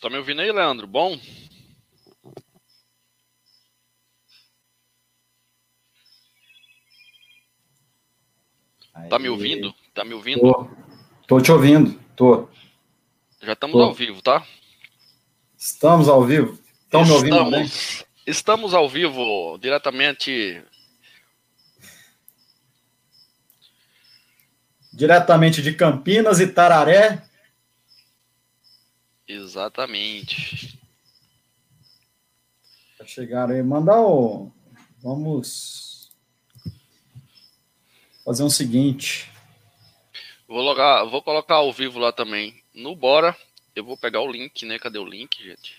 Tá me ouvindo aí, Leandro? Bom? Tá me ouvindo? Tá me ouvindo? Tô, tô te ouvindo, tô. Já estamos tô. ao vivo, tá? Estamos ao vivo. Estão me ouvindo estamos, bem? Estamos ao vivo, diretamente. Diretamente de Campinas e Exatamente. Chegaram aí. Mandar o. Vamos fazer o seguinte. Vou, logar, vou colocar ao vivo lá também. No Bora, eu vou pegar o link, né? Cadê o link, gente?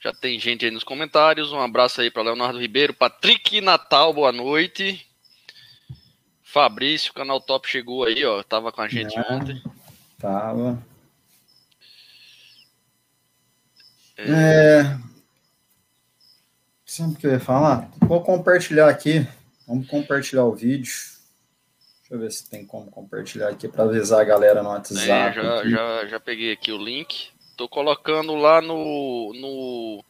Já tem gente aí nos comentários. Um abraço aí para Leonardo Ribeiro. Patrick Natal, boa noite. Fabrício, canal Top chegou aí, ó. Tava com a gente é, ontem. Tava. É... Sabe o que eu ia falar? Vou compartilhar aqui Vamos compartilhar o vídeo. Deixa eu ver se tem como compartilhar aqui para avisar a galera no WhatsApp. Já, já, já peguei aqui o link. Tô colocando lá no, no,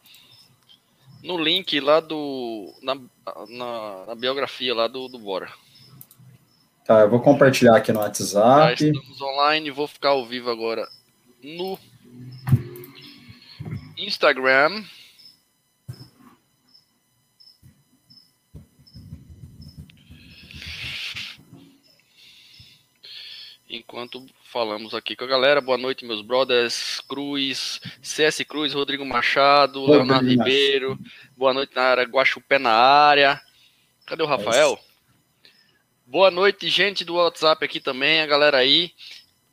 no link lá do. Na, na, na biografia lá do, do Bora. Tá, eu vou compartilhar aqui no WhatsApp. Já estamos online, vou ficar ao vivo agora no Instagram. enquanto falamos aqui com a galera. Boa noite, meus brothers Cruz, CS Cruz, Rodrigo Machado, Leonardo Ribeiro. Boa noite na área, Guaxupé na área. Cadê o Rafael? É Boa noite, gente do WhatsApp aqui também, a galera aí.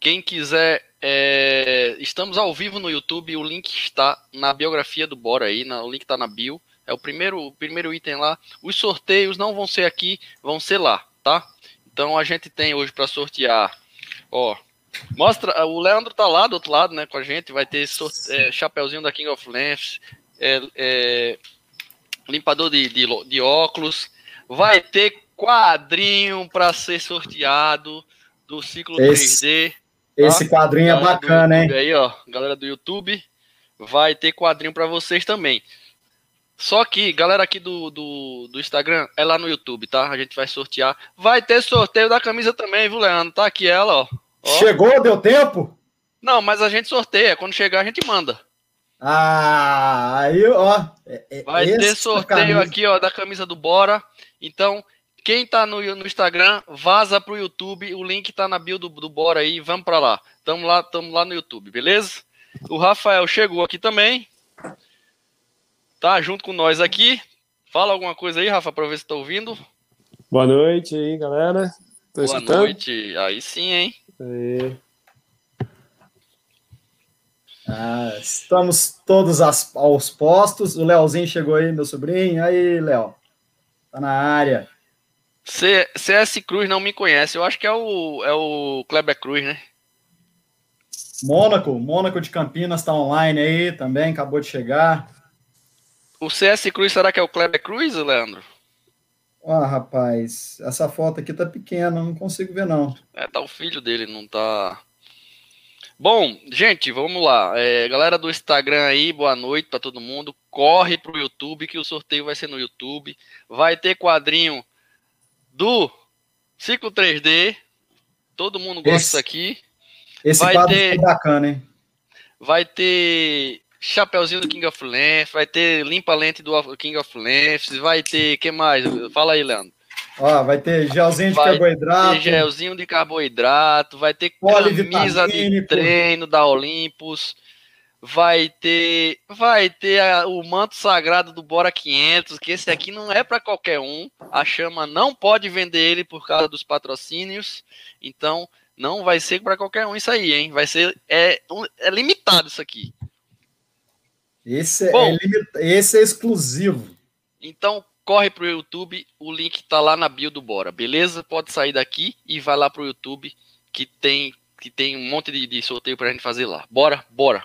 Quem quiser, é... estamos ao vivo no YouTube, o link está na biografia do Bora aí, o link está na bio. É o primeiro, o primeiro item lá. Os sorteios não vão ser aqui, vão ser lá, tá? Então a gente tem hoje para sortear Ó, mostra, o Leandro tá lá do outro lado, né, com a gente, vai ter é, chapeuzinho da King of Lens, é, é, limpador de, de, de, óculos, vai ter quadrinho para ser sorteado do ciclo esse, 3D. Esse tá? quadrinho é bacana, hein? Aí, ó, galera do YouTube, vai ter quadrinho para vocês também. Só que, galera aqui do, do, do, Instagram, é lá no YouTube, tá? A gente vai sortear. Vai ter sorteio da camisa também, viu, Leandro? Tá aqui ela, ó. ó. Chegou? Deu tempo? Não, mas a gente sorteia. Quando chegar, a gente manda. Ah, aí, ó. É, é vai ter sorteio aqui, ó, da camisa do Bora. Então, quem tá no, no Instagram, vaza pro YouTube. O link tá na bio do, do Bora aí. Vamos pra lá. Tamo lá, tamo lá no YouTube, beleza? O Rafael chegou aqui também tá junto com nós aqui. Fala alguma coisa aí, Rafa, para ver se tá ouvindo. Boa noite aí, galera. Tô Boa escutando? noite. Aí sim, hein? Aí. Ah, estamos todos aos postos. O Leozinho chegou aí, meu sobrinho. Aí, Léo. Tá na área. C CS Cruz não me conhece. Eu acho que é o, é o Kleber Cruz, né? Mônaco, Mônaco de Campinas tá online aí também, acabou de chegar. O CS Cruz, será que é o Kleber Cruz, Leandro? Ah, rapaz, essa foto aqui tá pequena, não consigo ver não. É, tá o filho dele, não tá. Bom, gente, vamos lá. É, galera do Instagram aí, boa noite para todo mundo. Corre pro YouTube, que o sorteio vai ser no YouTube. Vai ter quadrinho do Ciclo 3D. Todo mundo gosta esse, disso aqui. Esse vai quadro ter, bacana, hein? Vai ter Chapeuzinho do King of Lens, vai ter limpa lente do King of Lens, vai ter, que mais? Fala aí, Leandro. Ó, vai ter gelzinho de vai carboidrato. Ter gelzinho de carboidrato, vai ter camisa de treino da Olympus, vai ter, vai ter a, o manto sagrado do Bora 500, que esse aqui não é para qualquer um. A Chama não pode vender ele por causa dos patrocínios. Então, não vai ser para qualquer um isso aí, hein? Vai ser é, é limitado isso aqui. Esse, é Bom, é, esse é exclusivo. Então, corre pro YouTube, o link tá lá na bio do Bora, beleza? Pode sair daqui e vai lá pro YouTube que tem que tem um monte de, de sorteio pra gente fazer lá. Bora, bora.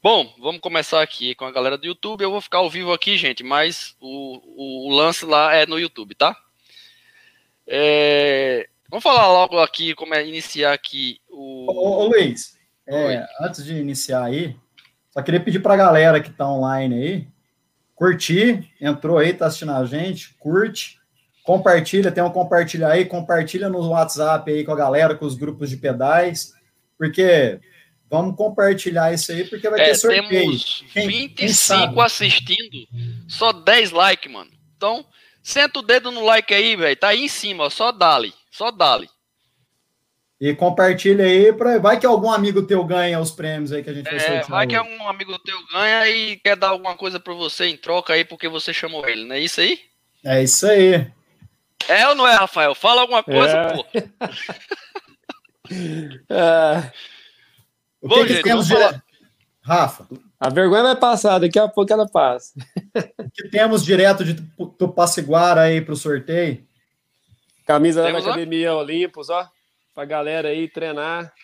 Bom, vamos começar aqui com a galera do YouTube. Eu vou ficar ao vivo aqui, gente, mas o, o, lance lá é no YouTube, tá? É, vamos falar logo aqui, como é iniciar aqui o. Ô, ô Luiz, É, antes de iniciar aí, só queria pedir para a galera que está online aí, curtir, entrou aí, está assistindo a gente, curte, compartilha, tem um compartilhar aí, compartilha no WhatsApp aí com a galera, com os grupos de pedais, porque vamos compartilhar isso aí, porque vai é, ter sorteio. Temos quem, 25 quem assistindo, só 10 likes, mano. Então, senta o dedo no like aí, velho, tá aí em cima, ó, só dale, só dale. E compartilha aí, pra, vai que algum amigo teu ganha os prêmios aí que a gente vai é, Vai que algum amigo teu ganha e quer dar alguma coisa para você em troca aí porque você chamou ele, não é isso aí? É isso aí. É ou não é, Rafael? Fala alguma coisa, é. pô. é. O Bom, que, gente, que temos direto? Rafa. A vergonha vai passar, daqui a pouco ela passa. O que temos direto de Tupaciguara aí para o sorteio? Camisa temos da Academia lá? Olimpos, ó pra galera aí treinar.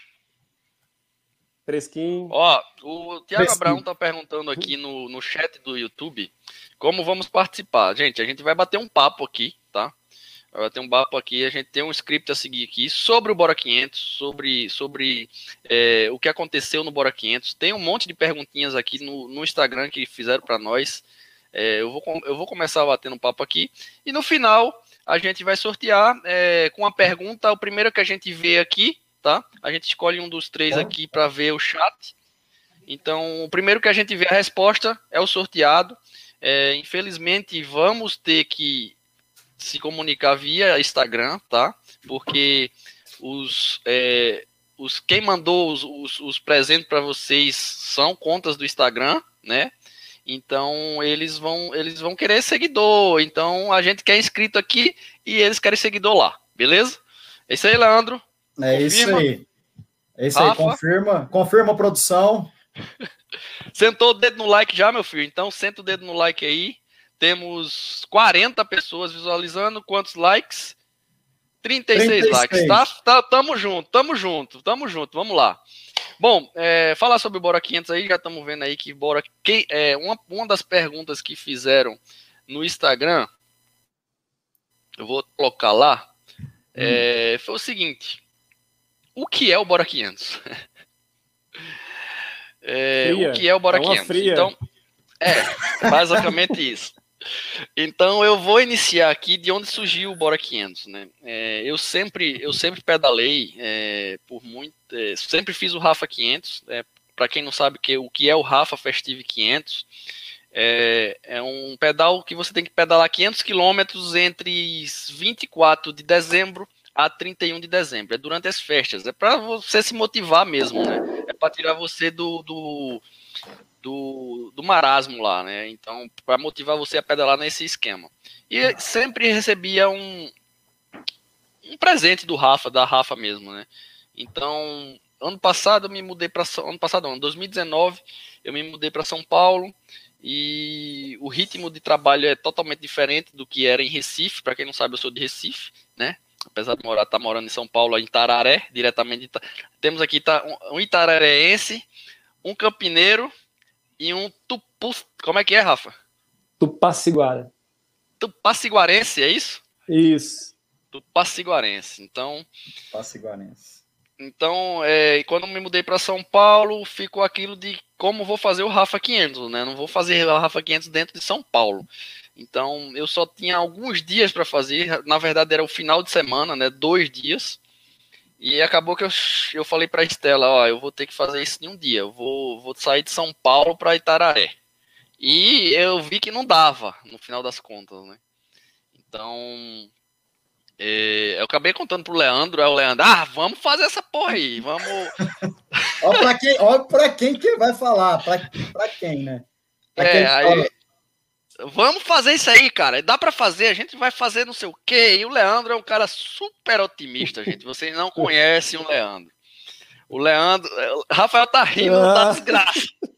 Fresquinho. Ó, o Tiago Abraão tá perguntando aqui no, no chat do YouTube como vamos participar. Gente, a gente vai bater um papo aqui, Vai bater um papo aqui, a gente tem um script a seguir aqui sobre o Bora 500, sobre, sobre é, o que aconteceu no Bora 500. Tem um monte de perguntinhas aqui no, no Instagram que fizeram para nós. É, eu, vou, eu vou começar batendo um papo aqui. E no final, a gente vai sortear é, com a pergunta. O primeiro que a gente vê aqui, tá? A gente escolhe um dos três aqui para ver o chat. Então, o primeiro que a gente vê a resposta é o sorteado. É, infelizmente, vamos ter que se comunicar via Instagram, tá? Porque os, é, os quem mandou os, os, os presentes para vocês são contas do Instagram, né? Então eles vão eles vão querer seguidor. Então a gente quer inscrito aqui e eles querem seguidor lá, beleza? É isso aí, Leandro. É confirma. isso aí. É isso Rafa. aí, confirma, confirma a produção. Sentou o dedo no like já, meu filho. Então senta o dedo no like aí. Temos 40 pessoas visualizando. Quantos likes? 36, 36. likes. Tá, tá, tamo junto, tamo junto, tamo junto. Vamos lá. Bom, é, falar sobre o Bora 500 aí, já estamos vendo aí que Bora. Quem, é, uma, uma das perguntas que fizeram no Instagram, eu vou colocar lá, é, foi o seguinte: o que é o Bora 500? é, o que é o Bora é 500? Fria. Então, é, basicamente isso. Então eu vou iniciar aqui de onde surgiu o Bora 500, né? É, eu sempre eu sempre pedalei é, por muito, é, sempre fiz o Rafa 500. É, Para quem não sabe que, o que é o Rafa Festive 500, é, é um pedal que você tem que pedalar 500 quilômetros entre 24 de dezembro a 31 de dezembro. É durante as festas. É para você se motivar mesmo, né? É para tirar você do, do do, do marasmo lá, né? Então, para motivar você a pedalar nesse esquema. E sempre recebia um, um presente do Rafa, da Rafa mesmo, né? Então, ano passado eu me mudei para ano passado, não, 2019, eu me mudei para São Paulo e o ritmo de trabalho é totalmente diferente do que era em Recife. Para quem não sabe, eu sou de Recife, né? Apesar de morar, estar tá morando em São Paulo, em Tararé, diretamente. Temos aqui tá, um itararéense, um campineiro e um tupu. Como é que é, Rafa? Tupaciguara. Tupaciguarense, é isso? Isso. Tupaciguarense. Então. Tupaciguarense. Então, é, quando me mudei para São Paulo, ficou aquilo de como vou fazer o Rafa 500, né? Não vou fazer o Rafa 500 dentro de São Paulo. Então, eu só tinha alguns dias para fazer. Na verdade, era o final de semana, né? Dois dias. E acabou que eu, eu falei para Estela, ó, eu vou ter que fazer isso em um dia. Eu vou, vou sair de São Paulo para Itararé. E eu vi que não dava, no final das contas, né? Então, é, eu acabei contando pro Leandro, é o Leandro, ah, vamos fazer essa porra aí, vamos... olha para quem, olha pra quem que vai falar, para quem, né? Pra é, aí, Vamos fazer isso aí, cara. Dá para fazer, a gente vai fazer não sei o quê. E o Leandro é um cara super otimista, gente. Vocês não conhecem o Leandro. O Leandro. Rafael tá rindo da ah. desgraça.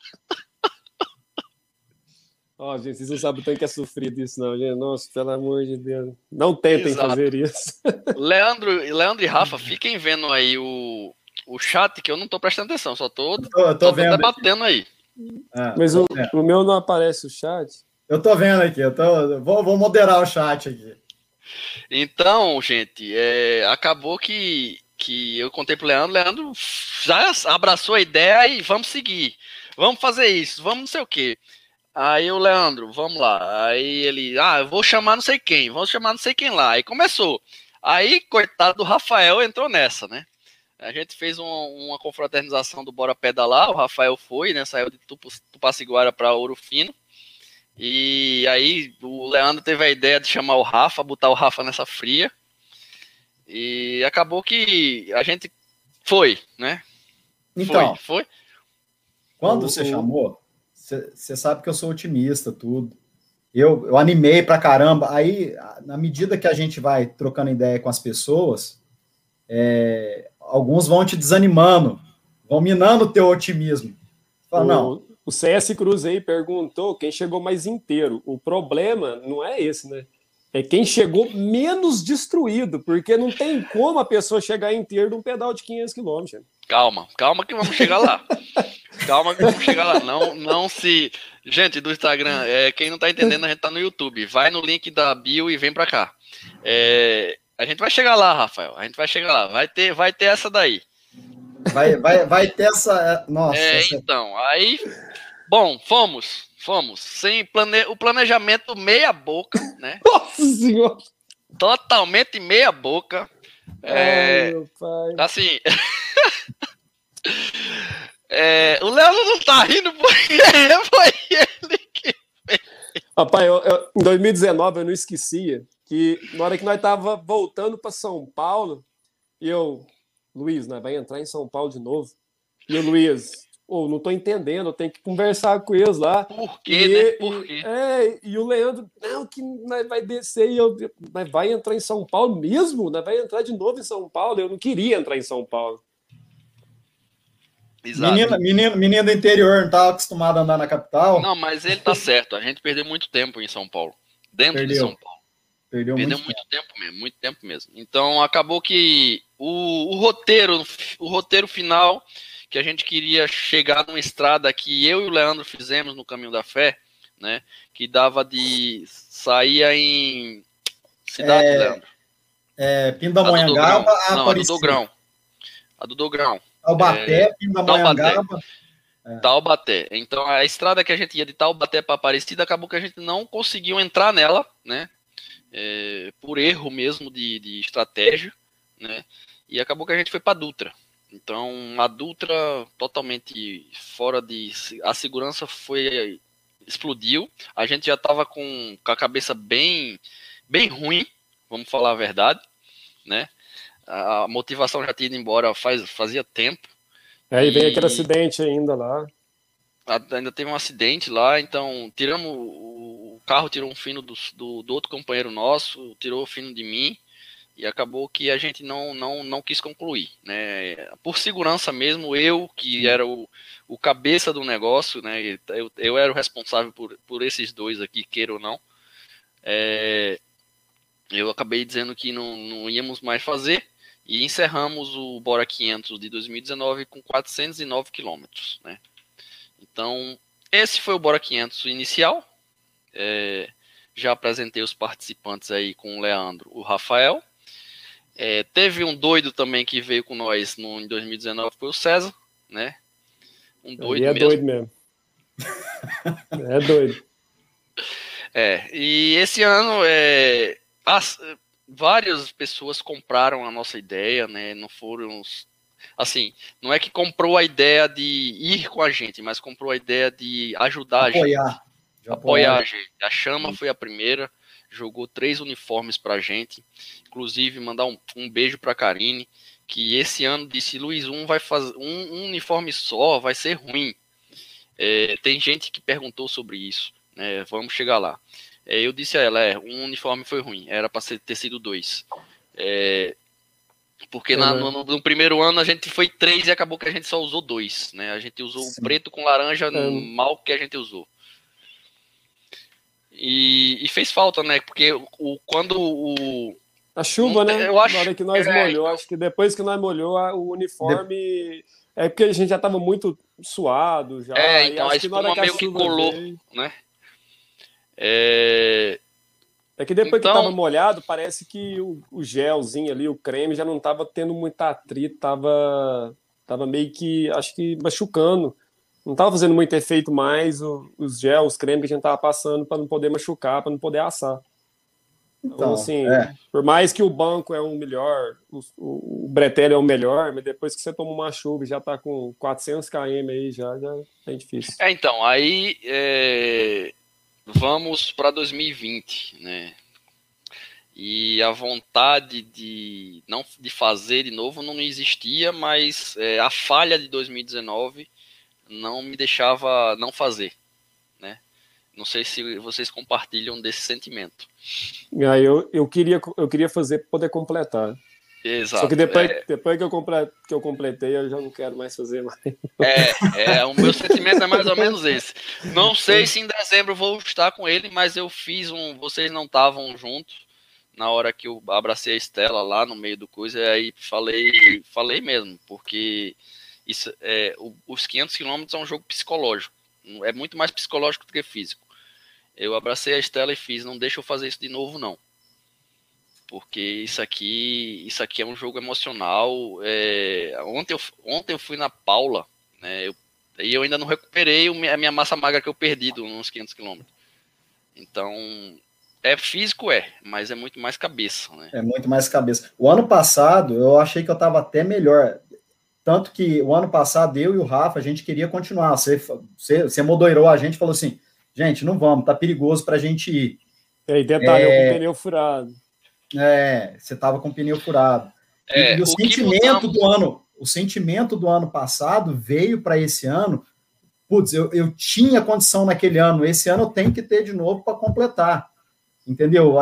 Ó, oh, gente, vocês não sabem o tanto que é sofrido isso, não, gente. Nossa, pelo amor de Deus. Não tentem Exato. fazer isso. Leandro, Leandro e Rafa, fiquem vendo aí o, o chat, que eu não tô prestando atenção, só tô, tô, tô, tô debatendo aí. Ah, Mas o, o meu não aparece o chat. Eu tô vendo aqui, eu tô, vou, vou moderar o chat aqui. Então, gente, é, acabou que que eu contei pro Leandro, Leandro já abraçou a ideia e vamos seguir. Vamos fazer isso, vamos não sei o quê. Aí o Leandro, vamos lá. Aí ele, ah, eu vou chamar não sei quem, vamos chamar não sei quem lá. Aí começou. Aí, coitado do Rafael entrou nessa, né? A gente fez uma, uma confraternização do Bora Pedalar, o Rafael foi, né? Saiu de Tupaciguara para Ouro Fino. E aí o Leandro teve a ideia de chamar o Rafa, botar o Rafa nessa fria. E acabou que a gente foi, né? Então, foi. foi. Quando você chamou, você sabe que eu sou otimista, tudo. Eu, eu animei pra caramba. Aí, na medida que a gente vai trocando ideia com as pessoas, é, alguns vão te desanimando, vão minando o teu otimismo. Fala, não. O CS Cruz aí perguntou quem chegou mais inteiro. O problema não é esse, né? É quem chegou menos destruído, porque não tem como a pessoa chegar inteiro num pedal de 500 km. Calma, calma que vamos chegar lá. calma que vamos chegar lá. Não, não se. Gente do Instagram, é, quem não tá entendendo, a gente tá no YouTube. Vai no link da bio e vem pra cá. É, a gente vai chegar lá, Rafael. A gente vai chegar lá. Vai ter, vai ter essa daí. Vai, vai, vai ter essa. Nossa. É, essa... então. Aí, bom, fomos, fomos. Sem plane... o planejamento meia boca, né? Nossa senhora. Totalmente meia boca. É, meu pai. Assim. é, o Leandro não tá rindo porque foi ele que fez. Rapaz, eu, eu, em 2019 eu não esquecia que na hora que nós tava voltando para São Paulo, e eu, Luiz, né, vai entrar em São Paulo de novo. E o Luiz, oh, não tô entendendo, eu tenho que conversar com eles lá. Por quê, e, né? Por quê? É, e o Leandro, não, que vai descer e eu, nós vai entrar em São Paulo mesmo? Nós vai entrar de novo em São Paulo? Eu não queria entrar em São Paulo. Exato. Menino, menino, menino do interior, não estava acostumado a andar na capital. Não, mas ele tá certo. A gente perdeu muito tempo em São Paulo. Dentro Perdeu. de São Paulo. Perdeu, Perdeu muito, muito tempo. tempo. mesmo, muito tempo mesmo. Então acabou que o, o, roteiro, o roteiro final que a gente queria chegar numa estrada que eu e o Leandro fizemos no Caminho da Fé, né? Que dava de saía em cidade, é, Leandro. É, Pindamonhangaba, a Não, a do Dogrão. A do Dogrão. Taubaté, é, Pindamonhangaba. É. Taubaté. Então a estrada que a gente ia de Taubaté para Aparecida acabou que a gente não conseguiu entrar nela, né? é, por erro mesmo de, de, estratégia, né? E acabou que a gente foi para Dutra. Então, a Dutra totalmente fora de. A segurança foi. explodiu. A gente já estava com, com a cabeça bem, bem ruim, vamos falar a verdade, né? A motivação já tinha ido embora faz, fazia tempo. É, e veio aquele acidente ainda lá. Ainda teve um acidente lá, então tiramos carro tirou um fino do, do, do, outro companheiro nosso, tirou o fino de mim e acabou que a gente não, não, não quis concluir, né? Por segurança mesmo, eu que era o, o cabeça do negócio, né? Eu, eu era o responsável por, por esses dois aqui, queira ou não. É, eu acabei dizendo que não, não íamos mais fazer e encerramos o Bora 500 de 2019 com 409 quilômetros, né? Então, esse foi o Bora 500 inicial, é, já apresentei os participantes aí com o Leandro, o Rafael. É, teve um doido também que veio com nós no, em 2019, foi o César, né? Um doido é mesmo. doido mesmo. é doido. É, e esse ano é, as, várias pessoas compraram a nossa ideia, né? Não foram assim, não é que comprou a ideia de ir com a gente, mas comprou a ideia de ajudar Apoiar. a gente apoiar a gente. A Chama foi a primeira, jogou três uniformes pra gente. Inclusive, mandar um, um beijo pra Karine, que esse ano disse: Luiz, um vai fazer um, um uniforme só, vai ser ruim. É, tem gente que perguntou sobre isso, né? Vamos chegar lá. É, eu disse a ela: é, um uniforme foi ruim, era para ter sido dois. É, porque na, no, no, primeiro ano a gente foi três e acabou que a gente só usou dois, né? A gente usou Sim. o preto com laranja, no mal que a gente usou. E, e, fez falta, né? Porque o, quando o. A chuva, né? Eu acho, Na hora que nós é, molhou, acho que depois que nós molhou, o uniforme. É porque a gente já estava muito suado já. É, então a espuma meio que colou, veio... né? É... É que depois então... que tava molhado, parece que o, o, gelzinho ali, o creme, já não tava tendo muita atrito, tava, tava meio que, acho que machucando. Não tava fazendo muito efeito mais o, os gel, os cremes que a gente tava passando para não poder machucar, para não poder assar. Então, então assim, é. por mais que o banco é um melhor, o, o, o Bretel é o melhor, mas depois que você toma uma chuva e já tá com 400 km aí, já, já é difícil. É, então, aí é, vamos para 2020, né? E a vontade de não de fazer de novo não existia, mas é, a falha de 2019 não me deixava não fazer. Não sei se vocês compartilham desse sentimento. Ah, eu, eu, queria, eu queria fazer para poder completar. Exato. Só que depois, é... depois que, eu complet, que eu completei, eu já não quero mais fazer mais. É, é, o meu sentimento é mais ou menos esse. Não sei se em dezembro vou estar com ele, mas eu fiz um. Vocês não estavam juntos na hora que eu abracei a Estela lá no meio do coisa, e aí falei, falei mesmo, porque isso, é, os 500 quilômetros é um jogo psicológico. É muito mais psicológico do que físico. Eu abracei a Estela e fiz, não deixa eu fazer isso de novo, não. Porque isso aqui, isso aqui é um jogo emocional. É... Ontem, eu, ontem eu fui na Paula, né? Eu, e eu ainda não recuperei a minha massa magra que eu perdi nos 500 quilômetros. Então, é físico, é, mas é muito mais cabeça, né? É muito mais cabeça. O ano passado, eu achei que eu estava até melhor. Tanto que o ano passado, eu e o Rafa, a gente queria continuar. Você, você, você moderou a gente falou assim: gente, não vamos, tá perigoso para a gente ir. E aí, detalhe, é... eu com o pneu furado. É, você tava com o pneu furado. É, e, o, o sentimento do ano, o sentimento do ano passado veio para esse ano. Putz, eu, eu tinha condição naquele ano, esse ano eu tenho que ter de novo para completar. Entendeu?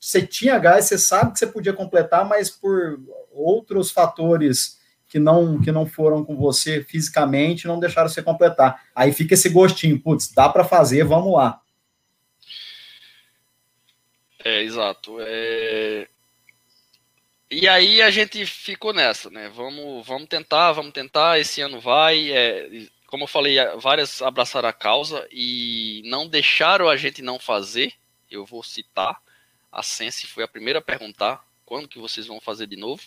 Você tinha gás, você sabe que você podia completar, mas por outros fatores que não que não foram com você fisicamente, não deixaram você completar. Aí fica esse gostinho, putz, dá para fazer, vamos lá. É, exato. É... E aí a gente ficou nessa, né? Vamos, vamos tentar, vamos tentar, esse ano vai. É... Como eu falei, várias abraçaram a causa e não deixaram a gente não fazer. Eu vou citar. A Sense foi a primeira a perguntar quando que vocês vão fazer de novo.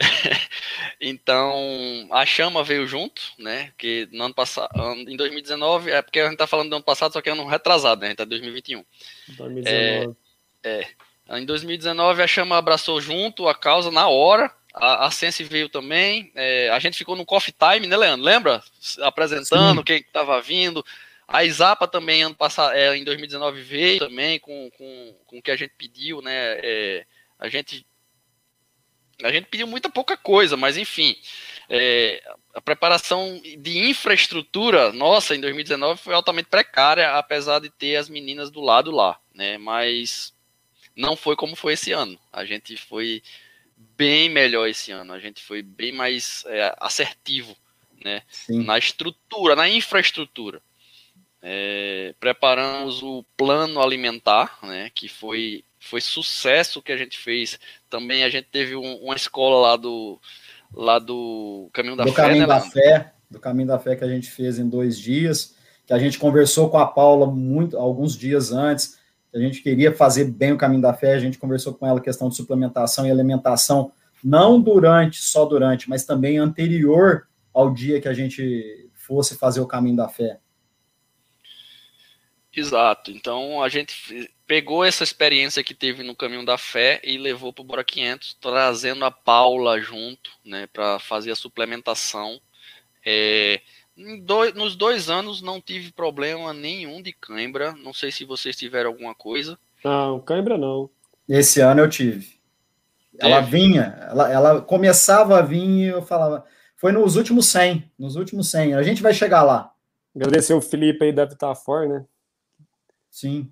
então, a chama veio junto, né? Que no ano passado, em 2019, é porque a gente tá falando do ano passado, só que é ano retrasado, né? A gente tá em 2021. 2019. É, é, em 2019, a chama abraçou junto a causa na hora. A, a Sense veio também. É, a gente ficou no coffee time, né, Leandro? Lembra? Apresentando Sim. quem estava vindo. A Isapa também, ano passado, é, em 2019, veio também com, com, com o que a gente pediu, né? É, a gente a gente pediu muita pouca coisa, mas enfim. É, a preparação de infraestrutura nossa em 2019 foi altamente precária, apesar de ter as meninas do lado lá, né? Mas não foi como foi esse ano. A gente foi bem melhor esse ano. A gente foi bem mais é, assertivo, né? Sim. Na estrutura, na infraestrutura. É, preparamos o plano alimentar, né? Que foi foi sucesso que a gente fez. Também a gente teve um, uma escola lá do lá do Caminho da do Fé, Caminho né, da Fé, do Caminho da Fé que a gente fez em dois dias, que a gente conversou com a Paula muito alguns dias antes. A gente queria fazer bem o Caminho da Fé, a gente conversou com ela a questão de suplementação e alimentação, não durante, só durante, mas também anterior ao dia que a gente fosse fazer o Caminho da Fé. Exato. Então a gente pegou essa experiência que teve no caminho da fé e levou para o Bora 500, trazendo a Paula junto, né, para fazer a suplementação. É, dois, nos dois anos não tive problema nenhum de cãibra. Não sei se vocês tiveram alguma coisa. Não, cãibra não. Esse ano eu tive. Ela vinha, ela, ela começava a vir e eu falava. Foi nos últimos 100, nos últimos 100. A gente vai chegar lá. Agradecer o Felipe aí da Vitafor, né? Sim.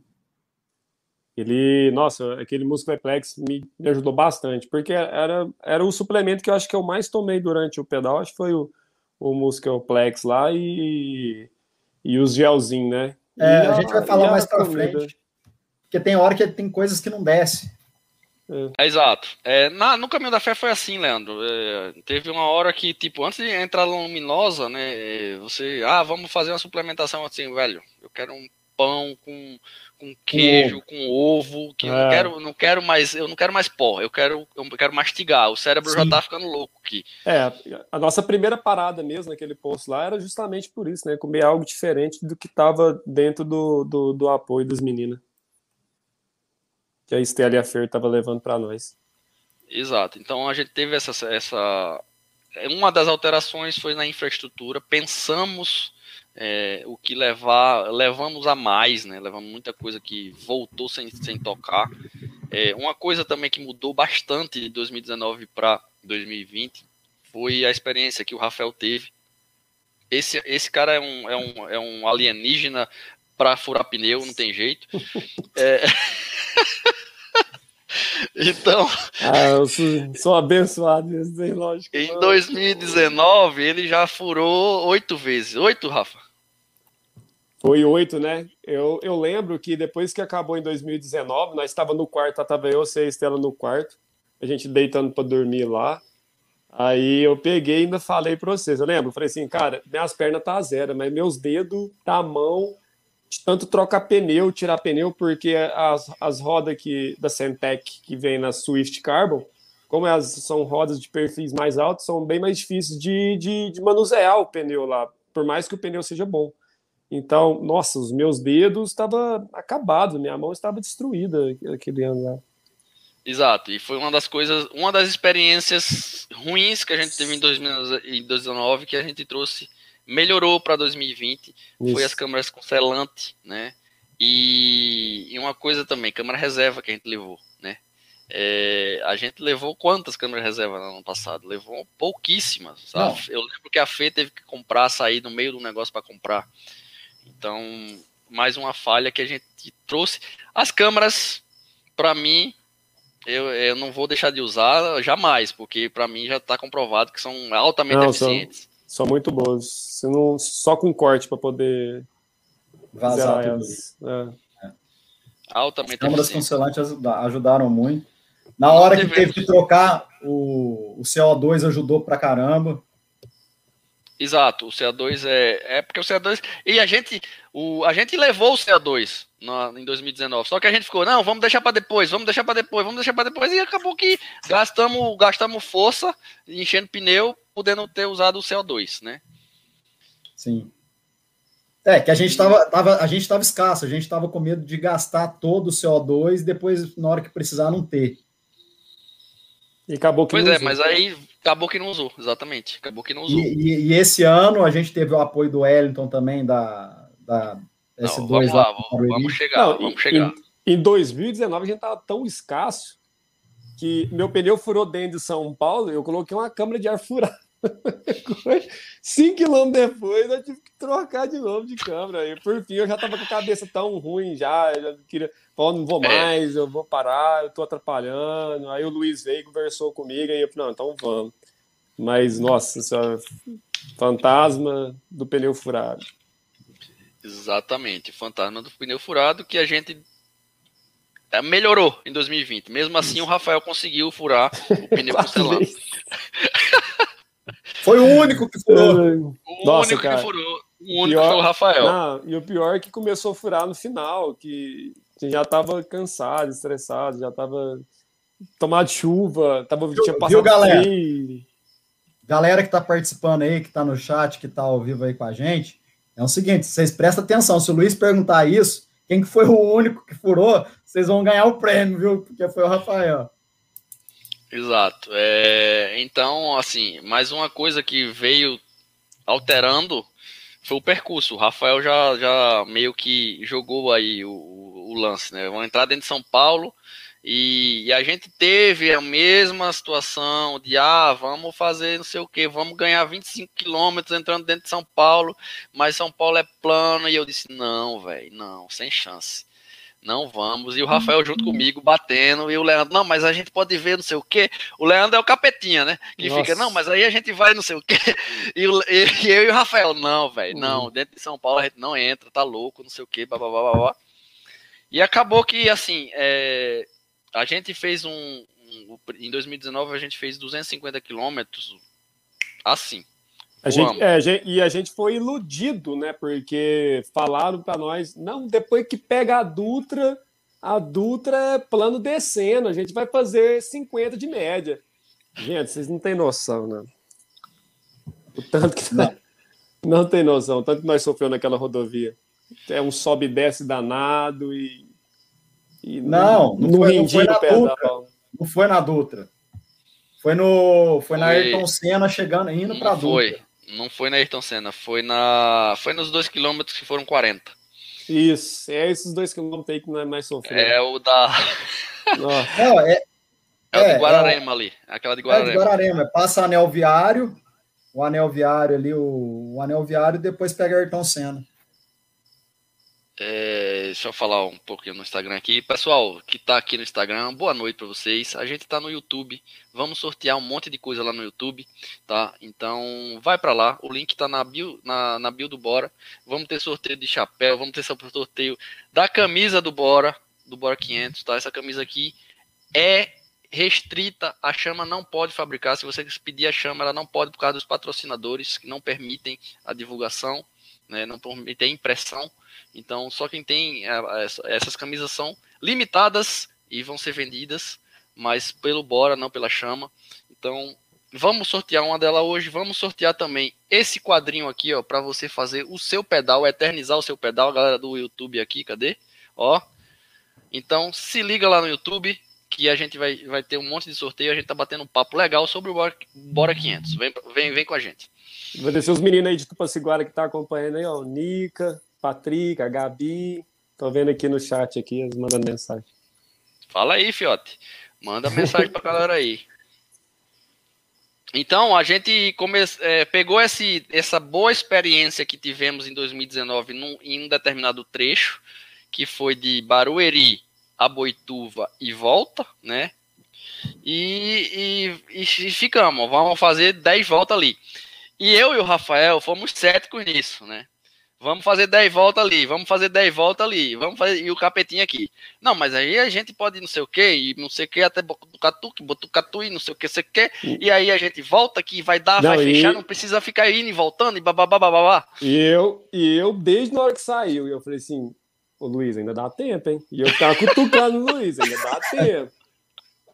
Ele, nossa, aquele Muscleplex me, me ajudou bastante, porque era, era o suplemento que eu acho que eu mais tomei durante o pedal, acho que foi o, o Muscleplex lá e, e os gelzinhos, né? É, a, a, gente vai falar mais para frente, porque tem hora que tem coisas que não desce. É. É, exato. É, na, no caminho da fé foi assim, Leandro. É, teve uma hora que, tipo, antes de entrar na luminosa, né? Você, ah, vamos fazer uma suplementação assim, velho. Eu quero um pão com, com queijo, com ovo, que é. eu não é. quero, não quero mais, eu não quero mais pó, eu quero, eu quero mastigar. O cérebro Sim. já tá ficando louco aqui. É, a nossa primeira parada mesmo naquele posto lá era justamente por isso, né? Comer algo diferente do que tava dentro do, do, do apoio dos meninos. Que a Estela e a Fer tava levando para nós. Exato. Então a gente teve essa, essa. Uma das alterações foi na infraestrutura. Pensamos é, o que levar, levamos a mais, né? Levamos muita coisa que voltou sem, sem tocar. É, uma coisa também que mudou bastante de 2019 para 2020 foi a experiência que o Rafael teve. Esse, esse cara é um, é um, é um alienígena para furar pneu, não tem jeito. É... Então. Ah, eu sou, sou abençoado, tem lógico. Em 2019, ele já furou oito vezes. Oito, Rafa? Foi oito, né? Eu, eu lembro que depois que acabou em 2019, nós estava no quarto, estava eu, você e a Estela no quarto, a gente deitando para dormir lá. Aí eu peguei e ainda falei para vocês. Eu lembro, falei assim, cara, minhas pernas tá zero, mas meus dedos tá mão tanto trocar pneu, tirar pneu, porque as, as rodas que, da Centec que vem na Swift Carbon, como elas são rodas de perfis mais altos, são bem mais difíceis de, de, de manusear o pneu lá, por mais que o pneu seja bom. Então, nossa, os meus dedos estavam acabados, minha mão estava destruída aquele ano lá. Exato, e foi uma das coisas, uma das experiências ruins que a gente teve em 2019 que a gente trouxe melhorou para 2020 Isso. foi as câmeras com selante, né? E, e, uma coisa também, câmera reserva que a gente levou, né? É, a gente levou quantas câmeras reserva no ano passado? Levou pouquíssimas. Sabe? Eu lembro que a Fê teve que comprar, sair no meio do negócio para comprar. Então, mais uma falha que a gente trouxe. As câmeras, para mim, eu, eu não vou deixar de usar jamais, porque para mim já está comprovado que são altamente não, eficientes. São são muito boas. Você não, só com corte para poder vazar elas. É. É. Altamente As câmeras ajudaram muito. Na hora que teve que trocar, o, o CO2 ajudou pra caramba. Exato, o CO2 é. É porque o CO2. E a gente. O, a gente levou o CO2 na, em 2019. Só que a gente ficou, não, vamos deixar para depois, vamos deixar para depois, vamos deixar para depois. E acabou que gastamos, gastamos força enchendo pneu podendo ter usado o CO2, né? Sim. É, que a gente estava tava, a gente tava escasso, a gente estava com medo de gastar todo o CO2 e depois, na hora que precisar, não ter. E acabou que pois é, usou. mas aí acabou que não usou, exatamente. Acabou que não usou. E, e, e esse ano a gente teve o apoio do Wellington também, da, da S2 não, vamos lá, vamos, vamos chegar, não, vamos chegar. Em, em 2019 a gente estava tão escasso que meu pneu furou dentro de São Paulo, eu coloquei uma câmera de ar furada. Cinco quilômetros depois, eu tive que trocar de novo de câmera. E por fim, eu já tava com a cabeça tão ruim já. Eu já queria, falar, não vou é. mais, eu vou parar, eu tô atrapalhando. Aí o Luiz veio, conversou comigo, e eu falei, não, então vamos. Mas, nossa senhora, fantasma do pneu furado. Exatamente, fantasma do pneu furado que a gente é, melhorou em 2020. Mesmo assim, o Rafael conseguiu furar o pneu porcelana. Foi o único que furou. O Nossa, único cara. que furou. O único pior, foi o Rafael. Não, e o pior é que começou a furar no final, que, já estava cansado, estressado, já estava tomado chuva, tava, viu, tinha passado viu, galera? Galera que está participando aí, que está no chat, que está ao vivo aí com a gente, é o seguinte, vocês prestem atenção, se o Luiz perguntar isso, quem que foi o único que furou, vocês vão ganhar o prêmio, viu? Porque foi o Rafael. Exato. É, então, assim, mais uma coisa que veio alterando foi o percurso. O Rafael já, já meio que jogou aí o, o lance, né? Vão entrar dentro de São Paulo e, e, a gente teve a mesma situação de, ah, vamos fazer não sei o que, vamos ganhar 25 quilômetros entrando dentro de São Paulo, mas São Paulo é plano. E eu disse, não, velho, não, sem chance. Não vamos. E o Rafael junto comigo batendo. E o Leandro, não, mas a gente pode ver não sei o quê. O Leandro é o capetinha, né? Que Nossa. fica, não, mas aí a gente vai não sei o quê. E, e, eu e o Rafael, não, velho, não. Uhum. Dentro de São Paulo a gente não entra, tá louco, não sei o quê, blá, blá, blá, blá. E acabou que, assim, é, a gente fez um, um, Em 2019, a gente fez 250 quilômetros assim. A gente, é, e a gente foi iludido, né? Porque falaram para nós, não, depois que pega a Dutra, a Dutra é plano descendo, a gente vai fazer 50 de média. Gente, vocês não têm noção, né? O tanto que. Não, não tem noção, o tanto que nós sofremos naquela rodovia. É um sobe e desce danado e. e não, não, não, foi, não foi na Dutra. Não foi na Dutra. Foi no. Foi, foi. na Ayrton Senna chegando, indo para Dutra. Foi. Não foi na Ayrton Senna, foi na. Foi nos dois quilômetros que foram 40. Isso, é esses dois quilômetros aí que não é mais sofrido. É o da. Não, é, é, o de é, Guararema é, ali. Aquela de Guararema. É de Guararema. Passa anel viário, o anel viário ali, o, o anel viário, e depois pega Ayrton Senna. É, deixa eu falar um pouquinho no Instagram aqui. Pessoal que está aqui no Instagram, boa noite para vocês. A gente está no YouTube. Vamos sortear um monte de coisa lá no YouTube, tá? Então vai para lá. O link está na bio, na, na bio do Bora. Vamos ter sorteio de chapéu, vamos ter sorteio da camisa do Bora, do Bora 500, tá? Essa camisa aqui é restrita, a chama não pode fabricar. Se você pedir a chama, ela não pode por causa dos patrocinadores que não permitem a divulgação, né? Não permitem impressão. Então, só quem tem essas camisas são limitadas e vão ser vendidas, mas pelo Bora, não pela Chama. Então, vamos sortear uma dela hoje. Vamos sortear também esse quadrinho aqui, ó, para você fazer o seu pedal, eternizar o seu pedal, galera do YouTube aqui, cadê? Ó. Então, se liga lá no YouTube que a gente vai, vai ter um monte de sorteio, a gente tá batendo um papo legal sobre o Bora, Bora 500. Vem, vem, vem com a gente. Descer os meninos aí de Tupaciguara que tá acompanhando aí, ó, Nica, Patrick, a Gabi. Tô vendo aqui no chat aqui, eles mandando mensagem. Fala aí, Fiote. Manda mensagem pra galera aí. Então, a gente come... É, pegou esse, essa boa experiência que tivemos em 2019 num, em um determinado trecho, que foi de Barueri a Boituva e volta, né? E, e, e ficamos, vamos fazer 10 voltas ali. E eu e o Rafael fomos céticos nisso, né? Vamos fazer 10 voltas ali, vamos fazer 10 voltas ali, vamos fazer. E o capetinho aqui. Não, mas aí a gente pode não sei o que, e não sei o que, até Botucatu, Botucatu e não sei o que, sei o que. E aí a gente volta aqui, vai dar, não, vai e... fechar, não precisa ficar indo e voltando e babá. E eu, e eu, desde na hora que saiu, eu falei assim, ô Luiz, ainda dá tempo, hein? E eu ficava cutucando o Luiz, ainda dá tempo.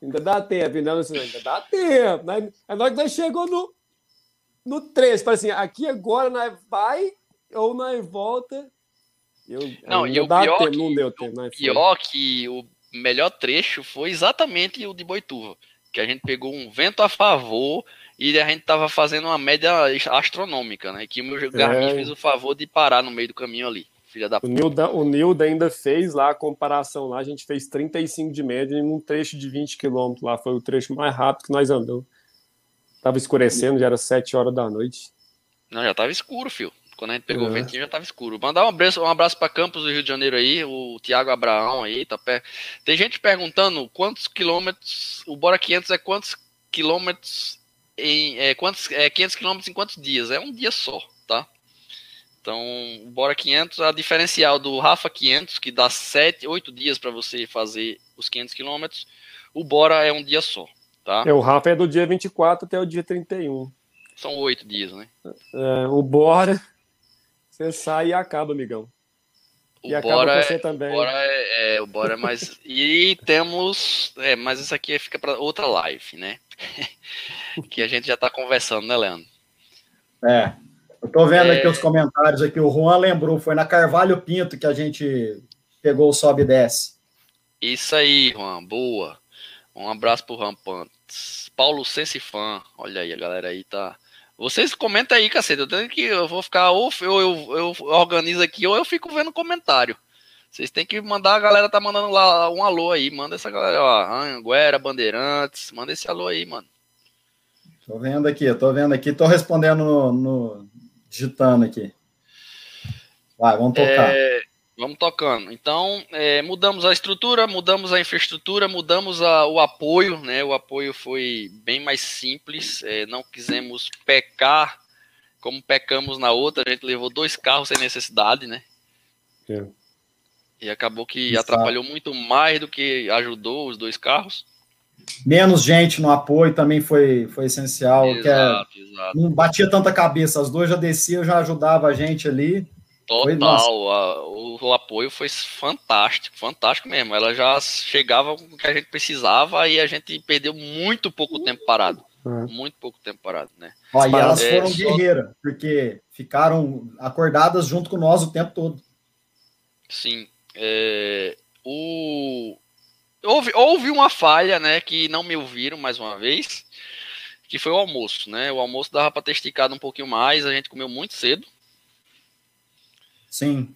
Ainda dá tempo, ainda, ainda dá tempo. Aí, aí nós, nós chegou no, no 3, falei assim, aqui agora nós vai ou nós volta. Eu, não, e o pior, tempo, que, não deu tempo, o pior que o melhor trecho foi exatamente o de Boituva, que a gente pegou um vento a favor e a gente tava fazendo uma média astronômica, né? Que o meu Garmin é. fez o favor de parar no meio do caminho ali. Filha da o Nilda, o Nilda ainda fez lá a comparação lá, a gente fez 35 de média em um trecho de 20 quilômetros lá, foi o trecho mais rápido que nós andamos. Tava escurecendo, já era 7 horas da noite. Não, já tava escuro, filho. Quando a gente pegou o ventinho já tava escuro. Mandar um abraço, um abraço para Campos do Rio de Janeiro aí, o Tiago Abraão aí, tá pé. Tem gente perguntando quantos quilômetros, o Bora 500 é quantos quilômetros em, é, quantos, é 500 quilômetros em quantos dias? É um dia só, tá? Então, o Bora 500, a diferencial do Rafa 500, que dá 7, 8 dias para você fazer os 500 quilômetros, o Bora é um dia só, tá? É, o Rafa é do dia 24 até o dia 31. São oito dias, né? É, o Bora você sai e acaba, amigão. O e Bora, acaba você é, também. O Bora é, é, o Bora é mais. e temos. É, mas isso aqui fica para outra live, né? que a gente já está conversando, né, Leandro? É. Eu tô vendo é... aqui os comentários aqui. O Juan lembrou, foi na Carvalho Pinto que a gente pegou o sobe e desce. Isso aí, Juan. Boa. Um abraço pro Rampantes. Paulo Sense Fã. Olha aí, a galera aí tá vocês comentam aí, cacete. Eu tenho que. Eu vou ficar. Ou eu, eu, eu organizo aqui, ou eu fico vendo comentário. Vocês têm que mandar, a galera tá mandando lá um alô aí. Manda essa galera, ó. Anguera, Bandeirantes. Manda esse alô aí, mano. Tô vendo aqui, tô vendo aqui, tô respondendo no, no digitando aqui. Vai, vamos tocar. É, Vamos tocando. Então, é, mudamos a estrutura, mudamos a infraestrutura, mudamos a, o apoio, né? O apoio foi bem mais simples. É, não quisemos pecar como pecamos na outra. A gente levou dois carros sem necessidade, né? É. E acabou que Exato. atrapalhou muito mais do que ajudou os dois carros. menos gente no apoio também foi, foi essencial. Exato, que é, exato. Não batia tanta cabeça, as duas já desciam, já ajudava a gente ali. Total, a, o, o, apoio foi fantástico, fantástico mesmo. Ela já chegava com o que a gente precisava e a gente perdeu muito pouco tempo parado. Uhum. Muito pouco tempo parado, né? Ó, e elas é, foram guerreiras, porque ficaram acordadas junto com nós o tempo todo. Sim. É, o, houve, houve uma falha, né, que não me ouviram mais uma vez, que foi o almoço, né? O almoço dava para ter esticado um pouquinho mais, a gente comeu muito cedo. Sim.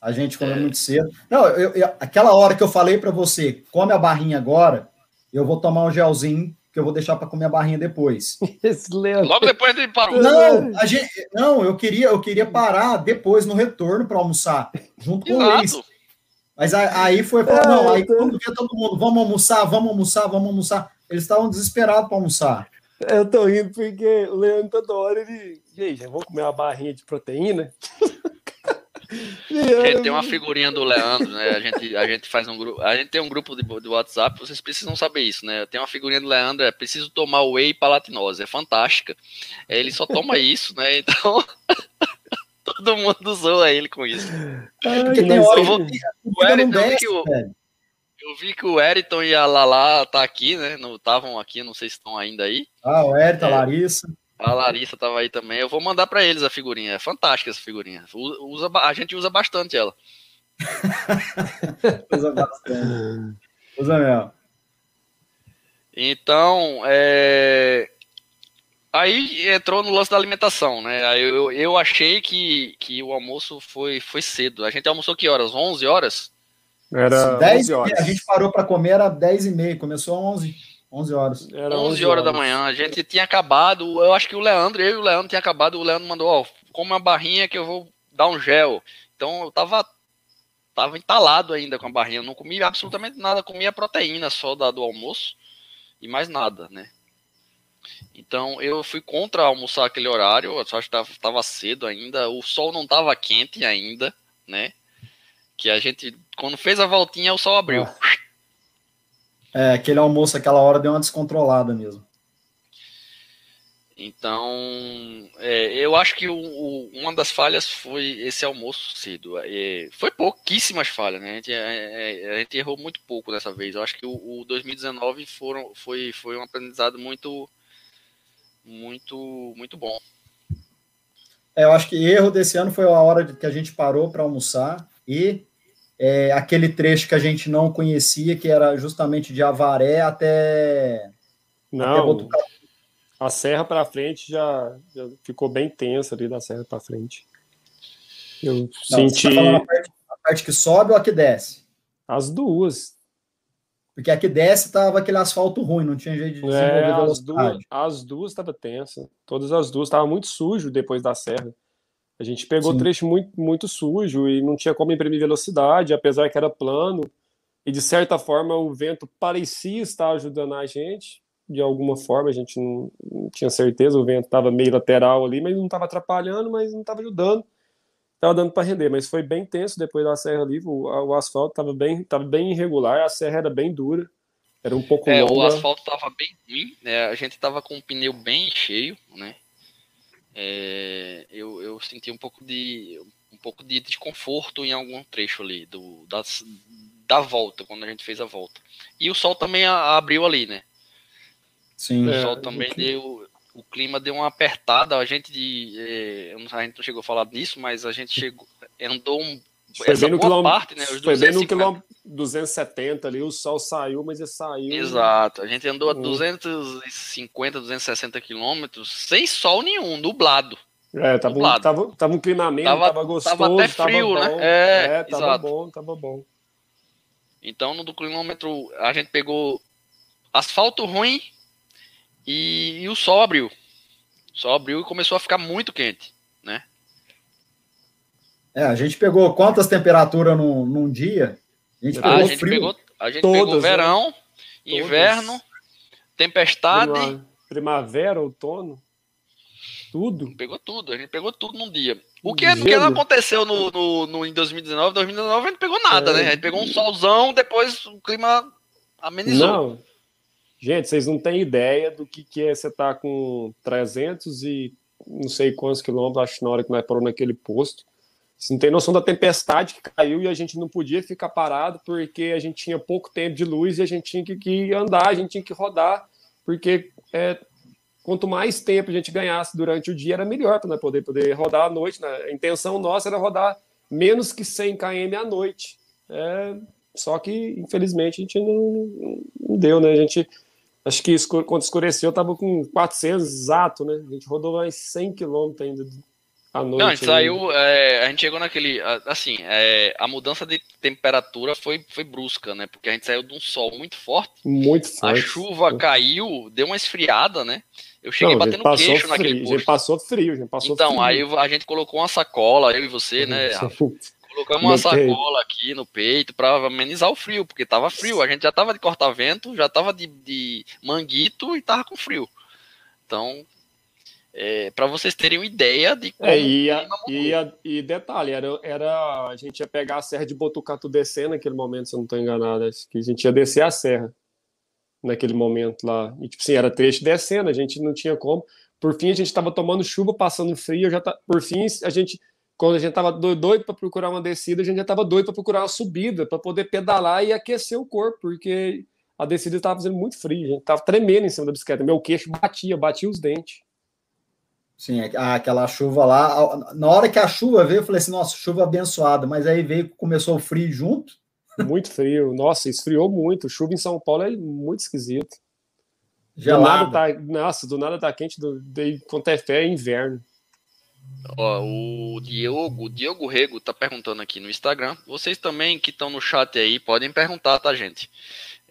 A gente comeu é. muito cedo. Não, eu, eu, aquela hora que eu falei para você, come a barrinha agora, eu vou tomar um gelzinho que eu vou deixar para comer a barrinha depois. Logo depois ele parou. Não, a gente, não, eu queria, eu queria parar depois no retorno para almoçar, junto com eles. Mas aí foi, falou, não, aí quando via todo mundo, vamos almoçar, vamos almoçar, vamos almoçar. Eles estavam desesperados para almoçar. Eu tô rindo porque o Leandro toda hora ele. Gente, eu vou comer uma barrinha de proteína. Tem uma figurinha do Leandro, né? A gente, a gente faz um grupo. A gente tem um grupo de, de WhatsApp, vocês precisam saber isso, né? Tem uma figurinha do Leandro, é preciso tomar whey palatinose, é fantástica. Ele só toma isso, né? Então. todo mundo zoa ele com isso. Ai, Porque tem hora vou... o Eriton, eu, vi que o, eu vi que o Eriton e a Lala tá aqui, né? Não estavam aqui, não sei se estão ainda aí. Ah, o Eriton, é. a Larissa. A Larissa tava aí também. Eu vou mandar para eles a figurinha. É fantástica essa figurinha. Usa, a gente usa bastante ela. usa bastante. Usa mesmo. Então, é... aí entrou no lance da alimentação, né? Aí eu, eu achei que, que o almoço foi, foi cedo. A gente almoçou que horas? 11 horas? Era 10 horas. A gente parou para comer, era 10 e meia. Começou 11. 11 horas. Era 11, 11 horas, da manhã. A gente tinha acabado. Eu acho que o Leandro, eu e o Leandro tinha acabado. O Leandro mandou: Ó, come uma barrinha que eu vou dar um gel. Então eu tava, tava entalado ainda com a barrinha. Eu não comia absolutamente nada. Comia proteína só da, do almoço e mais nada, né? Então eu fui contra almoçar aquele horário. Eu acho que tava, tava cedo ainda. O sol não tava quente ainda, né? Que a gente, quando fez a voltinha, o sol abriu. Ah. É, aquele almoço, aquela hora deu uma descontrolada mesmo. Então, é, eu acho que o, o, uma das falhas foi esse almoço cedo. É, foi pouquíssimas falhas, né? A gente, é, é a gente, errou muito pouco dessa vez. Eu acho que o, o 2019 foram, foi, foi um aprendizado muito, muito, muito bom. É, eu acho que erro desse ano foi a hora que a gente parou para almoçar e é, aquele trecho que a gente não conhecia, que era justamente de Avaré até. Não, até a serra para frente já, já, ficou bem tensa ali da serra para frente. Eu não, senti. Tá a parte, a parte que sobe ou a que desce? As duas. Porque a que desce tava aquele asfalto ruim, não tinha jeito de desenvolver é, as duas, as duas estavam tensas. Todas as duas estavam muito sujo depois da serra. A gente pegou Sim. trecho muito, muito sujo e não tinha como imprimir velocidade, apesar que era plano. E de certa forma o vento parecia estar ajudando a gente, de alguma forma, a gente não, não tinha certeza, o vento estava meio lateral ali, mas não estava atrapalhando, mas não estava ajudando. Estava dando para render, mas foi bem tenso depois da serra ali, o, o asfalto estava bem, tava bem irregular, a serra era bem dura, era um pouco é, longa. O asfalto estava bem ruim, né? a gente estava com o pneu bem cheio, né? É, eu, eu senti um pouco de um pouco de desconforto em algum trecho ali do da, da volta quando a gente fez a volta. E o sol também a, abriu ali né? Sim. O é, sol também deu o clima deu uma apertada a gente de é, a gente não chegou a falar disso mas a gente chegou andou um, foi essa bem no quilômetro, né? Foi bem no quilômetro 270 ali, o sol saiu, mas ele saiu. Exato, a gente andou a 250, 260 quilômetros sem sol nenhum, nublado. É, tava, nublado. Um, tava, tava um clima ameno, tava, tava gostoso. Tava até frio, tava né? É, é tava exato. bom, tava bom. Então, no do quilômetro, a gente pegou asfalto ruim e, e o sol abriu. O sol abriu e começou a ficar muito quente, né? É, a gente pegou quantas temperaturas num, num dia? A gente pegou a gente frio. Pegou, a gente Todas, pegou né? verão, né? inverno, tempestade. Prima, primavera, outono. Tudo. Pegou tudo, a gente pegou tudo num dia. O que, o que não aconteceu no, no, no, em 2019? 2019 a gente pegou nada, é. né? A gente pegou um solzão, depois o clima amenizou. Não. Gente, vocês não têm ideia do que, que é você estar tá com 300 e não sei quantos quilômetros, acho na hora que nós paramos naquele posto. Você não tem noção da tempestade que caiu e a gente não podia ficar parado porque a gente tinha pouco tempo de luz e a gente tinha que, que andar, a gente tinha que rodar, porque é, quanto mais tempo a gente ganhasse durante o dia, era melhor para poder, poder rodar à noite. Né? A intenção nossa era rodar menos que 100 km à noite. É, só que, infelizmente, a gente não, não deu, né? A gente, acho que quando escureceu, estava com 400 exato, né? A gente rodou mais 100 km ainda à noite. Não, a gente saiu, é, a gente chegou naquele, assim, é, a mudança de temperatura foi, foi brusca, né? Porque a gente saiu de um sol muito forte. Muito forte. A chuva caiu, deu uma esfriada, né? Eu cheguei não, batendo queixo frio, naquele posto. A gente passou frio, a gente passou Então, frio. aí a gente colocou uma sacola, eu e você, né? Colocamos uma sacola aqui no peito para amenizar o frio, porque tava frio. A gente já tava de corta-vento, já tava de, de manguito e tava com frio. Então, é, para vocês terem uma ideia de como. É, e, a, e, a, e, detalhe, era, era, a gente ia pegar a serra de Botucatu descer naquele momento, se eu não estou enganado. Acho que a gente ia descer a serra naquele momento lá. E, tipo assim, era trecho descendo, a gente não tinha como. Por fim, a gente estava tomando chuva, passando frio. Já tá, por fim, a gente, quando a gente estava doido para procurar uma descida, a gente já estava doido para procurar uma subida, para poder pedalar e aquecer o corpo, porque a descida estava fazendo muito frio, a gente estava tremendo em cima da bicicleta. Meu queixo batia, batia os dentes. Sim, aquela chuva lá. Na hora que a chuva veio, eu falei assim: nossa, chuva abençoada, mas aí veio, começou o frio junto. Muito frio. Nossa, esfriou muito. Chuva em São Paulo é muito esquisito. Gelado. Do nada tá, nossa, do nada tá quente, do, de, quando é fé é inverno. Ó, o Diogo, o Diogo Rego tá perguntando aqui no Instagram. Vocês também que estão no chat aí podem perguntar, tá, gente?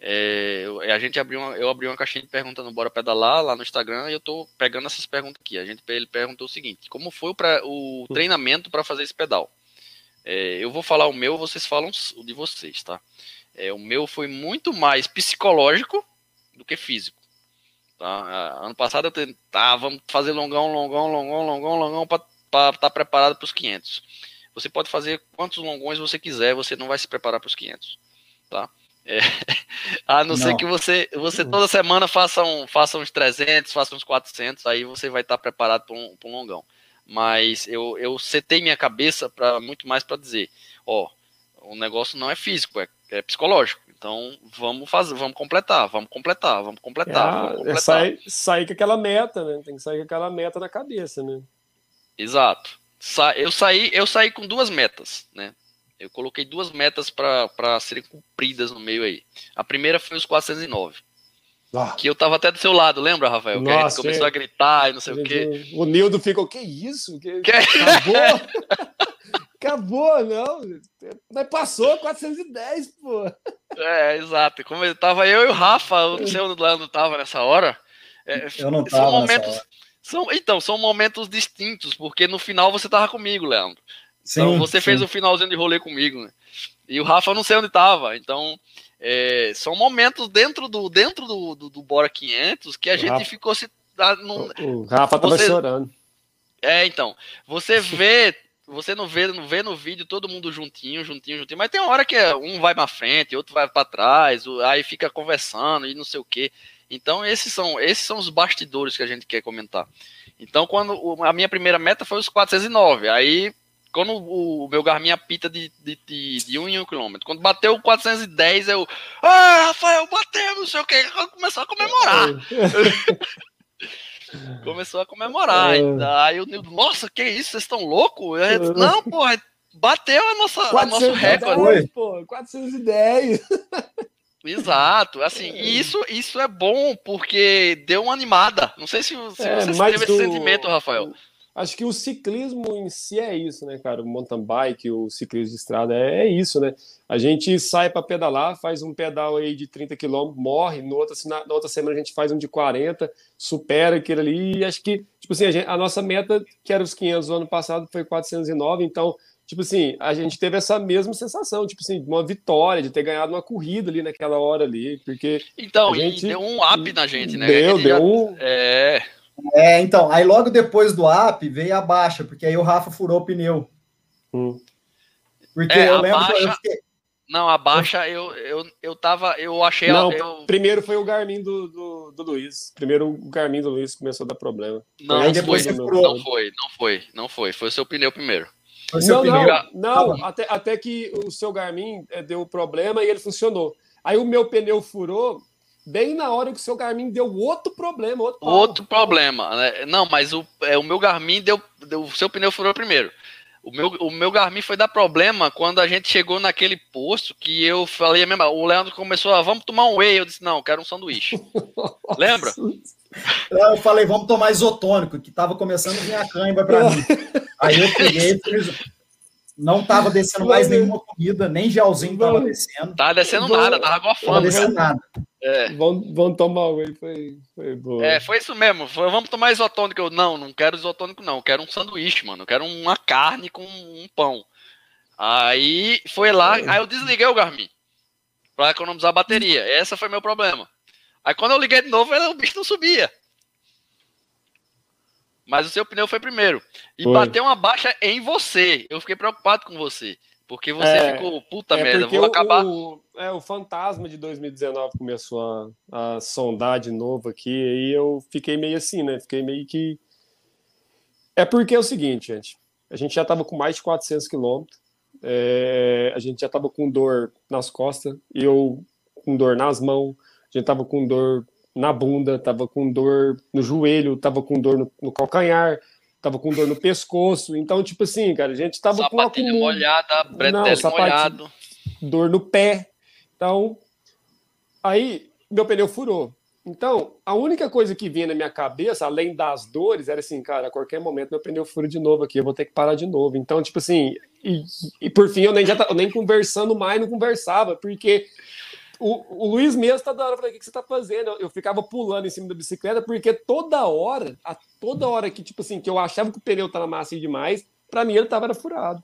É, a gente abriu uma, eu abri uma caixinha de perguntas no Bora Pedalar lá no Instagram e eu tô pegando essas perguntas aqui. A gente ele perguntou o seguinte: como foi o, pra, o treinamento para fazer esse pedal? É, eu vou falar o meu, vocês falam o de vocês, tá? É, o meu foi muito mais psicológico do que físico. Tá? Ano passado eu tentava vamos fazer longão, longão, longão, longão, longão para estar tá preparado para os 500. Você pode fazer quantos longões você quiser, você não vai se preparar para os 500, tá? É, a não, não, ser que você, você toda semana faça, um, faça uns 300, faça uns 400, aí você vai estar preparado para um, um longão mas eu, eu setei minha cabeça para muito mais para dizer, ó, o negócio não é físico, é, é, psicológico. Então vamos fazer, vamos completar, vamos completar, vamos completar. É, vamos é completar. Sair, sair com aquela meta, né? Tem que sair com aquela meta na cabeça, né? Exato. Sa eu saí, eu saí com duas metas, né? Eu coloquei duas metas para serem cumpridas no meio aí. A primeira foi os 409. Ah. Que eu tava até do seu lado, lembra, Rafael? Nossa, que a gente começou é. a gritar e não sei o quê. O Nildo ficou, que isso? Que... que... Acabou? Acabou, não. Mas passou 410, pô. É, exato. Como eu tava eu e o Rafa, eu não sei onde o Leandro tava nessa hora. É, eu não tava são momentos, são, Então, são momentos distintos, porque no final você tava comigo, Leandro. Sim, então você sim. fez o finalzinho de rolê comigo, né? E o Rafa não sei onde tava. Então, é, são momentos dentro do dentro do, do, do Bora 500 que a o gente Rafa, ficou se. Num, o Rafa tava você, chorando. É, então. Você vê. Você não vê, não vê no vídeo todo mundo juntinho, juntinho, juntinho, mas tem uma hora que é, um vai para frente, outro vai para trás, aí fica conversando e não sei o que. Então esses são esses são os bastidores que a gente quer comentar. Então quando a minha primeira meta foi os 409, aí quando o, meu Garmin apita de, de, de, de um em um quilômetro, quando bateu o 410, eu. Ah, Rafael, bateu, não sei o que. Começou a comemorar. Começou a comemorar. É. Aí o Nildo, nossa, que isso? Vocês estão loucos? Disse, não, porra, bateu a nossa, a nosso recorde. Pô, 410. Exato, assim, e isso, isso é bom porque deu uma animada. Não sei se, se é, você teve do... esse sentimento, Rafael. Acho que o ciclismo em si é isso, né, cara? O mountain bike, o ciclismo de estrada é, é isso, né? A gente sai para pedalar, faz um pedal aí de 30 km, morre, no outra, na, na, outra semana a gente faz um de 40, supera aquele ali, e acho que, tipo assim, a, gente, a nossa meta, que era os 500 no ano passado, foi 409, então, tipo assim, a gente teve essa mesma sensação, tipo assim, uma vitória, de ter ganhado uma corrida ali naquela hora ali, porque... Então, gente, deu um up na gente, né? Deu, deu já... um... É... É, então, aí logo depois do app veio a baixa, porque aí o Rafa furou o pneu. Hum. Porque é, eu lembro baixa... eu fiquei... Não, a baixa eu, eu, eu tava. Eu achei. Não, eu... primeiro foi o Garmin do, do, do, Luiz. Primeiro o Garmin do Luiz começou a dar problema. Não, não foi, não foi, não foi, não foi. Foi o seu pneu primeiro. Não, não, não, até, até que o seu Garmin eh, deu problema e ele funcionou. Aí o meu pneu furou bem na hora que o seu Garmin deu outro problema. Outro, outro problema. Né? Não, mas o, é, o meu Garmin deu, deu. O seu pneu furou primeiro. O meu, o meu Garmin foi dar problema quando a gente chegou naquele posto que eu falei mesmo. O Leandro começou a vamos tomar um whey. Eu disse, não, quero um sanduíche. Lembra? Eu falei, vamos tomar isotônico, que tava começando a vir a cãibra para mim. Aí eu peguei, não tava descendo mais nenhuma comida, nem gelzinho tava descendo. Tava descendo nada, tava gofando. Tava descendo nada. É. Vamos, vamos tomar whey, foi, foi boa. É, foi isso mesmo. Foi, vamos tomar isotônico. Eu, não, não quero isotônico, não. Eu quero um sanduíche, mano. Eu quero uma carne com um pão. Aí foi lá, aí eu desliguei o Garmin. Pra economizar a bateria. Esse foi meu problema. Aí quando eu liguei de novo, o bicho não subia. Mas o seu pneu foi primeiro. E foi. bateu uma baixa em você. Eu fiquei preocupado com você. Porque você é, ficou, puta é merda, vou acabar. O, é, o fantasma de 2019 começou a, a sondar de novo aqui, e eu fiquei meio assim, né? Fiquei meio que. É porque é o seguinte, gente. A gente já tava com mais de 400 quilômetros, é, a gente já tava com dor nas costas, eu com dor nas mãos, a gente tava com dor na bunda, tava com dor no joelho, tava com dor no, no calcanhar, tava com dor no pescoço. Então, tipo assim, cara, a gente tava com acúmulo... molhada, bretelle molhado. Dor no pé. Então, aí meu pneu furou. Então, a única coisa que vinha na minha cabeça, além das dores, era assim, cara, a qualquer momento meu pneu fura de novo aqui, eu vou ter que parar de novo. Então, tipo assim, e, e por fim eu nem já eu nem conversando mais, não conversava, porque o, o Luiz mesmo tá da hora, falei, o que, você tá fazendo? Eu, ficava pulando em cima da bicicleta, porque toda hora, a toda hora que, tipo assim, que eu achava que o pneu tava macio demais, para mim ele tava era furado.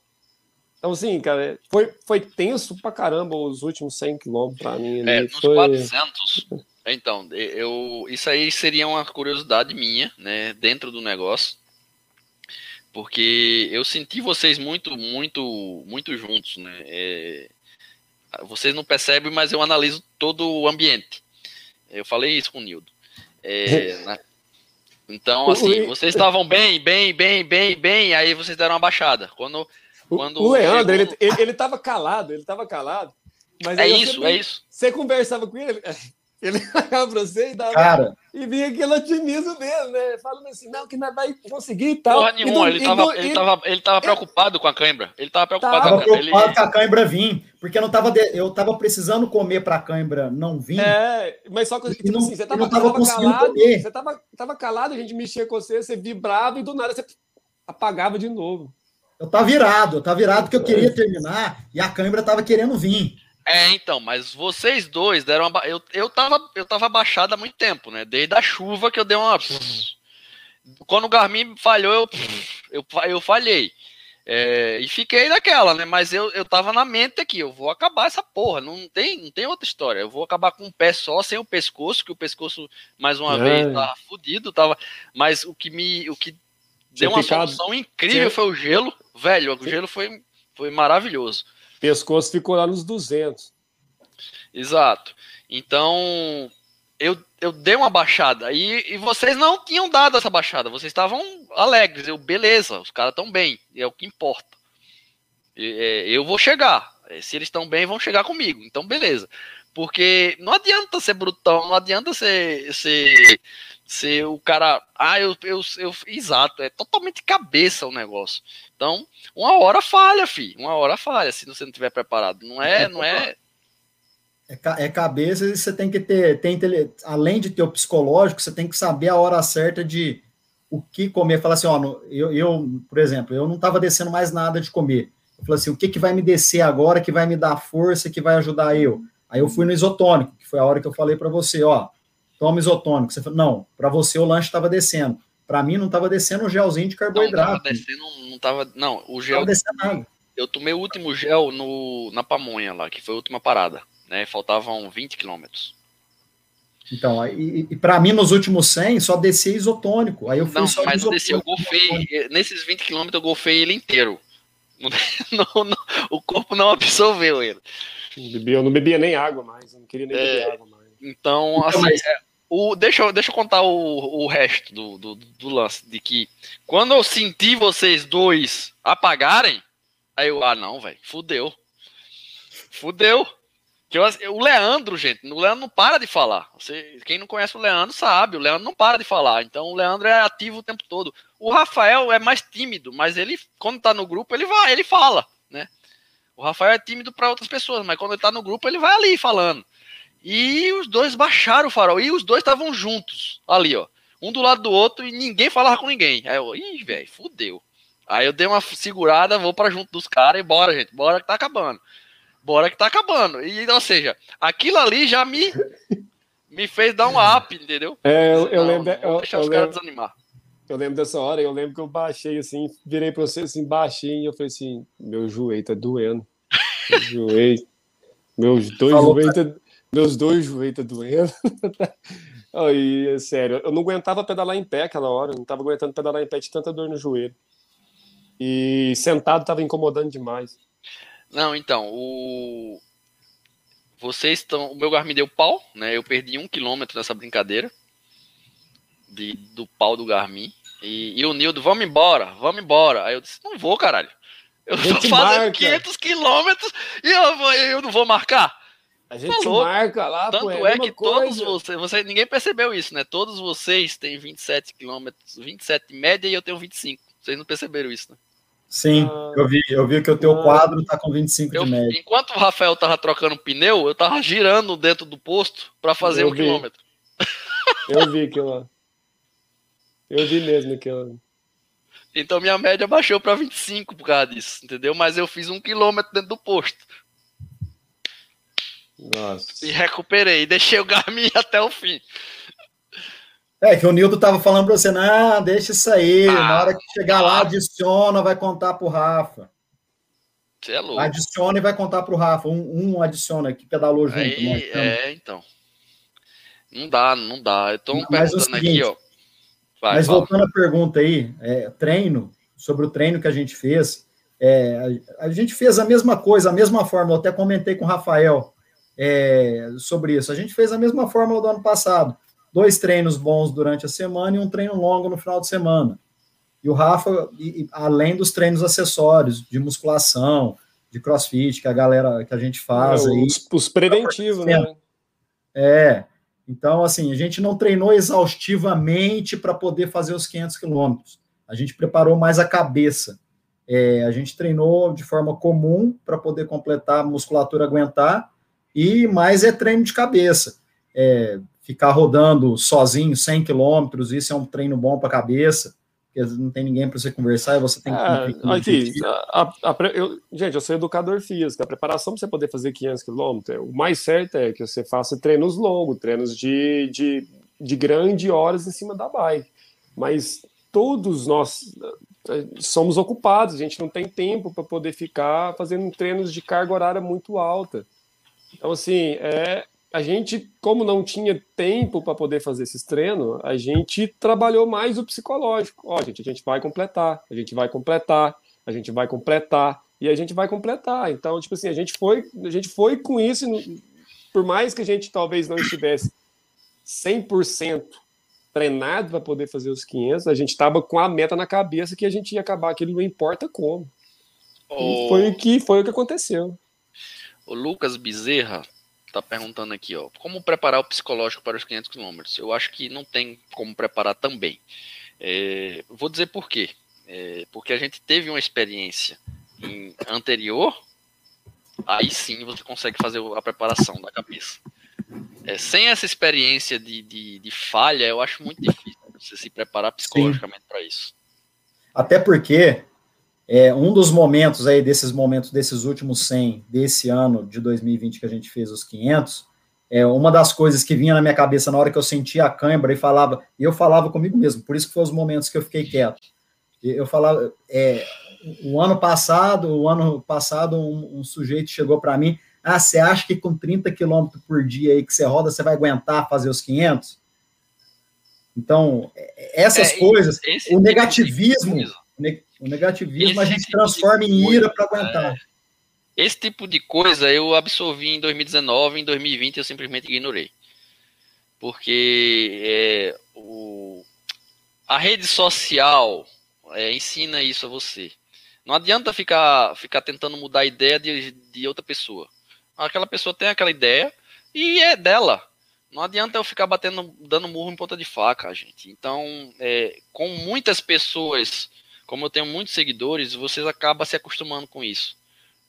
Então, assim, cara, foi, foi tenso pra caramba os últimos 100 quilômetros pra mim. É, nos foi... 400. Então, eu, isso aí seria uma curiosidade minha, né, dentro do negócio. Porque eu senti vocês muito, muito, muito juntos, né? É, vocês não percebem, mas eu analiso todo o ambiente. Eu falei isso com o Nildo. É, né? Então, assim, vocês estavam bem, bem, bem, bem, bem, aí vocês deram uma baixada. Quando, quando o Leandro, chegou... ele, ele, ele tava calado, ele tava calado. Mas é isso, é isso. Você conversava com ele, ele olhava pra você e dava. Cara. E vinha aquele otimismo dele, né? Falando assim, não, que nós vai conseguir e tal. Porra nenhuma, ele, tava, ele, tava, ele tava preocupado com a cãibra. Ele tava preocupado tava com a cãibra. preocupado ele... com a cãibra vir, porque não tava de... eu tava precisando comer pra cãibra não vir. É, mas só que tipo não, assim, você tava, não tava, tava calado, comer. você tava, tava calado, a gente mexia com você, você vibrava e do nada você apagava de novo. Eu tava virado, eu tava virado porque eu queria terminar e a cãibra tava querendo vir. É, então, mas vocês dois deram uma. Eu, eu, tava, eu tava baixado há muito tempo, né? Desde a chuva que eu dei uma. Quando o Garmin falhou, eu, eu, eu falhei. É, e fiquei naquela, né? Mas eu, eu tava na mente aqui, eu vou acabar essa porra. Não tem, não tem outra história. Eu vou acabar com um pé só, sem o pescoço, que o pescoço, mais uma é. vez, tava fudido. Tava, mas o que me. O que deu uma ficado... solução incrível foi o gelo. Velho, o gelo foi, foi maravilhoso. Pescoço ficou lá nos 200. Exato. Então, eu, eu dei uma baixada. E, e vocês não tinham dado essa baixada. Vocês estavam alegres. Eu, beleza, os caras estão bem. É o que importa. É, eu vou chegar. É, se eles estão bem, vão chegar comigo. Então, beleza. Porque não adianta ser brutão, não adianta ser, ser, ser o cara. Ah, eu, eu, eu. Exato, é totalmente cabeça o negócio. Então, uma hora falha, fi. Uma hora falha se você não tiver preparado. Não é, não é. É, é cabeça e você tem que ter, tem, além de ter o psicológico, você tem que saber a hora certa de o que comer. Falar assim, ó, eu, eu por exemplo, eu não estava descendo mais nada de comer. Eu falei assim, o que, que vai me descer agora, que vai me dar força, que vai ajudar eu? Aí eu fui no isotônico, que foi a hora que eu falei para você, ó, toma isotônico. Você falou, não, para você o lanche estava descendo. Para mim não estava descendo o gelzinho de carboidrato. Não, tava descendo, não tava. Não, o gel. Não descendo nada. Eu tomei o último gel no, na pamonha lá, que foi a última parada. Né? Faltavam 20 quilômetros. Então, e, e para mim, nos últimos 100, só descia isotônico. Aí eu fui não, só mas eu desci, eu golfei. Nesses 20 quilômetros, eu golfei ele inteiro. Não, não, o corpo não absorveu ele. Não bebia, eu não bebia nem água mais, eu não queria nem É. beber água mais. Então, assim, mas- é, o, deixa, eu, deixa eu contar o, o resto do, do, do lance. De que quando eu senti vocês dois apagarem, aí eu, ah, não, velho, fudeu. Fudeu. Que eu- o Leandro, gente, o Leandro não para de falar. Você, quem não conhece o Leandro sabe, o Leandro não para de falar. Então o Leandro é ativo o tempo todo. O Rafael é mais tímido, mas ele, quando tá no grupo, ele vai, ele fala, né? O Rafael é tímido para outras pessoas, mas quando ele tá no grupo, ele vai ali falando. E os dois baixaram o farol. E os dois estavam juntos, ali, ó. Um do lado do outro e ninguém falava com ninguém. Aí eu, ih, velho, fudeu. Aí eu dei uma segurada, vou para junto dos caras e bora, gente. Bora que tá acabando. Bora que tá acabando. E, ou seja, aquilo ali já me, me fez dar um up, entendeu? É, eu, eu Não, lembro, não vou eu, deixar eu os caras lembro, desanimar. eu lembro dessa hora, eu lembro que eu baixei assim, virei pra você assim, baixei e eu falei assim, meu joelho tá doendo. Meu joelho. Meus dois joelhos tá, meus dois joelhos tá doendo. Aí, sério, eu não aguentava pedalar em pé aquela hora, não tava aguentando pedalar em pé de tanta dor no joelho. E sentado tava incomodando demais. Não, então, o. Vocês estão. O meu Garmin deu pau, né? Eu perdi um quilômetro nessa brincadeira. De, do pau do Garmin. E, e o Nildo, vamos embora, vamos embora. Aí eu disse, não vou, caralho. Eu tô fazendo marca. 500 quilômetros e eu, eu não vou marcar. A gente Falou. marca lá, Tanto pô, é, é que todos coisa. vocês, você, ninguém percebeu isso, né? Todos vocês têm 27 quilômetros, 27 de média e eu tenho 25. Vocês não perceberam isso, né? Sim, Ah. eu vi, eu vi que o teu Ah. quadro tá com 25 Eu, de média. enquanto o Rafael tava trocando pneu, eu tava girando dentro do posto para fazer Eu um vi. quilômetro. Eu vi aquilo lá. Eu vi mesmo aquilo lá. Então minha média baixou para 25 por causa disso, entendeu? Mas eu fiz um quilômetro dentro do posto Nossa. e recuperei, deixei o Garmin até o fim. É, que o Nildo tava falando pra você, não, deixa isso aí, Ah, na hora que chegar lá, adiciona, vai contar pro Rafa. Você é louco. Adiciona e vai contar pro Rafa. Um, um adiciona que pedalou junto. Aí, nós estamos. é, então. Não dá, não dá. Eu tô Mas o perguntando aqui, seguinte, ó. Vai, Mas fala. voltando à pergunta aí, é, treino, sobre o treino que a gente fez, é, a, a gente fez a mesma coisa, a mesma fórmula, eu até comentei com o Rafael é, sobre isso. A gente fez a mesma fórmula do ano passado. Dois treinos bons durante a semana e um treino longo no final de semana. E o Rafa, e- e além dos treinos acessórios, de musculação, de crossfit, que a galera, que a gente faz É, aí. os, os preventivos, né? É. Então, assim, a gente não treinou exaustivamente para poder fazer os 500 quilômetros. A gente preparou mais a cabeça. É, a gente treinou de forma comum para poder completar a musculatura aguentar e mais é treino de cabeça. É, ficar rodando sozinho 100 quilômetros, isso é um treino bom para a cabeça, porque não tem ninguém para você conversar e você tem que o aqui, a- a- a eu- gente, eu sou educador físico. A preparação para você poder fazer 500 quilômetros, o mais certo é que você faça treinos longos, treinos de, de, de grande horas em cima da bike. Mas todos nós eh, somos ocupados, a gente não tem tempo para poder ficar fazendo treinos de carga horária muito alta. Então, assim, é, a gente, como não tinha tempo para poder fazer esses treinos, a gente trabalhou mais o psicológico. Ó, gente, a gente vai completar, a gente vai completar, a gente vai completar e a gente vai completar. Então, tipo assim, a gente foi, a gente foi com isso, por mais que a gente talvez não estivesse 100% treinado para poder fazer os 500, a gente estava com a meta na cabeça que a gente ia acabar aquilo, não importa como. E O, foi o que foi o que aconteceu. O Lucas Bezerra tá perguntando aqui, ó. Como preparar o psicológico para os 500 quilômetros? Eu acho que não tem como preparar também. É, vou dizer por quê. É, porque a gente teve uma experiência em- anterior, aí sim você consegue fazer a preparação da cabeça. É, sem essa experiência de, de, de falha, eu acho muito difícil você se preparar psicologicamente para isso. Até porque é, um dos momentos aí, desses momentos, desses últimos 100, desse ano de 2020 que a gente fez os 500, é, uma das coisas que vinha na minha cabeça na hora que eu sentia a cãibra e falava, e eu falava comigo mesmo, por isso que foi os momentos que eu fiquei quieto. Eu falava, é, o ano passado, o ano passado, um, um sujeito chegou para mim, ah, você acha que com 30 quilômetros por dia aí que você roda, você vai aguentar fazer os 500? Então, é, essas É, coisas, o tipo negativismo, coisa- o ne- o negativismo a Esse gente tipo transforma em coisa, ira para aguentar. Esse tipo de coisa eu absorvi em 2019, em 2020 eu simplesmente ignorei. Porque é, o, a rede social é, ensina isso a você. Não adianta ficar, ficar tentando mudar a ideia de, de outra pessoa. Aquela pessoa tem aquela ideia e é dela. Não adianta eu ficar batendo, dando murro em ponta de faca, gente. Então, é, com muitas pessoas, como eu tenho muitos seguidores, vocês acabam se acostumando com isso.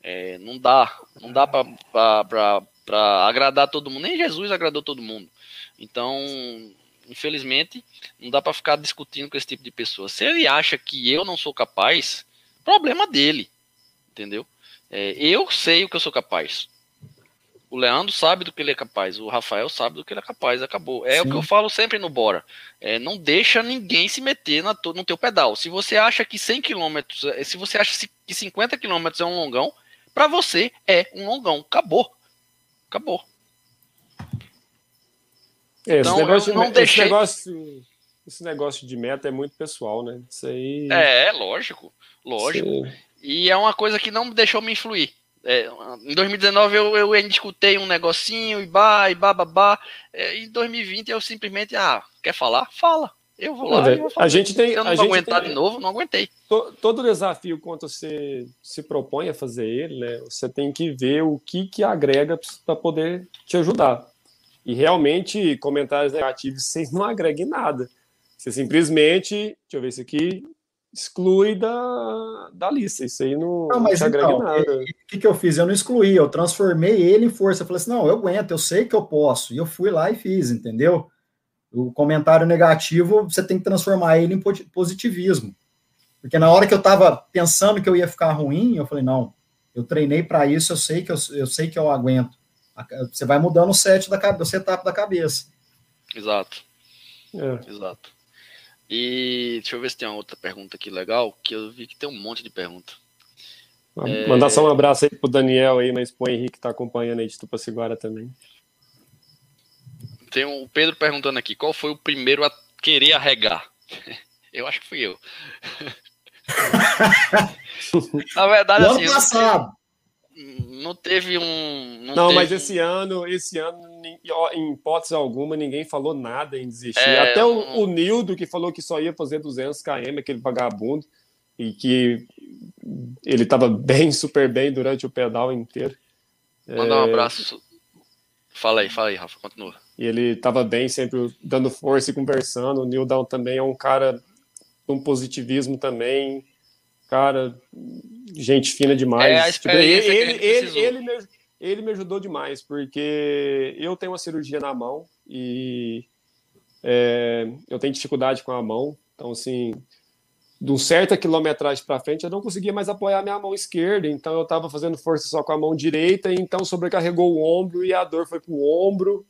É, não dá, não dá para agradar todo mundo. Nem Jesus agradou todo mundo. Então, infelizmente, não dá para ficar discutindo com esse tipo de pessoa. Se ele acha que eu não sou capaz, problema dele, entendeu? É, eu sei o que eu sou capaz. O Leandro sabe do que ele é capaz, o Rafael sabe do que ele é capaz, acabou. É Sim. o que eu falo sempre no Bora. É, não deixa ninguém se meter na, no teu pedal. Se você acha que 100 km, é, se você acha que 50 km é um longão, para você é um longão. Acabou. Acabou. É, então, esse negócio, não deixei... esse, negócio, esse negócio de meta é muito pessoal, né? Isso aí. É, lógico. Lógico. Sim. E é uma coisa que não deixou me influir. É, em 2019 eu, eu escutei um negocinho e bah, e bah. É, em 2020 eu simplesmente, ah, quer falar? Fala. Eu vou lá. Não, a gente tem. Eu não vou aguentar tem, de novo, não aguentei. To, todo desafio, quando você se propõe a fazer ele, né, você tem que ver o que, que agrega para poder te ajudar. E realmente, comentários negativos, vocês não agregam nada. Você simplesmente, deixa eu ver isso aqui, exclui da, da lista. Isso aí não, não mas agrega então, nada. O que, que eu fiz? Eu não excluí, eu transformei ele em força. Eu falei assim: não, eu aguento, eu sei que eu posso. E eu fui lá e fiz, entendeu? O comentário negativo, você tem que transformar ele em positivismo. Porque na hora que eu estava pensando que eu ia ficar ruim, eu falei: não, eu treinei para isso, eu sei que eu, eu sei que eu aguento. Você vai mudando o set da cabeça, o setup da cabeça. Exato. É. Exato. E deixa eu ver se tem uma outra pergunta aqui legal, que eu vi que tem um monte de pergunta. É... Mandar só um abraço aí pro Daniel aí, mas pro Henrique que tá acompanhando aí de Tupaciguara também. Tem um Pedro perguntando aqui, qual foi o primeiro a querer arregar? Eu acho que fui eu. Na verdade, assim, ano passado não teve um. Não, não teve... mas esse ano, esse ano, em hipótese alguma, ninguém falou nada em desistir. É, Até o, um... o Nildo, que falou que só ia fazer 200 km, aquele vagabundo, e que ele estava bem, super bem durante o pedal inteiro. Mandar é... um abraço. Fala aí, fala aí, Rafa, continua. E ele estava bem, sempre dando força e conversando. O Nildão também é um cara com positivismo também cara, gente fina demais. É, tipo, ele, ele, ele, ele, me, ele me ajudou demais, porque eu tenho uma cirurgia na mão e é, eu tenho dificuldade com a mão. Então, assim, de um certa quilometragem para frente, eu não conseguia mais apoiar minha mão esquerda. Então, eu estava fazendo força só com a mão direita, então sobrecarregou o ombro e a dor foi para o ombro.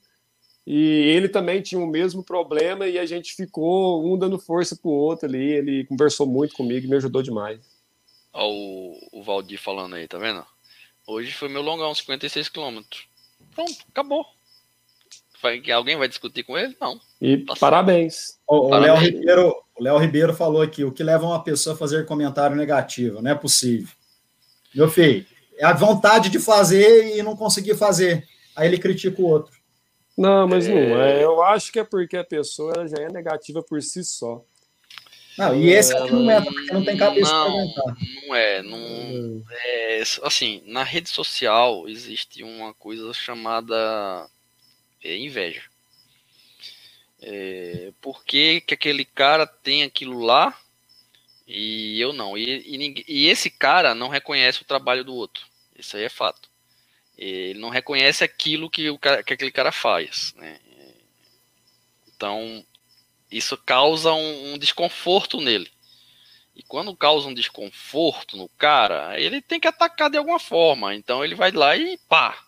E ele também tinha o mesmo problema e a gente ficou um dando força pro outro ali. Ele conversou muito comigo e me ajudou demais. Olha o, o Valdir falando aí, tá vendo? Hoje foi meu longão, 56 km. Pronto, acabou. Vai, alguém vai discutir com ele? Não. E tá parabéns. O, Léo Ribeiro, o Léo Ribeiro falou aqui: o que leva uma pessoa a fazer comentário negativo? Não é possível. Meu filho, é a vontade de fazer e não conseguir fazer. Aí ele critica o outro. Não, mas é... não é. Eu acho que é porque a pessoa já é negativa por si só. Não, e esse é o que não porque não tem cabeça para aguentar. Não é, não é, assim, na rede social existe uma coisa chamada é, inveja. É, por que, que aquele cara tem aquilo lá e eu não? E, e, e esse cara não reconhece o trabalho do outro. Isso aí é fato. Ele não reconhece aquilo que, o que aquele cara faz. Né? Então, isso causa um, um, desconforto nele. E quando causa um desconforto no cara, ele tem que atacar de alguma forma. Então ele vai lá e pá.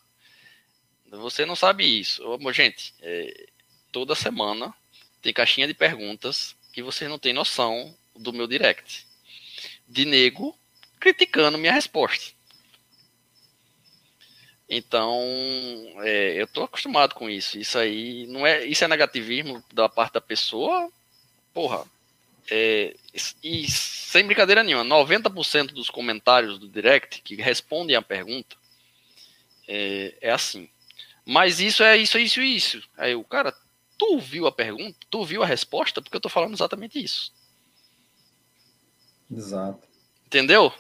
Você não sabe isso. Gente, é, toda semana tem caixinha de perguntas que você não tem noção do meu direct. De nego criticando minha resposta. Então, é, eu tô acostumado com isso. Isso aí não é, isso é negativismo da parte da pessoa. Porra. É, e sem brincadeira nenhuma, 90% dos comentários do direct que respondem à pergunta é, é assim. Mas isso é isso, é isso isso. Aí o cara, tu viu a pergunta? Tu viu a resposta? Porque eu tô falando exatamente isso. Exato. Entendeu?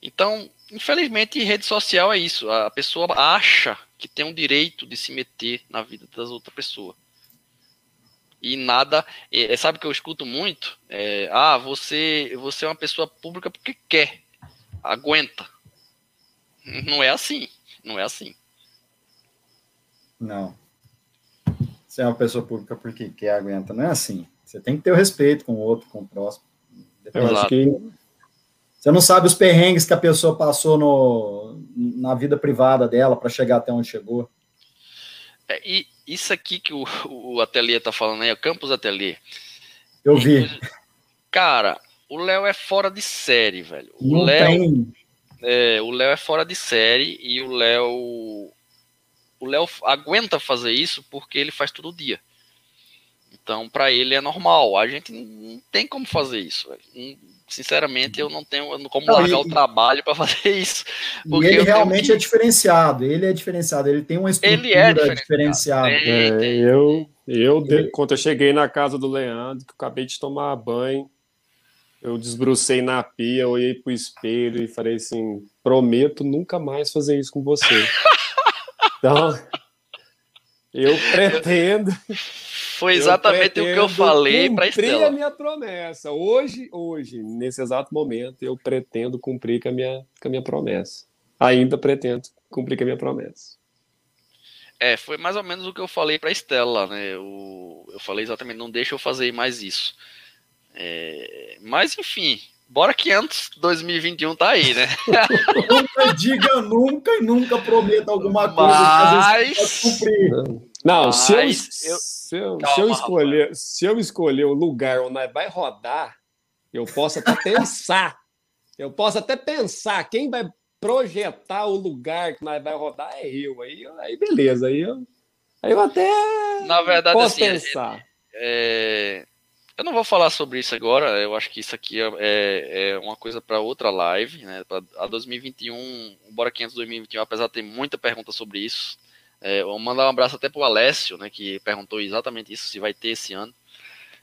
Então, infelizmente, rede social é isso. A pessoa acha que tem um direito de se meter na vida das outras pessoas. E nada. É, sabe o que eu escuto muito? É, ah, você, você é uma pessoa pública porque quer. Aguenta. Não é assim. Não é assim. Não. Você é uma pessoa pública porque quer, aguenta. Não é assim. Você tem que ter o respeito com o outro, com o próximo. Eu acho que você não sabe os perrengues que a pessoa passou no, na vida privada dela para chegar até onde chegou. É, e isso aqui que o, o Ateliê tá falando aí, o Campus Ateliê. Eu vi. Cara, o Léo é fora de série, velho. O não Léo, tem. é, o Léo é fora de série e o Léo o Léo aguenta fazer isso porque ele faz todo dia. Então, para ele é normal. A gente não tem como fazer isso. Velho sinceramente, eu não tenho como não, largar o trabalho para fazer isso. E ele realmente que... é diferenciado. Ele é diferenciado. Ele tem uma estrutura ele é diferenciada. É, eu, eu ele... quando eu cheguei na casa do Leandro, que eu acabei de tomar banho, eu desbrucei na pia, olhei pro espelho e falei assim: prometo nunca mais fazer isso com você. então, eu pretendo. Foi exatamente o que eu falei para Estela. a minha promessa. Hoje, hoje, nesse exato momento, eu pretendo cumprir com a minha, com a minha promessa. Ainda pretendo cumprir com a minha promessa. É, foi mais ou menos o que eu falei para Estela, né? Eu, eu falei exatamente, não deixa eu fazer mais isso. É, mas enfim, bora que antes 2021 tá aí, né? nunca diga nunca e nunca prometa alguma coisa mas... que às cumprir. Não, mas se eu, eu... Se, eu, Calma, se, eu escolher, se eu escolher o lugar onde vai rodar, eu posso até pensar. eu posso até pensar quem vai projetar o lugar que nós vai rodar é eu. Aí, aí beleza, aí eu, aí eu até Na verdade, posso assim, pensar. É, eu não vou falar sobre isso agora, eu acho que isso aqui é, é, é uma coisa para outra live, né? Pra, a 2021, o Bora 500 2021, apesar de ter muita pergunta sobre isso, é, vou mandar um abraço até pro Alessio, né, que perguntou exatamente isso, se vai ter esse ano.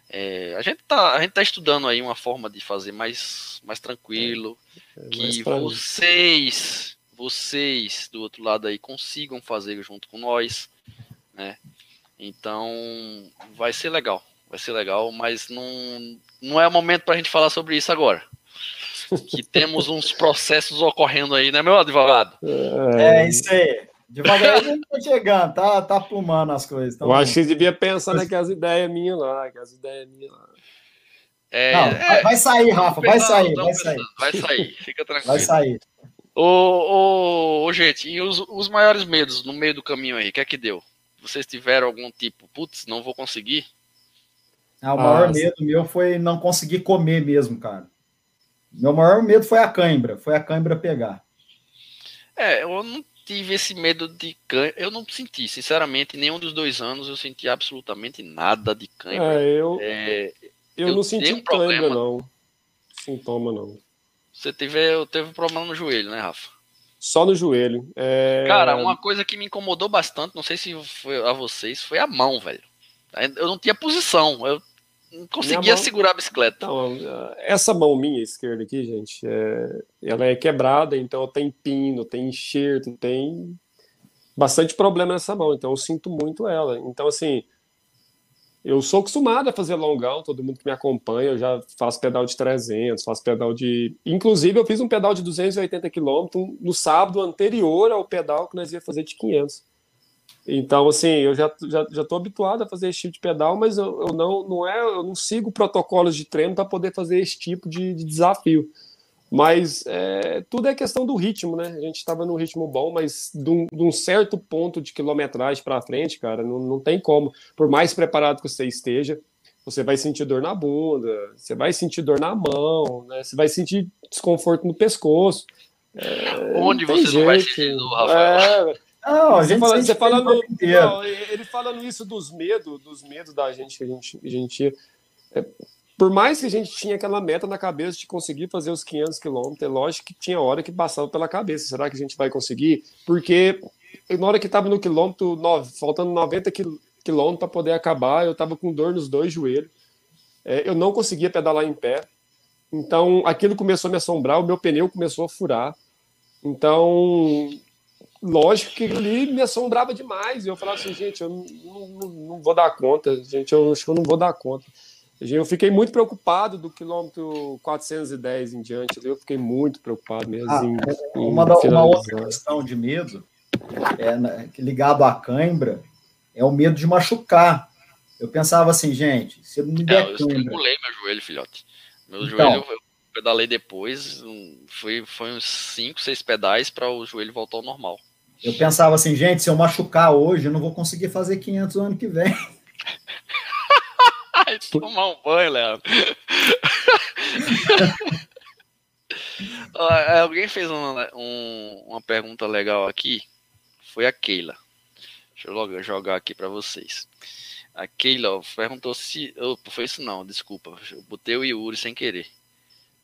É, a, gente tá, a gente tá estudando aí uma forma de fazer mais, mais tranquilo, é, que vocês, vocês do outro lado aí consigam fazer junto com nós, né? Então, vai ser legal, vai ser legal, mas não, não é o momento para a gente falar sobre isso agora. que temos uns processos ocorrendo aí, né, meu advogado? É, isso aí. Devagarinho tá chegando, tá, tá plumando as coisas. Eu acho que você devia pensar naquelas ideias minhas lá, aquelas ideias minhas lá. É, não, é, vai sair, Rafa, vai sair, vai sair. Vai sair, fica tranquilo. Vai sair. Ô, ô, ô gente, e os, os maiores medos no meio do caminho aí, o que é que deu? Vocês tiveram algum tipo, putz, não vou conseguir? Ah, o maior ah, medo meu foi não conseguir comer mesmo, cara. Meu maior medo foi a cãibra, foi a cãibra pegar. É, eu não tive esse medo de cãibra. Eu não senti, sinceramente, nenhum dos dois anos eu senti absolutamente nada de cãibra. É, eu, é, eu, eu, não senti um cãibra, não. Sintoma, não. Você teve, teve um problema no joelho, né, Rafa? Só no joelho. É... Cara, uma coisa que me incomodou bastante, não sei se foi a vocês, foi a mão, velho. Eu não tinha posição. Eu não conseguia mão... segurar a bicicleta. Não, essa mão minha esquerda aqui, gente, é... ela é quebrada, então tem pino, tem enxerto, tem bastante problema nessa mão, então eu sinto muito ela. Então, assim, eu sou acostumado a fazer longão, todo mundo que me acompanha, eu já faço pedal de 300, faço pedal de... Inclusive, eu fiz um pedal de 280 km no sábado anterior ao pedal que nós ia fazer de 500. Então, assim, eu já já já estou habituado a fazer esse tipo de pedal, mas eu, eu não não é eu não sigo protocolos de treino para poder fazer esse tipo de, de desafio. Mas é, tudo é questão do ritmo, né? A gente estava num ritmo bom, mas de um, de um certo ponto de quilometragem para frente, cara, não, não tem como. Por mais preparado que você esteja, você vai sentir dor na bunda, você vai sentir dor na mão, né? Você vai sentir desconforto no pescoço. É, Onde você jeito. não vai sentir dor, Rafael? É, não, a gente fala, você falando, não, ele falando isso dos medos, dos medos da gente que a gente, a gente é, por mais que a gente tinha aquela meta na cabeça de conseguir fazer os 500 quilômetros, é lógico que tinha hora que passava pela cabeça. Será que a gente vai conseguir? Porque na hora que estava no quilômetro, nove, faltando 90 quilômetros para poder acabar, eu estava com dor nos dois joelhos. É, eu não conseguia pedalar em pé. Então, aquilo começou a me assombrar, o meu pneu começou a furar. Então, lógico que ali me assombrava demais. E eu falava assim, gente, eu não, não, não, vou dar conta, gente, eu acho que eu não vou dar conta. Eu fiquei muito preocupado do quilômetro 410 em diante. Eu fiquei muito preocupado mesmo. Ah, em, uma, da, uma outra questão de medo, é, né, ligado à cãibra, é o medo de machucar. Eu pensava assim, gente, se eu me der é, eu cãibra... Eu meu joelho, filhote. Meu então, joelho, eu pedalei depois, foi, foi uns 5, 6 pedais para o joelho voltar ao normal. Eu pensava assim, gente, se eu machucar hoje, eu não vou conseguir fazer 500 ano que vem. Tomar um banho, Leandro. Alguém fez uma, um, uma pergunta legal aqui. Foi a Keila. Deixa eu logo jogar aqui para vocês. A Keila perguntou se. Opa, foi isso não, desculpa. Eu botei o Yuri sem querer.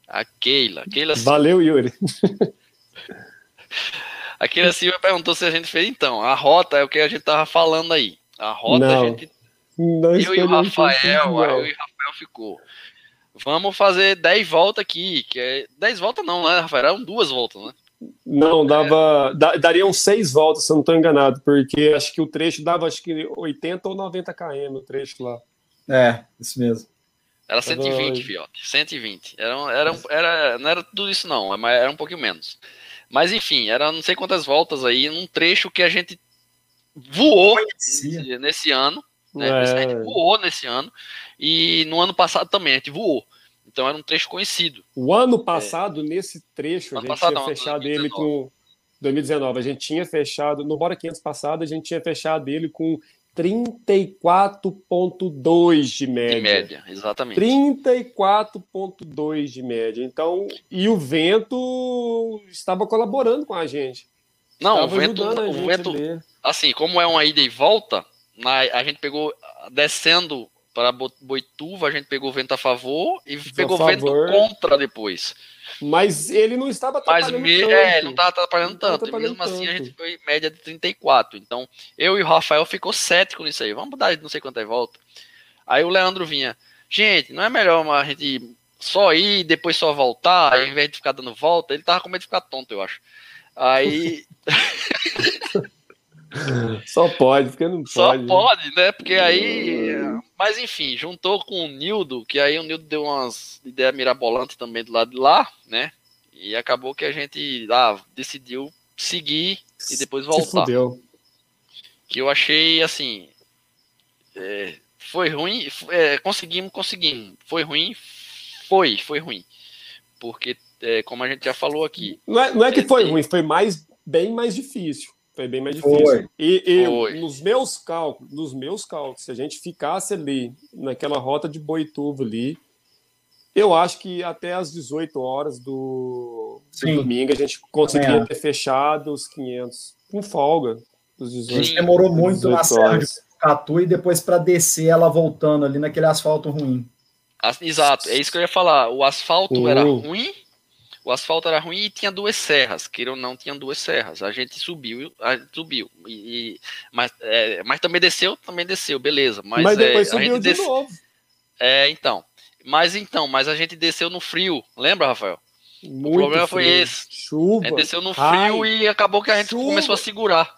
A Keila. Keila Valeu, Yuri. a Keila Silva perguntou se a gente fez então. A rota é o que a gente tava falando aí. A rota não. a gente não eu e o Rafael, eu e o Rafael ficou. Vamos fazer 10 voltas aqui, que é 10 voltas não, né, Rafael? Eram duas voltas, né? Não, dava. É. Dariam seis voltas, se eu não estou enganado, porque acho que o trecho dava acho que 80 ou 90 km o trecho lá. É, isso mesmo. Era 120, Tava... fiote. 120. Era, era, era, não era tudo isso, não, mas era um pouquinho menos. Mas enfim, era não sei quantas voltas aí, num trecho que a gente voou nesse, nesse ano. Né? É. A gente voou nesse ano. E no ano passado também, a gente voou. Então era um trecho conhecido. O ano passado, é. nesse trecho, a gente passado, tinha não, fechado 2019. ele com. 2019, a gente tinha fechado. No Bora 500 passado, a gente tinha fechado ele com 34,2 de média. De média, exatamente. 34,2 de média. Então, e o vento estava colaborando com a gente. Não, estava o vento, o vento assim, como é uma ida e volta, a gente pegou descendo para Boituva, a gente pegou vento a favor e pegou favor. vento contra depois. Mas ele não estava atrapalhando Mas me, tanto. É, não estava atrapalhando não tanto. Atrapalhando mesmo assim, a gente foi média de 34. Então, eu e o Rafael ficou cético nisso aí. Vamos mudar de não sei quantas voltas. Aí o Leandro vinha, gente, não é melhor a gente só ir e depois só voltar, ao invés de ficar dando volta? Ele tava com medo de ficar tonto, eu acho. Aí. Só pode, porque não pode. Só pode, né? Porque aí. Mas enfim, juntou com o Nildo, que aí o Nildo deu umas ideias mirabolantes também do lado de lá, né? E acabou que a gente ah, decidiu seguir e depois voltar. Que eu achei assim. É, foi ruim. É, conseguimos, conseguimos. Foi ruim? Foi, foi ruim. Porque, é, como a gente já falou aqui. Não é, não é que foi ruim, foi mais bem mais difícil. Foi bem mais difícil. Foi. E, e Foi. nos meus cálculos, nos meus cálculos, se a gente ficasse ali naquela rota de Boituva ali, eu acho que até às 18 horas do, do domingo a gente conseguiria ter fechado os 500 com folga. Dos 18, a gente demorou muito na Serra de Catu e depois para descer ela voltando ali naquele asfalto ruim. Exato, é isso que eu ia falar. O asfalto uh. era ruim o asfalto era ruim e tinha duas serras, queira ou não, tinha duas serras. A gente subiu, a gente subiu. E, mas, é, mas também desceu, também desceu, beleza. Mas, mas depois é, subiu de desce... novo. É, então. Mas então, mas a gente desceu no frio, lembra, Rafael? Muito o problema frio. foi esse. Chuva. A gente desceu no frio e acabou que a gente chuva, começou a segurar.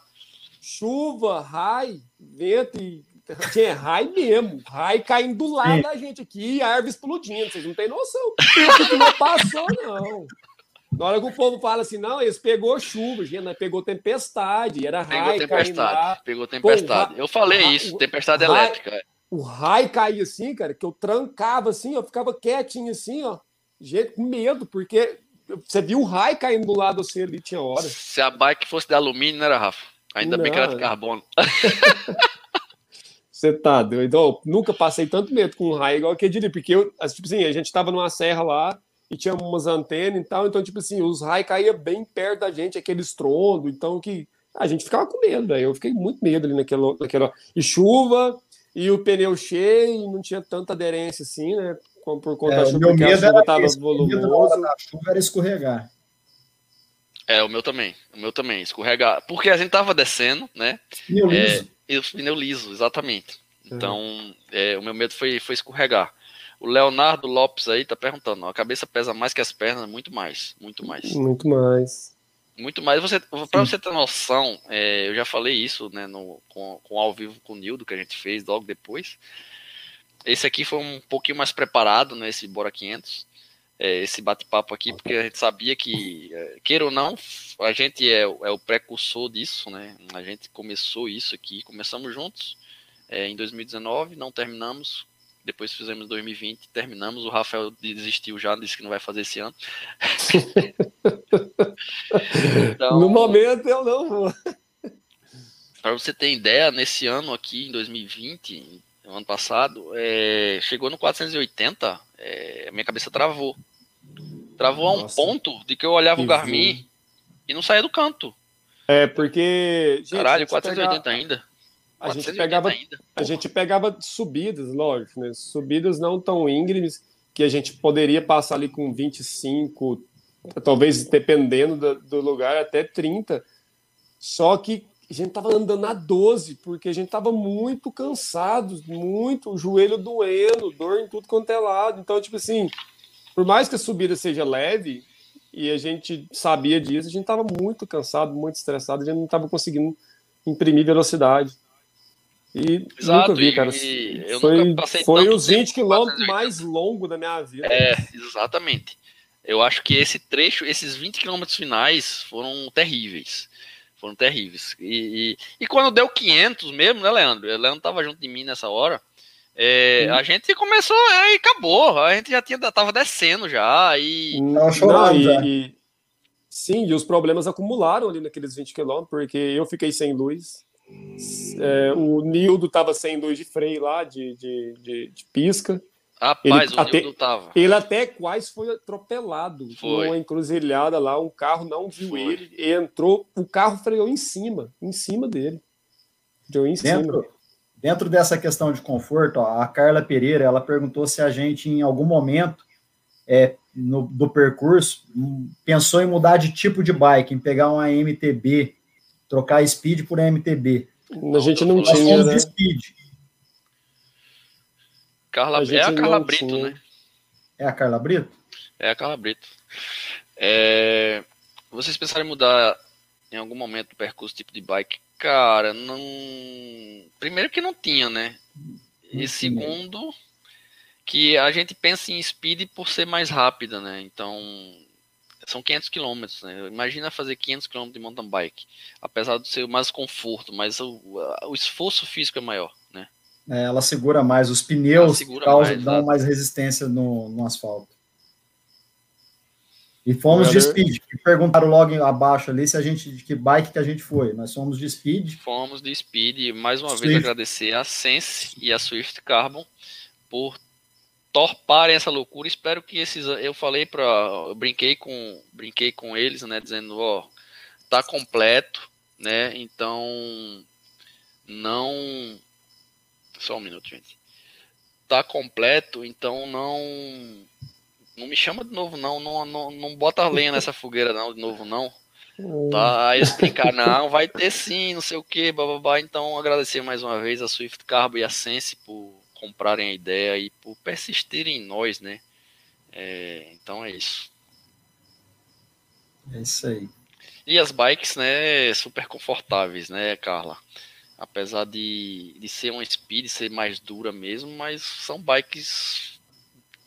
Chuva, raio, vento e tinha raio mesmo, raio caindo do lado Sim. da gente aqui, árvore explodindo, vocês não têm noção. Isso que não passou, não. Na hora que o povo fala assim, não, eles pegou chuva, gente, né? pegou tempestade, era pegou raio tempestade, Pegou tempestade. Pô, eu falei isso, tempestade elétrica. O raio caía assim, cara, que eu trancava assim, eu ficava quietinho assim, ó, gente, com medo, porque você viu o raio caindo do lado assim ali, tinha hora. Se a bike fosse de alumínio, não era, Rafa? Ainda não. bem que era de carbono. Você tá doido. Então, nunca passei tanto medo com um raio igual aquele dia, porque eu, assim, tipo assim, a gente tava numa serra lá e tinha umas antenas e tal, então, tipo assim, os raios caíam bem perto da gente, aquele estrondo, então que a gente ficava com medo, velho. Eu fiquei muito medo ali naquela, naquela. E chuva, e o pneu cheio, não tinha tanta aderência assim, né? por conta é, da chuva, porque a chuva estava volumosa. A chuva era escorregar. É, o meu também. O meu também, escorregar. Porque a gente tava descendo, né? É, liso. É, pneu liso, exatamente. Então, é. É, o meu medo foi, foi escorregar. O Leonardo Lopes aí tá perguntando, ó, a cabeça pesa mais que as pernas, muito mais, muito mais. Muito mais. Muito mais. Você, para você ter noção, é, eu já falei isso, né, no, com, com ao vivo com o Nildo que a gente fez logo depois. Esse aqui foi um pouquinho mais preparado, né, esse Bora 500 é, esse bate-papo aqui, porque a gente sabia que, é, queira ou não, a gente é, é, o precursor disso, né? A gente começou isso aqui, começamos juntos é, em 2019, não terminamos, depois fizemos em 2020, terminamos. O Rafael desistiu já, disse que não vai fazer esse ano. então, no momento eu não vou. Para você ter ideia, nesse ano aqui, em 2020, ano passado, é, chegou no 480, é, minha cabeça travou. Travou Nossa. a um ponto de que eu olhava o Garmin e não saía do canto. É, porque. Gente, Caralho, 480 ainda. A gente, pegava, ainda. a gente pegava subidas, lógico, né? Subidas não tão íngremes, que a gente poderia passar ali com 25, talvez dependendo do, do lugar, até 30. Só que a gente tava andando a 12, porque a gente tava muito cansado, muito, o joelho doendo, dor em tudo quanto é lado. Então, tipo assim, por mais que a subida seja leve, e a gente sabia disso, a gente tava muito cansado, muito estressado, a gente não tava conseguindo imprimir velocidade. E Exato, nunca vi, cara. foi foi os 20 quilômetros mais longos da minha vida. É, exatamente. Eu acho que esse trecho, esses 20 quilômetros finais foram terríveis. Foram terríveis. E, e, e, quando deu 500 mesmo, né, Leandro? O Leandro tava junto de mim nessa hora. É, a gente começou é, e acabou. A gente já tinha, tava descendo já. E. Não, chorando, Não, e, e, sim, e os problemas acumularam ali naqueles 20 quilômetros, porque eu fiquei sem luz. É, o Nildo tava sem luz de freio lá, de, de, de, de pisca. Rapaz, ele, o até, Nildo tava. Ele até quase foi atropelado. Foi. Numa encruzilhada lá, um carro não viu foi. ele, e entrou, o carro freou em cima, em cima dele. Deu em dentro, cima. Dentro dessa questão de conforto, ó, a Carla Pereira, ela perguntou se a gente, em algum momento é, no, do percurso, pensou em mudar de tipo de bike, em pegar uma MTB, trocar Speed por MTB. A gente não tinha, né? Speed. Carla, a é a Carla Brito, tinha. né? É a Carla Brito? É a Carla Brito. É... Vocês pensaram em mudar em algum momento o percurso tipo de bike? Cara, não. Primeiro que não tinha, né? E segundo, que a gente pensa em speed por ser mais rápida, né? Então, são 500 quilômetros, né? Imagina fazer 500 quilômetros de mountain bike, apesar de ser mais conforto, mas o, o esforço físico é maior? É, ela segura mais, os pneus causam, mais, dão mais resistência no, no asfalto. E fomos de speed. Perguntaram logo abaixo ali se a gente de que bike que a gente foi. Nós fomos de speed. Fomos de speed. Mais uma Swift. vez agradecer a Sense e a Swift Carbon por torparem essa loucura. Espero que esses eu falei para eu brinquei com brinquei com eles, né, dizendo, ó, tá completo, né? Então não só um minuto, gente. Tá completo, então não não me chama de novo, não. Não, não, não bota lenha nessa fogueira, não, de novo, não. Tá, aí explicar, não, vai ter sim, não sei o que, bababá. Então, agradecer mais uma vez a Swift Carbo e a Sense por comprarem a ideia e por persistirem em nós, né? É, então é isso. É isso aí. E as bikes, né, super confortáveis, né, Carla? Apesar de, de ser uma speed, ser mais dura mesmo, mas são bikes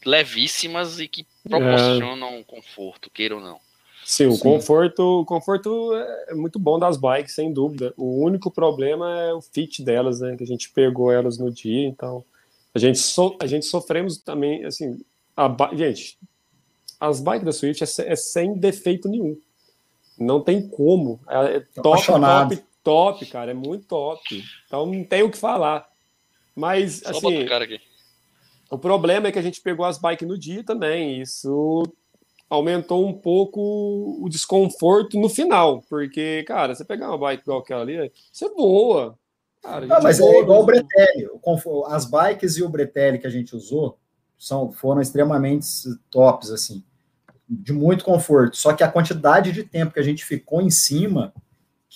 levíssimas e que proporcionam é. conforto, queira ou não. Sim, o conforto, o conforto é muito bom das bikes, sem dúvida. O único problema é o fit delas, né? Que a gente pegou elas no dia, então a gente, so, a gente sofremos também, assim, a, gente, as bikes da Swift é, é, sem defeito nenhum. Não tem como. É, é top, top, top, cara. É muito top. Então não tem o que falar. Mas, Só assim. O problema é que a gente pegou as bikes no dia também. Isso aumentou um pouco o desconforto no final, porque, cara, você pegar uma bike igual aquela ali, você voa. Cara, não, mas é igual o Bretelli. As bikes e o Bretelli que a gente usou, são, foram extremamente tops, assim, de muito conforto. Só que a quantidade de tempo que a gente ficou em cima,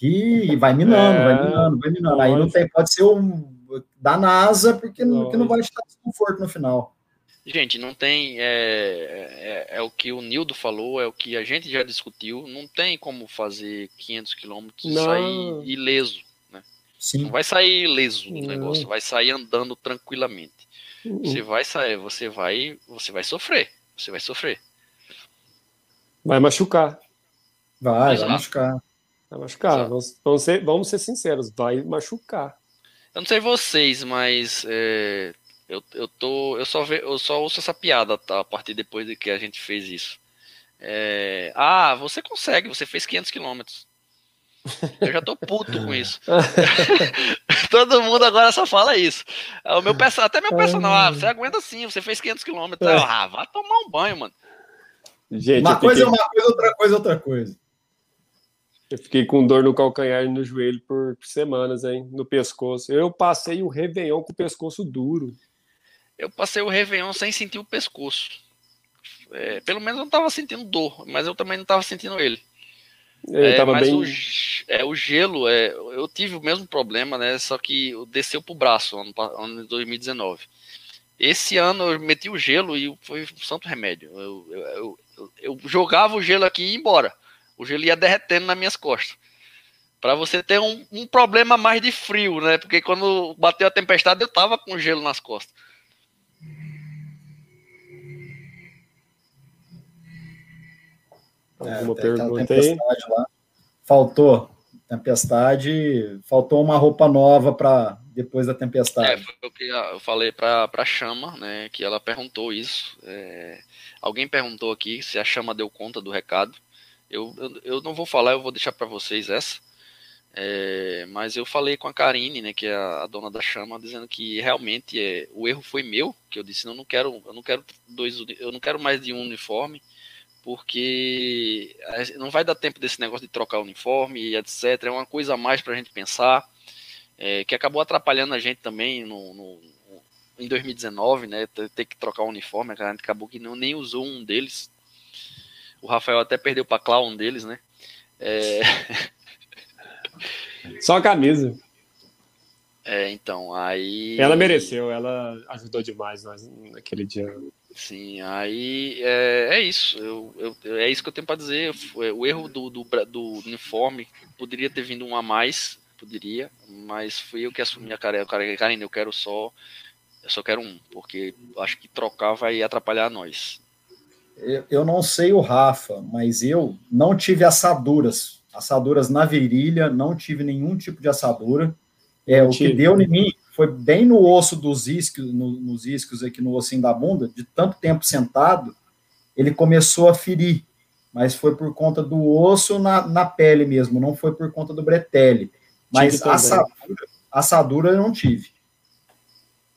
que vai minando, é, vai minando, vai minando. Aí não tem, pode ser um da NASA, porque não, que não vai estar desconforto no final. Gente, não tem. É, é, é, o que o Nildo falou, é o que a gente já discutiu. Não tem como fazer 500 quilômetros e sair ileso. Né? Sim. Não vai sair ileso o negócio, vai sair andando tranquilamente. Uhum. Você vai sair, você vai, você vai sofrer. Você vai sofrer. Vai machucar. Vai, vai machucar. Vai machucar. Vamos, vamos, ser, vamos ser sinceros, vai machucar. Eu não sei vocês, mas é, eu, eu, tô, eu, só ve, eu só ouço essa piada tá, a partir depois de que a gente fez isso. É, ah, você consegue, você fez 500 quilômetros. Eu já tô puto com isso. Todo mundo agora só fala isso. O meu até meu personal, ah, você aguenta sim, você fez 500 quilômetros. Ah, vá tomar um banho, mano. Gente, uma coisa é uma coisa, outra coisa é outra coisa. Eu fiquei com dor no calcanhar e no joelho por semanas, hein? No pescoço. Eu passei o Réveillon com o pescoço duro. Eu passei o Réveillon sem sentir o pescoço. É, pelo menos eu não tava sentindo dor, mas eu também não tava sentindo ele. É, tava mas bem... o, é, o gelo, é, eu tive o mesmo problema, né? Só que desceu pro braço ano, ano de 2019. Esse ano eu meti o gelo e foi um santo remédio. Eu, eu, eu, eu jogava o gelo aqui e ia embora. O gelo ia derretendo nas minhas costas. Para você ter um, um, problema mais de frio, né? Porque quando bateu a tempestade eu tava com gelo nas costas. Alguma é, pergunta aí? Lá. Faltou tempestade, faltou uma roupa nova para depois da tempestade. É, foi o que eu falei para a Chama, né, que ela perguntou isso. É, alguém perguntou aqui se a Chama deu conta do recado. Eu, eu, eu não vou falar, eu vou deixar para vocês essa. É, mas eu falei com a Karine, né, que é a, dona da chama, dizendo que realmente é, o erro foi meu, que eu disse, não, não quero, eu não quero dois, eu não quero mais de um uniforme, porque não vai dar tempo desse negócio de trocar uniforme e etc. É uma coisa a mais para a gente pensar, é, que acabou atrapalhando a gente também no, no, em 2019, né, ter que trocar o uniforme, a gente acabou que não, nem usou um deles. O Rafael até perdeu para um deles, né? É... Só a camisa. É, então, aí. Ela mereceu, ela ajudou demais nós naquele dia. Sim, aí é, é isso. Eu, eu, é isso que eu tenho para dizer. O erro do, do, do, uniforme poderia ter vindo um a mais, poderia, mas fui eu que assumi a cara. Karine, eu quero só. Eu só quero um, porque acho que trocar vai atrapalhar nós. Eu, eu não sei o Rafa, mas eu não tive assaduras assaduras na virilha, não tive nenhum tipo de assadura. É, o que deu em mim foi bem no osso dos isquios, no, nos isquios aqui no ossinho da bunda, de tanto tempo sentado, ele começou a ferir, mas foi por conta do osso na, na pele mesmo, não foi por conta do bretelle. Mas assadura, assadura eu não tive.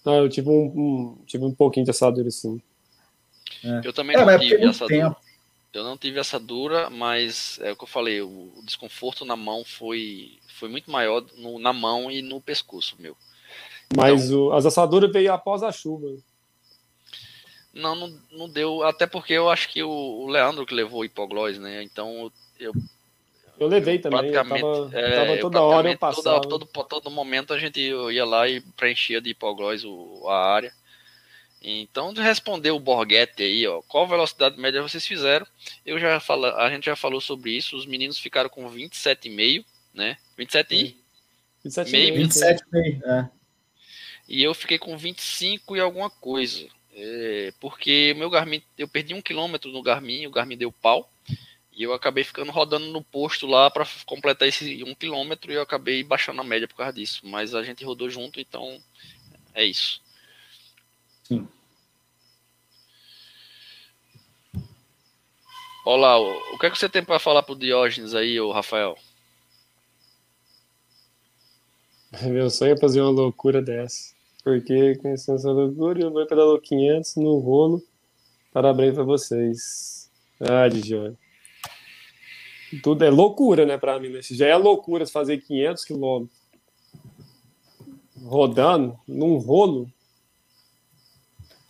Não, eu tive um, um, tive um pouquinho de assadura, sim. É. Eu também é, não tive assadura. Tempo. Eu não tive essa dura, mas é o que eu falei, o, desconforto na mão foi, foi muito maior no, na mão e no pescoço, meu. Mas então, o, as assaduras veio após a chuva. Não, não, não deu, até porque eu acho que o, o Leandro que levou o hipoglós, né? Então eu. Eu levei eu, também, praticamente, eu tava, é, tava toda hora eu passava. Todo, todo, todo momento a gente ia lá e preenchia de hipoglós a área. Então, de responder o Borghetti aí, ó, qual velocidade média vocês fizeram? Eu já fala, a gente já falou sobre isso, os meninos ficaram com 27,5, né? 27 e 27,5, 27,5, é. E eu fiquei com 25 e alguma coisa. É, porque meu Garmin, eu perdi um quilômetro no Garmin, o Garmin deu pau. E eu acabei ficando rodando no posto lá para completar esse um quilômetro e eu acabei baixando a média por causa disso. Mas a gente rodou junto, então é isso. Sim. Olá, o que é que você tem para falar pro Diógenes aí, o Rafael? Meu sonho é fazer uma loucura dessa. Porque conhecendo essa loucura, eu vou pedalou 500 no rolo. Parabéns para vocês. Ah, Dijon. Tudo é loucura, né, para mim. Né? Já é loucura fazer 500 quilômetros rodando num rolo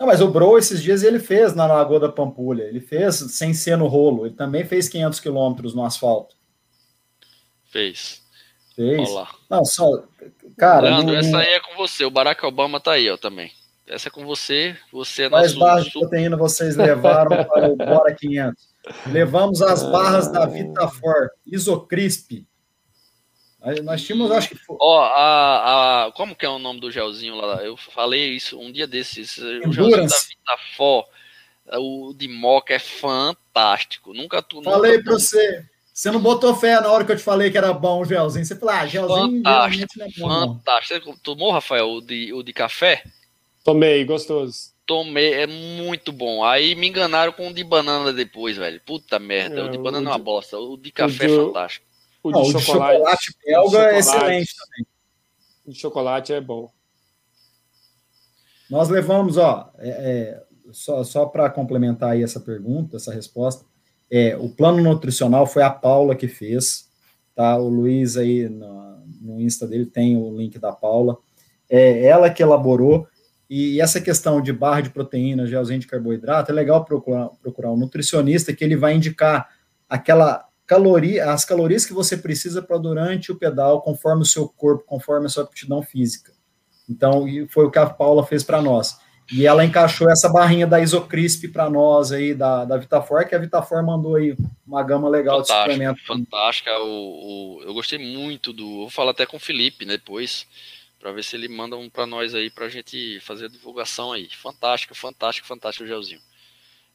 Não, mas o Bro, esses dias, ele fez na Lagoa da Pampulha. Ele fez sem ser no rolo. Ele também fez 500 quilômetros no asfalto. Fez. Fez. Olá. Não, só. Cara. Leandro, essa aí é com você. O Barack Obama tá aí, ó, também. Essa é com você. Você é Quais barras de proteína vocês levaram para o Bora 500? Levamos as barras da Vitafor, Isocrisp. Nós tínhamos, acho que foi. Ó, a, a, como que é o nome do gelzinho lá? Eu falei isso um dia desses. O gelzinho da Vitafor, o de moca é fantástico. Nunca tu. Falei nunca, pra você. Você não botou fé na hora que eu te falei que era bom o gelzinho. Você falou, ah, gelzinho fantástico, é bom, fantástico. Você tomou, Rafael, o de, o de café? Tomei, gostoso. Tomei, é muito bom. Aí me enganaram com o de banana depois, velho. Puta merda, é, o de banana é uma bosta. O de café o é fantástico. O de, chocolate, de chocolate belga chocolate, é excelente também. O de chocolate é bom. Nós levamos, ó, é, é, só, só para complementar aí essa pergunta, essa resposta, é, o plano nutricional foi a Paula que fez, tá? O Luiz aí no, no Insta dele tem o link da Paula. É ela que elaborou e essa questão de barra de proteína, gelzinho de carboidrato, é legal procurar, procurar um nutricionista que ele vai indicar aquela caloria, as calorias que você precisa para durante o pedal, conforme o seu corpo, conforme a sua aptidão física. Então, foi o que a Paula fez para nós. E ela encaixou essa barrinha da Isocrisp para nós aí, da, da Vitafor, que a Vitafor mandou aí uma gama legal fantástica, de suplemento. Fantástica, o, o, eu gostei muito do. Vou falar até com o Felipe né, depois para ver se ele manda um para nós aí para a gente fazer a divulgação aí. Fantástico, fantástico, fantástico o gelzinho.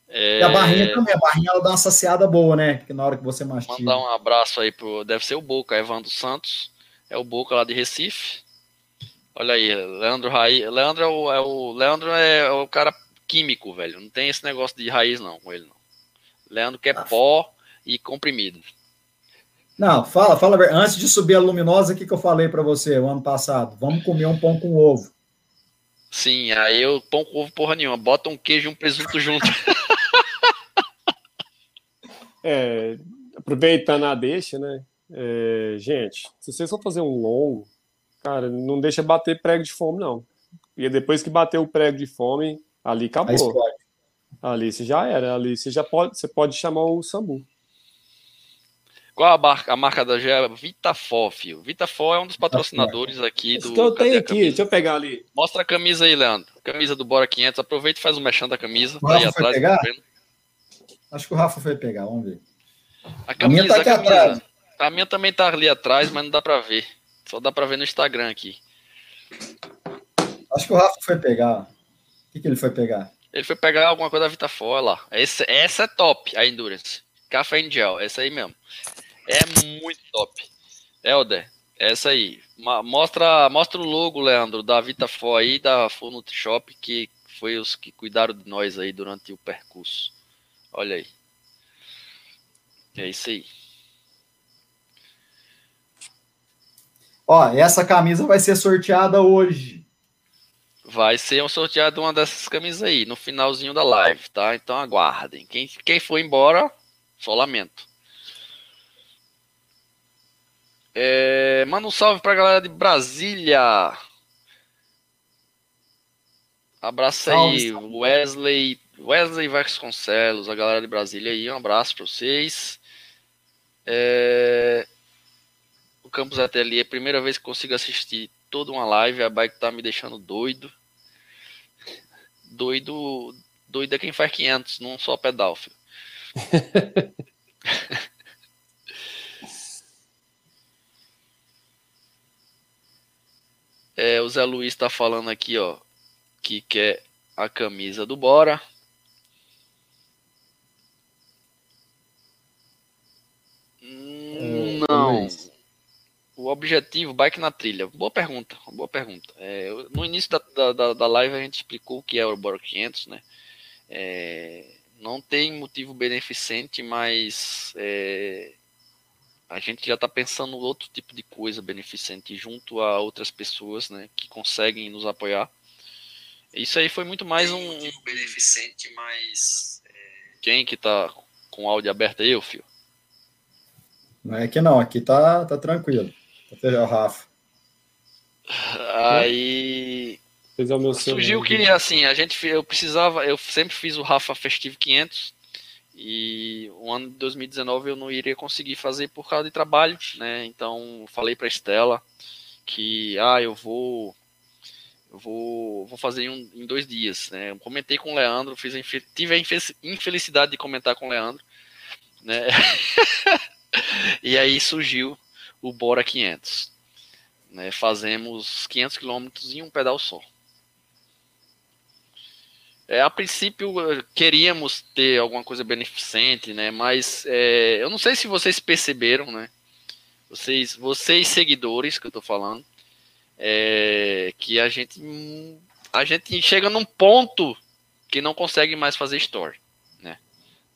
É... E a barrinha também, a barrinha ela dá uma saciada boa, né? Que na hora que você mastiga. Mandar um abraço aí pro. Deve ser o Boca, Evandro Santos. É o Boca lá de Recife. Olha aí, Leandro Raiz. Leandro é o, é o, Leandro é o cara químico, velho. Não tem esse negócio de raiz, não, com ele, não. Leandro quer ah. pó e comprimido. Não, fala, fala. Antes de subir a luminosa, o que, que eu falei para você o ano passado? Vamos comer um pão com ovo. Sim, aí eu pão com ovo porra nenhuma. Bota um queijo e um presunto junto. é, aproveitando a deixa, né? É, gente, se vocês for fazer um longo, cara, não deixa bater prego de fome, não. E depois que bater o prego de fome, ali acabou. Ali você já era, ali você já pode, você pode chamar o SAMU. Qual a marca, a marca da Gé? Vitafó, filho. Vitafó é um dos patrocinadores aqui do. que eu tenho aqui, deixa eu pegar ali. Mostra a camisa aí, Leandro. Camisa do Bora 500. Aproveita e faz o um mexão da camisa. Tá aí atrás. Pegar? Tá Acho que o Rafa foi pegar, vamos ver. A camisa, a minha, tá aqui a. Atrás. a minha também tá ali atrás, mas não dá pra ver. Só dá pra ver no Instagram aqui. Acho que o Rafa foi pegar. O que, que ele foi pegar? Ele foi pegar alguma coisa da Vitafó, lá. Esse, essa é top, a Endurance. Café gel, essa aí mesmo. É muito top. Helder, essa aí. Mostra, mostra o logo, Leandro, da Vitafó aí, da Full Shop, que foi os que cuidaram de nós aí durante o percurso. Olha aí. É isso aí. Ó, essa camisa vai ser sorteada hoje. Vai ser um sorteado uma dessas camisas aí, no finalzinho da live, tá? Então aguardem. Quem, quem for embora, só lamento. É, manda um salve pra galera de Brasília. Abraço aí, Wesley, Wesley Vasconcelos, a galera de Brasília aí, um abraço para vocês. É, o Campus Ateliê, primeira vez que consigo assistir toda uma live, a bike tá me deixando doido. Doido, doido é quem faz 500, não só pedal, filho. É, o Zé Luiz está falando aqui, ó, que quer a camisa do Bora. Não. O objetivo, bike na trilha. Boa pergunta, boa pergunta. É, no início da, da, da live a gente explicou o que é o Bora 500, né? É, não tem motivo beneficente, mas é, a gente já está pensando outro tipo de coisa beneficente junto a outras pessoas, né, que conseguem nos apoiar. Isso aí foi muito mais um, um beneficente, mas é... quem que tá com o áudio aberto aí, filho? Não é que não, aqui tá, tá tranquilo. Tá o Rafa. Aí Esse o meu Surgiu que, assim, a gente, eu precisava, eu sempre fiz o Rafa Festive 500 e o ano de 2019 eu não iria conseguir fazer por causa de trabalho, né? Então falei para Estela que, ah, eu vou, eu vou, vou fazer em, um, em dois dias, né? Eu comentei com o Leandro, fiz a, tive a infelicidade de comentar com o Leandro, né? e aí surgiu o Bora 500. Né? Fazemos 500 quilômetros em um pedal só. É, a princípio queríamos ter alguma coisa beneficente, né? Mas é, eu não sei se vocês perceberam, né? Vocês, vocês seguidores que eu tô falando, é, que a gente a gente chega num ponto que não consegue mais fazer story, né?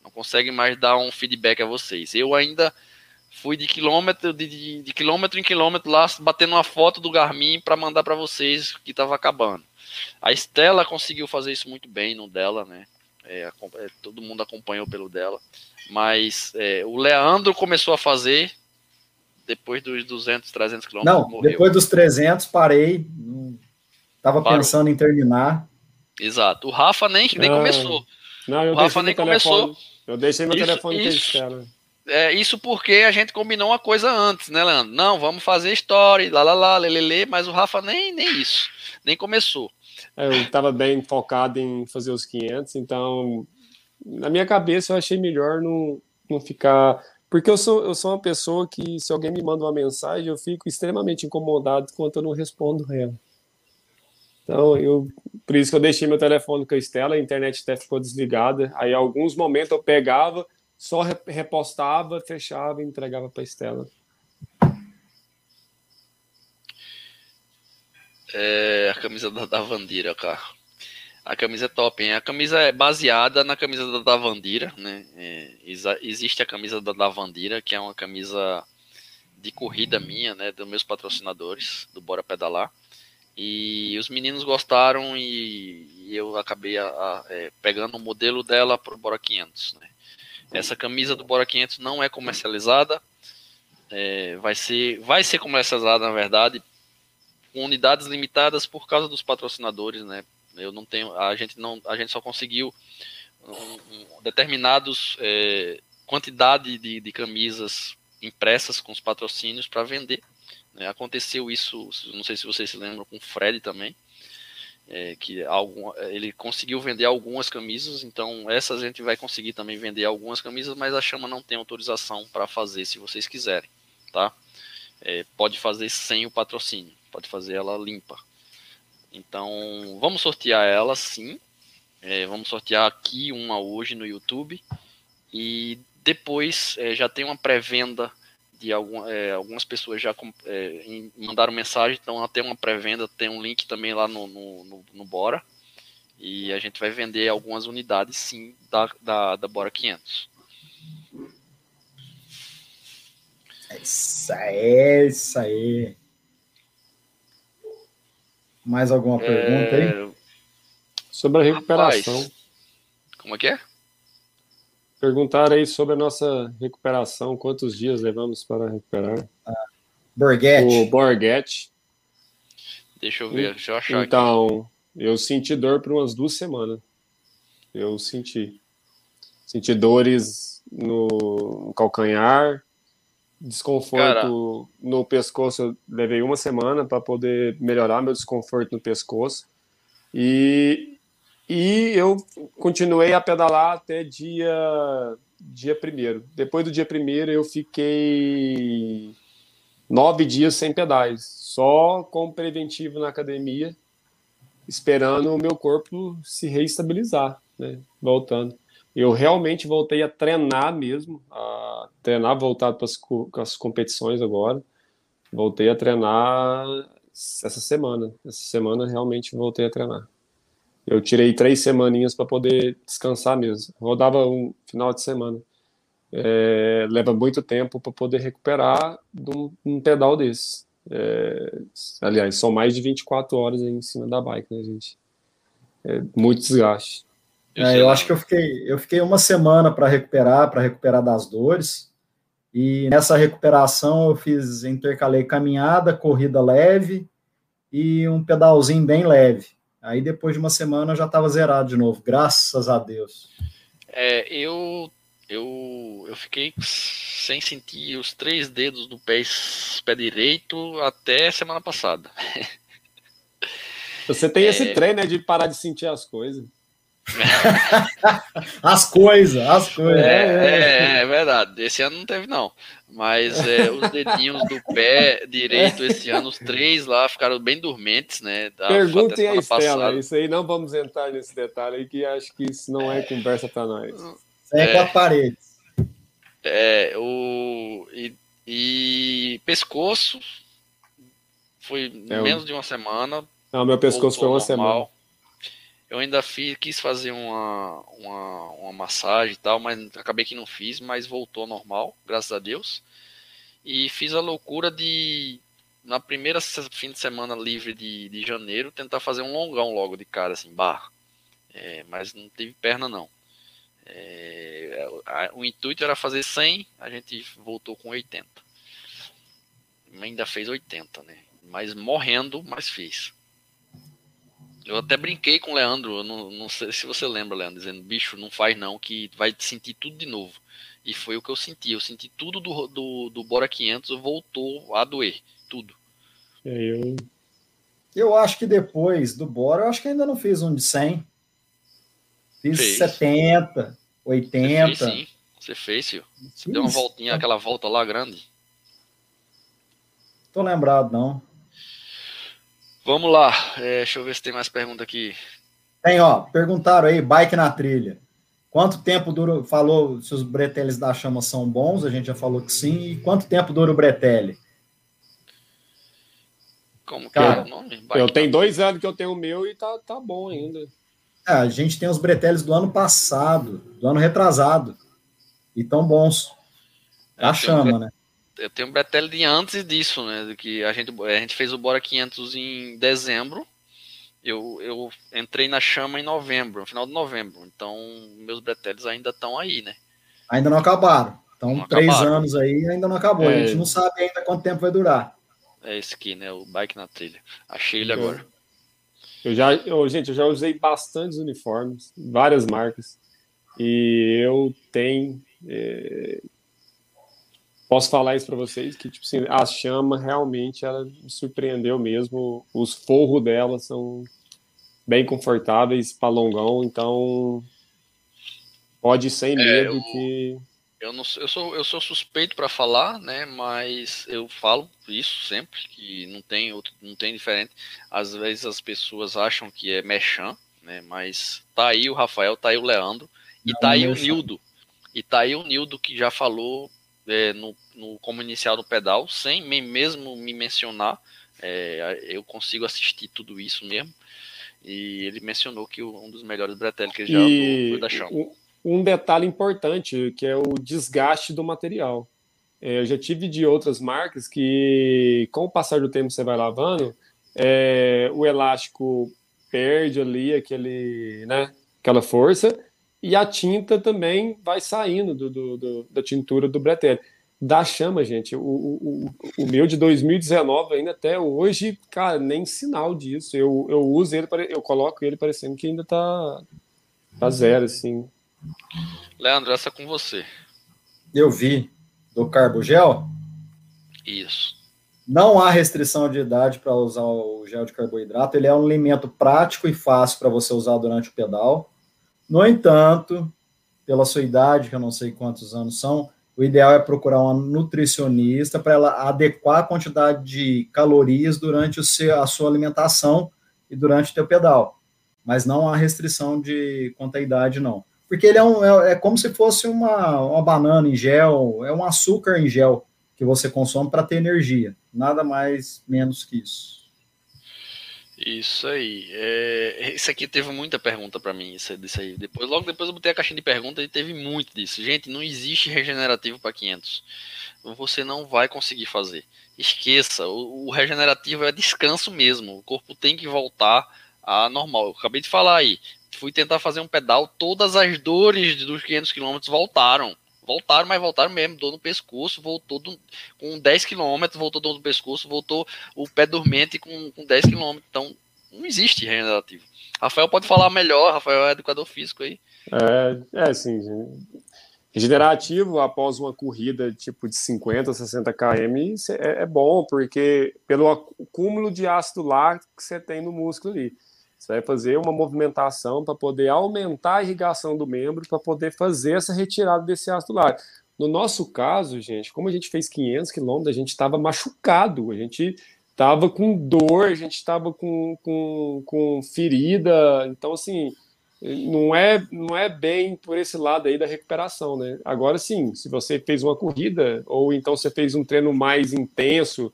Não consegue mais dar um feedback a vocês. Eu ainda fui de quilômetro de, de, de quilômetro em quilômetro lá batendo uma foto do Garmin para mandar para vocês que estava acabando. A Estela conseguiu fazer isso muito bem no dela, né? É, é, todo mundo acompanhou pelo dela. Mas é, o Leandro começou a fazer depois dos 200, 300 quilômetros. Não, morreu. depois dos 300 parei. Tava Parou. pensando em terminar. Exato. O Rafa nem, nem ah, começou. Não, eu o Rafa nem começou. Eu deixei meu isso, telefone isso, é, isso porque a gente combinou uma coisa antes, né, Leandro? Não, vamos fazer story, lá, lá, lá, lelele, mas o Rafa nem, nem isso, nem começou. É, eu estava bem focado em fazer os 500, então na minha cabeça eu achei melhor não, não ficar. Porque eu sou, eu sou uma pessoa que, se alguém me manda uma mensagem, eu fico extremamente incomodado quando eu não respondo ela. Então, eu, por isso que eu deixei meu telefone com a Estela, a internet até ficou desligada. Aí, alguns momentos eu pegava, só repostava, fechava e entregava para a Estela. É a camisa da Davandira, cara. A camisa é top, hein? A camisa é baseada na camisa da Davandira, né? É, existe a camisa da Davandira, que é uma camisa de corrida minha, né? Dos meus patrocinadores, do Bora Pedalar. E os meninos gostaram e, e eu acabei a, a, é, pegando o modelo dela para o Bora 500, né? Essa camisa do Bora 500 não é comercializada, é, vai, ser, vai ser comercializada, na verdade, com unidades limitadas por causa dos patrocinadores, né? Eu não tenho, a gente não, a gente só conseguiu um, um, determinados é, quantidade de, de camisas impressas com os patrocínios para vender. Né? Aconteceu isso, não sei se vocês se lembram, com o Fred também, é, que algum, ele conseguiu vender algumas camisas, então essas a gente vai conseguir também vender algumas camisas, mas a Chama não tem autorização para fazer se vocês quiserem, tá? É, pode fazer sem o patrocínio pode fazer ela limpa. Então, vamos sortear ela sim. É, vamos sortear aqui uma hoje no YouTube. E depois é, já tem uma pré-venda de algum, é, algumas pessoas já é, mandaram mensagem, então tem uma pré-venda, tem um link também lá no, no, no, no, Bora. E a gente vai vender algumas unidades sim da, da, da Bora 500. É isso aí, isso aí. Mais alguma pergunta aí? É, sobre a recuperação. Rapaz, como é que é? Perguntaram aí sobre a nossa recuperação, quantos dias levamos para recuperar? Ah, Borghetti. O Borghetti. Deixa eu ver, deixa eu achar Então, aqui. eu senti dor por umas duas semanas. Eu senti. Senti dores no calcanhar, desconforto Cara. no pescoço, eu levei uma semana para poder melhorar meu desconforto no pescoço. E, e eu continuei a pedalar até dia dia primeiro. Depois do dia primeiro eu fiquei nove dias sem pedais, só com preventivo na academia, esperando o meu corpo se reestabilizar, né? Voltando. Eu realmente voltei a treinar mesmo, a treinar voltado para as competições agora. Voltei a treinar essa semana. Essa semana realmente voltei a treinar. Eu tirei três semaninhas para poder descansar mesmo. Rodava um final de semana. É, leva muito tempo para poder recuperar de um, um pedal desse. É, aliás, são mais de 24 horas em cima da bike, né, gente? É muito desgaste. Eu, é, eu acho que eu fiquei, eu fiquei uma semana para recuperar, para recuperar das dores. E nessa recuperação eu fiz, intercalei caminhada, corrida leve e um pedalzinho bem leve. Aí depois de uma semana já estava zerado de novo, graças a Deus. É, eu, eu, eu fiquei sem sentir os três dedos do pé, pé direito até semana passada. Você tem é... esse treino né, de parar de sentir as coisas. as coisas, as coisas. É, é, é, verdade. Esse ano não teve, não. Mas é, os dedinhos do pé direito esse ano, os três lá ficaram bem dormentes, né? Da, Perguntem a Estela, passada. isso aí não vamos entrar nesse detalhe aí, que acho que isso não é, conversa para nós. É, é quatro paredes. É, o, e, e pescoço foi é, menos de uma semana. Não, meu pescoço foi uma normal. semana. Eu ainda fiz, quis fazer uma, uma, uma massagem e tal, mas acabei que não fiz, mas voltou normal, graças a Deus. E fiz a loucura de, na primeira fim de semana livre de, de janeiro, tentar fazer um longão logo de cara, assim, barra. É, mas não teve perna, não. É, a, o intuito era fazer 100, a gente voltou com 80. Ainda fez 80, né? Mas morrendo, mas fez. Eu até brinquei com o Leandro, eu não, não sei se você lembra, Leandro, dizendo, bicho, não faz não, que vai sentir tudo de novo. E foi o que eu senti. Eu senti tudo do, do, do Bora 500 voltou a doer. Tudo. É, eu... eu acho que depois do Bora, eu acho que ainda não fiz um de 100. Fiz fez. 70, 80. Você fez, sim. Você fez, filho. Você deu uma voltinha, aquela volta lá grande. Tô lembrado, não. Vamos lá, é, deixa eu ver se tem mais pergunta aqui. Tem, ó, perguntaram aí, bike na trilha. Quanto tempo dura, falou se os breteles da chama são bons, a gente já falou que sim, e quanto tempo dura o bretele? Como que Cara, é o nome? Bike eu tenho dois anos que eu tenho o meu e tá, tá bom ainda. É, a gente tem os breteles do ano passado, do ano retrasado, e tão bons. A chama, né? Eu tenho um Bretelli de antes disso, né? Do que a gente, a gente fez o Bora 500 em dezembro. Eu, eu entrei na chama em novembro, no final de novembro. Então, meus Breteles ainda estão aí, né? Ainda não acabaram. Então, três acabaram. anos aí ainda não acabou. É. A gente não sabe ainda quanto tempo vai durar. É esse aqui, né? O bike na trilha. Achei ele agora. Eu já, eu, gente, eu já usei bastantes uniformes, várias marcas. E eu tenho é, posso falar isso para vocês que tipo assim, a chama realmente ela me surpreendeu mesmo. Os forros dela são bem confortáveis para longão, então pode ir sem é, medo eu, que eu não eu sou eu sou suspeito para falar, né? Mas eu falo isso sempre que não tem outro, não tem diferente. Às vezes as pessoas acham que é mechan, né? Mas tá aí o Rafael, tá aí o Leandro e não, tá aí o Nildo. E tá aí o Nildo que já falou é, no, no, como inicial do pedal, sem mesmo me mencionar. É, eu consigo assistir tudo isso mesmo. E ele mencionou que um dos melhores Bretelli que ele já e foi da chão. Um detalhe importante, que é o desgaste do material. É, eu já tive de outras marcas que, com o passar do tempo, você vai lavando, é, o elástico perde ali aquele, né, aquela força e a tinta também vai saindo do, do, do da tintura do Bretelli. Da chama, gente, o, o, o, meu de 2019 ainda até hoje, cara, nem sinal disso. Eu, eu uso ele, eu coloco ele parecendo que ainda tá, tá zero, assim. Leandro, essa é com você. Eu vi. Do Carbogel? Isso. Não há restrição de idade para usar o gel de carboidrato. Ele é um alimento prático e fácil para você usar durante o pedal. No entanto, pela sua idade, que eu não sei quantos anos são, o ideal é procurar uma nutricionista para ela adequar a quantidade de calorias durante o seu, a sua alimentação e durante o teu pedal. Mas não há restrição de quanto à idade, não. Porque ele é, um, é, é como se fosse uma, uma banana em gel, é um açúcar em gel que você consome para ter energia. Nada mais, menos que isso. Isso aí. É, isso aqui teve muita pergunta para mim, isso, aí. Depois, logo depois eu botei a caixinha de perguntas e teve muito disso. Gente, não existe regenerativo para 500. Você não vai conseguir fazer. Esqueça, o, o, regenerativo é descanso mesmo. O corpo tem que voltar a normal. Eu acabei de falar aí. Fui tentar fazer um pedal, todas as dores dos 500 km voltaram. Voltaram, mas voltaram mesmo. Dor no pescoço, voltou do, com 10 km, voltou dor no pescoço, voltou o pé dormente com, com 10 km. Então, não existe regenerativo. Rafael pode falar melhor, Rafael é educador físico aí. É, é assim, regenerativo após uma corrida tipo de 50, 60 km é, é bom, porque pelo acúmulo de ácido lático que você tem no músculo ali. Você vai fazer uma movimentação para poder aumentar a irrigação do membro, para poder fazer essa retirada desse ácido lático. No nosso caso, gente, como a gente fez 500 quilômetros, a gente estava machucado, a gente estava com dor, a gente estava com, com, com ferida. Então, assim, não é, não é bem por esse lado aí da recuperação, né? Agora sim, se você fez uma corrida, ou então você fez um treino mais intenso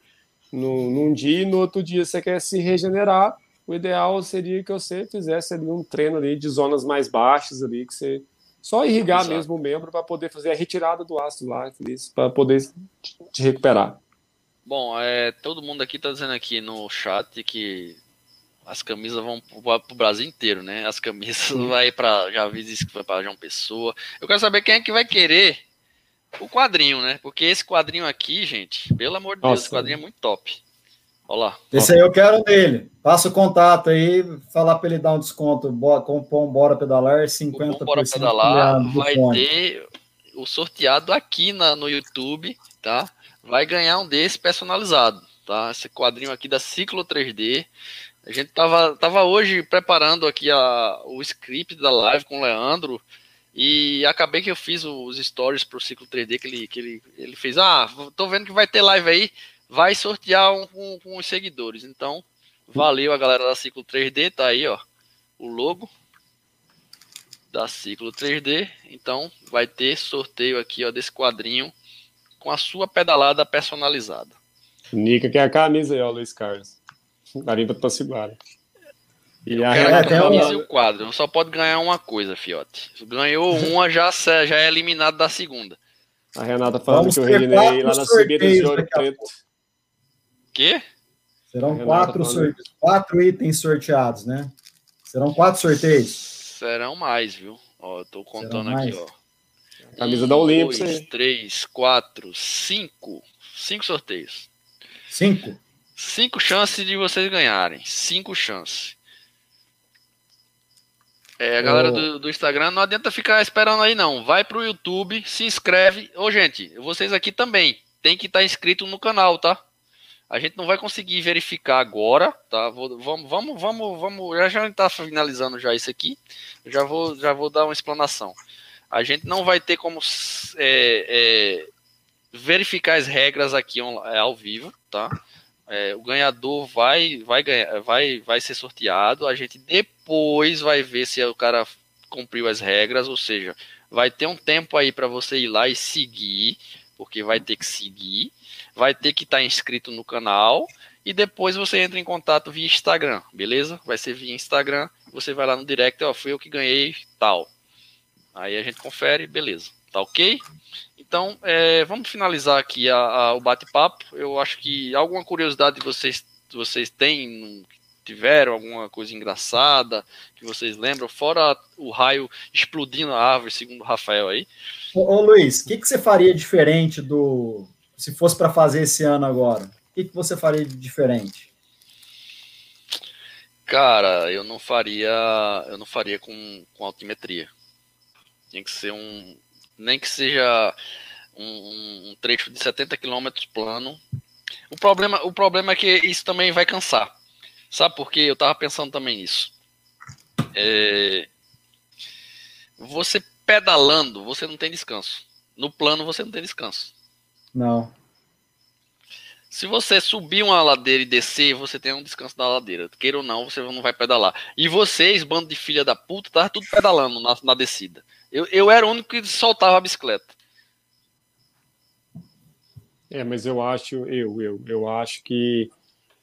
no, num dia e no outro dia você quer se regenerar, o ideal seria que você fizesse ali um treino ali de zonas mais baixas ali, que você só irrigar Exato. mesmo o membro para poder fazer a retirada do ácido lá, para poder te recuperar. Bom, é, todo mundo aqui está dizendo aqui no chat que as camisas vão para o Brasil inteiro, né? As camisas vai para, já vi isso que vai para João Pessoa. Eu quero saber quem é que vai querer o quadrinho, né? Porque esse quadrinho aqui, gente, pelo amor de Nossa, Deus, esse quadrinho é muito top. Olha lá. Esse aí eu quero dele. Passa o contato aí, falar para ele dar um desconto. Com um Bora Pedalar, 50%. Bora Pedalar vai ter o sorteado aqui na, no YouTube, tá? Vai ganhar um desse personalizado, tá? Esse quadrinho aqui da Ciclo 3D. A gente tava, tava hoje preparando aqui a, o script da live com o Leandro e acabei que eu fiz os stories pro Ciclo 3D que ele, que ele, ele fez. Ah, tô vendo que vai ter live aí vai sortear um com, com os seguidores. Então, valeu a galera da Ciclo 3D, tá aí, ó, o logo da Ciclo 3D. Então, vai ter sorteio aqui, ó, desse quadrinho com a sua pedalada personalizada. Nica que é a camisa aí, ó, Luiz Carlos. Garimpa pra segurar. E a quero a camisa e o quadro. Só pode ganhar uma coisa, Fiote. Ganhou uma, já, já é eliminado da segunda. A Renata falando Vamos que eu relinei lá na subida de Ouro Preto. Quê? Serão quatro, quatro itens sorteados, né? Serão quatro sorteios. Serão mais, viu? Ó, eu tô contando aqui, ó. Camisa um, da Olímpia. Dois, três, quatro, cinco. Cinco sorteios. Cinco? Cinco chances de vocês ganharem. Cinco chances. É, a galera do, do, Instagram, não adianta ficar esperando aí, não. Vai pro YouTube, se inscreve. Ô, gente, vocês aqui também. Tem que estar tá inscrito no canal, tá? A gente não vai conseguir verificar agora, tá? Vou, vamos, vamos, vamos, vamos. Já já está finalizando já isso aqui. Já vou, já vou dar uma explanação. A gente não vai ter como é, é, verificar as regras aqui é, ao vivo, tá? É, o ganhador vai, vai ganhar, vai, vai ser sorteado. A gente depois vai ver se o cara cumpriu as regras, ou seja, vai ter um tempo aí para você ir lá e seguir, porque vai ter que seguir vai ter que estar tá inscrito no canal e depois você entra em contato via Instagram, beleza? Vai ser via Instagram, você vai lá no direct, ó, fui eu que ganhei tal. Aí a gente confere, beleza, tá ok? Então, é, vamos finalizar aqui a, a, o bate-papo. Eu acho que alguma curiosidade vocês, vocês têm, tiveram alguma coisa engraçada que vocês lembram, fora o raio explodindo a árvore, segundo o Rafael aí. Ô, ô Luiz, o que, que você faria diferente do, se fosse para fazer esse ano agora, o que, que você faria de diferente? Cara, eu não faria, eu não faria com, com altimetria. Tem que ser um, nem que seja um, um trecho de 70 km plano. O problema, o problema é que isso também vai cansar. Sabe por quê? Eu tava pensando também nisso. É, você pedalando, você não tem descanso. No plano, você não tem descanso. Não. Se você subir uma ladeira e descer, você tem um descanso da ladeira. Queira ou não, você não vai pedalar. E vocês, bando de filha da puta, tava tudo pedalando na, na descida. Eu, eu era o único que soltava a bicicleta. É, mas eu acho, eu, eu, eu acho que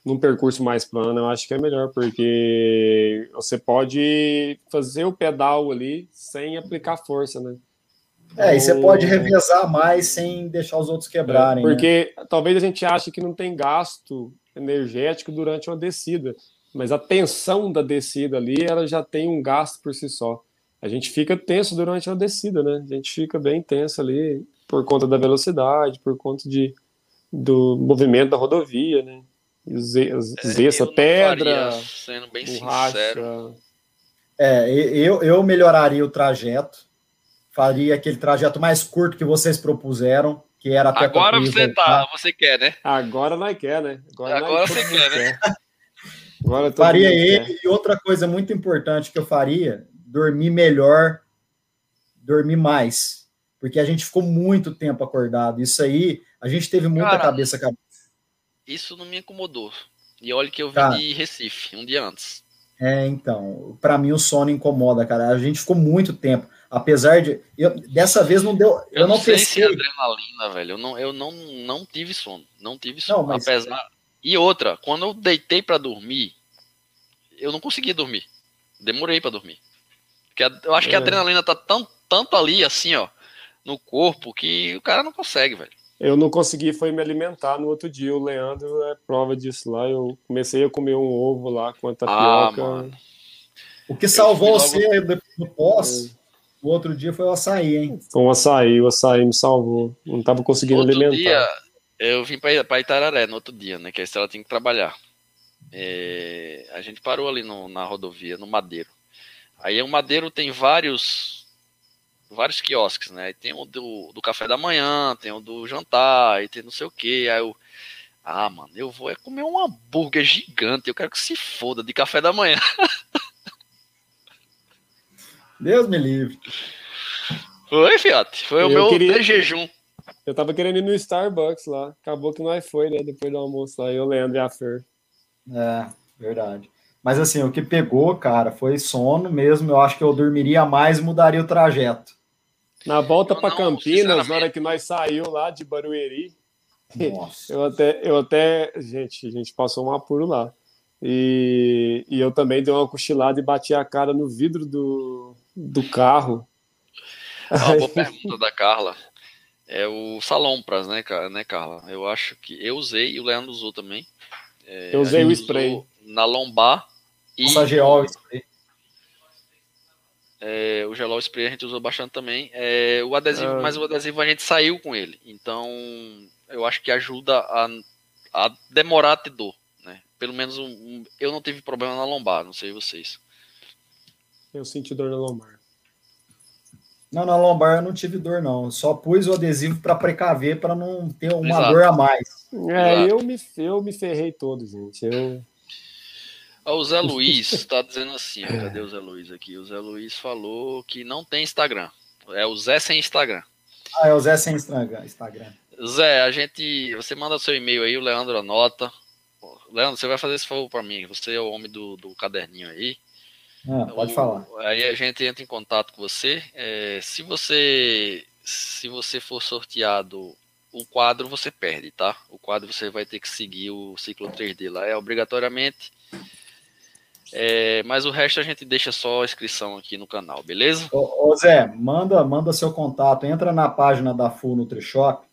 num percurso mais plano, eu acho que é melhor, porque você pode fazer o pedal ali sem aplicar força, né? É, e você pode revezar mais sem deixar os outros quebrarem. É, porque né? talvez a gente ache que não tem gasto energético durante uma descida, mas a tensão da descida ali, ela já tem um gasto por si só. A gente fica tenso durante a descida, né? A gente fica bem tenso ali por conta da velocidade, por conta de, do movimento da rodovia, né? Zessa, é, pedra, sendo bem borracha, sincero, É, eu, eu melhoraria o trajeto, faria aquele trajeto mais curto que vocês propuseram, que era até Agora você tá, você quer, né? Agora nós quer, né? Agora, Agora você quer, né? Agora faria ele quer. e outra coisa muito importante que eu faria, dormir melhor, dormir mais, porque a gente ficou muito tempo acordado. Isso aí, a gente teve muita Cara, cabeça cabeça. Isso não me incomodou. E olha que eu vim tá. de Recife um dia antes. É, então, para mim o sono incomoda, cara. A gente ficou muito tempo, apesar de eu, dessa vez não deu, eu, eu não, não sei se é adrenalina, velho. Eu não, eu não, não tive sono, não tive sono, não, mas... apesar. E outra, quando eu deitei para dormir, eu não conseguia dormir. Demorei para dormir. Porque eu acho que a é. adrenalina tá tão, tanto ali assim, ó, no corpo que o cara não consegue, velho. Eu não consegui foi me alimentar no outro dia. O Leandro é prova disso lá. Eu comecei a comer um ovo lá com a tapioca. Ah, o que salvou logo... você do pós, é. O outro dia foi o açaí, hein? Foi o açaí, o açaí me salvou. Não estava conseguindo outro alimentar. Dia, eu vim para Itararé no outro dia, né? Que a estrela tem que trabalhar. É, a gente parou ali no, na rodovia, no Madeiro. Aí o Madeiro tem vários vários quiosques, né? Tem o do, do café da manhã, tem o do jantar, e tem não sei o que. Aí eu. Ah, mano, eu vou é comer um hambúrguer gigante. Eu quero que se foda de café da manhã. Deus me livre. Foi, Fiat. Foi eu o meu queria... jejum. Eu tava querendo ir no Starbucks lá. Acabou que nós foi, né? Depois do almoço lá. Eu, Leandro e a Fer. É, verdade. Mas assim, o que pegou, cara, foi sono mesmo. Eu acho que eu dormiria mais e mudaria o trajeto. Na volta para Campinas, na hora que nós saiu lá de Barueri, Nossa. eu até, eu até, gente, a gente passou um apuro lá. E, e eu também dei uma cochilada e bati a cara no vidro do, do carro. Uma boa pergunta da Carla. É o Salompras, né, né, Carla? Eu acho que eu usei e o Leandro usou também. É, eu usei o spray. Na lombar e. Massageol spray. É, o Gelol Spray a gente usou bastante também. É, o adesivo, ah. mas o adesivo a gente saiu com ele. Então, eu acho que ajuda a, a demorar a ter dor. Né? Pelo menos um, um, eu não tive problema na lombar, não sei vocês. Eu senti dor na lombar. Não, na lombar eu não tive dor, não. Só pus o adesivo para precaver, para não ter uma Exato. dor a mais. É, eu me, eu me ferrei todo, gente. Eu o Zé Luiz está dizendo assim, ó, cadê o Zé Luiz aqui? O Zé Luiz falou que não tem Instagram. É o Zé sem Instagram. Ah, é o Zé sem Instagram. Zé, a gente. Você manda seu e-mail aí, o Leandro anota. Leandro, você vai fazer esse favor para mim. Você é o homem do, do caderninho aí. Ah, pode o, falar. Aí a gente entra em contato com você. É, se você se você for sorteado o quadro, você perde, tá? O quadro você vai ter que seguir o ciclo 3D lá. É obrigatoriamente é, mas o resto a gente deixa só a inscrição aqui no canal, beleza? Ô, ô, Zé, manda, manda seu contato, entra na página da Full NutriShop.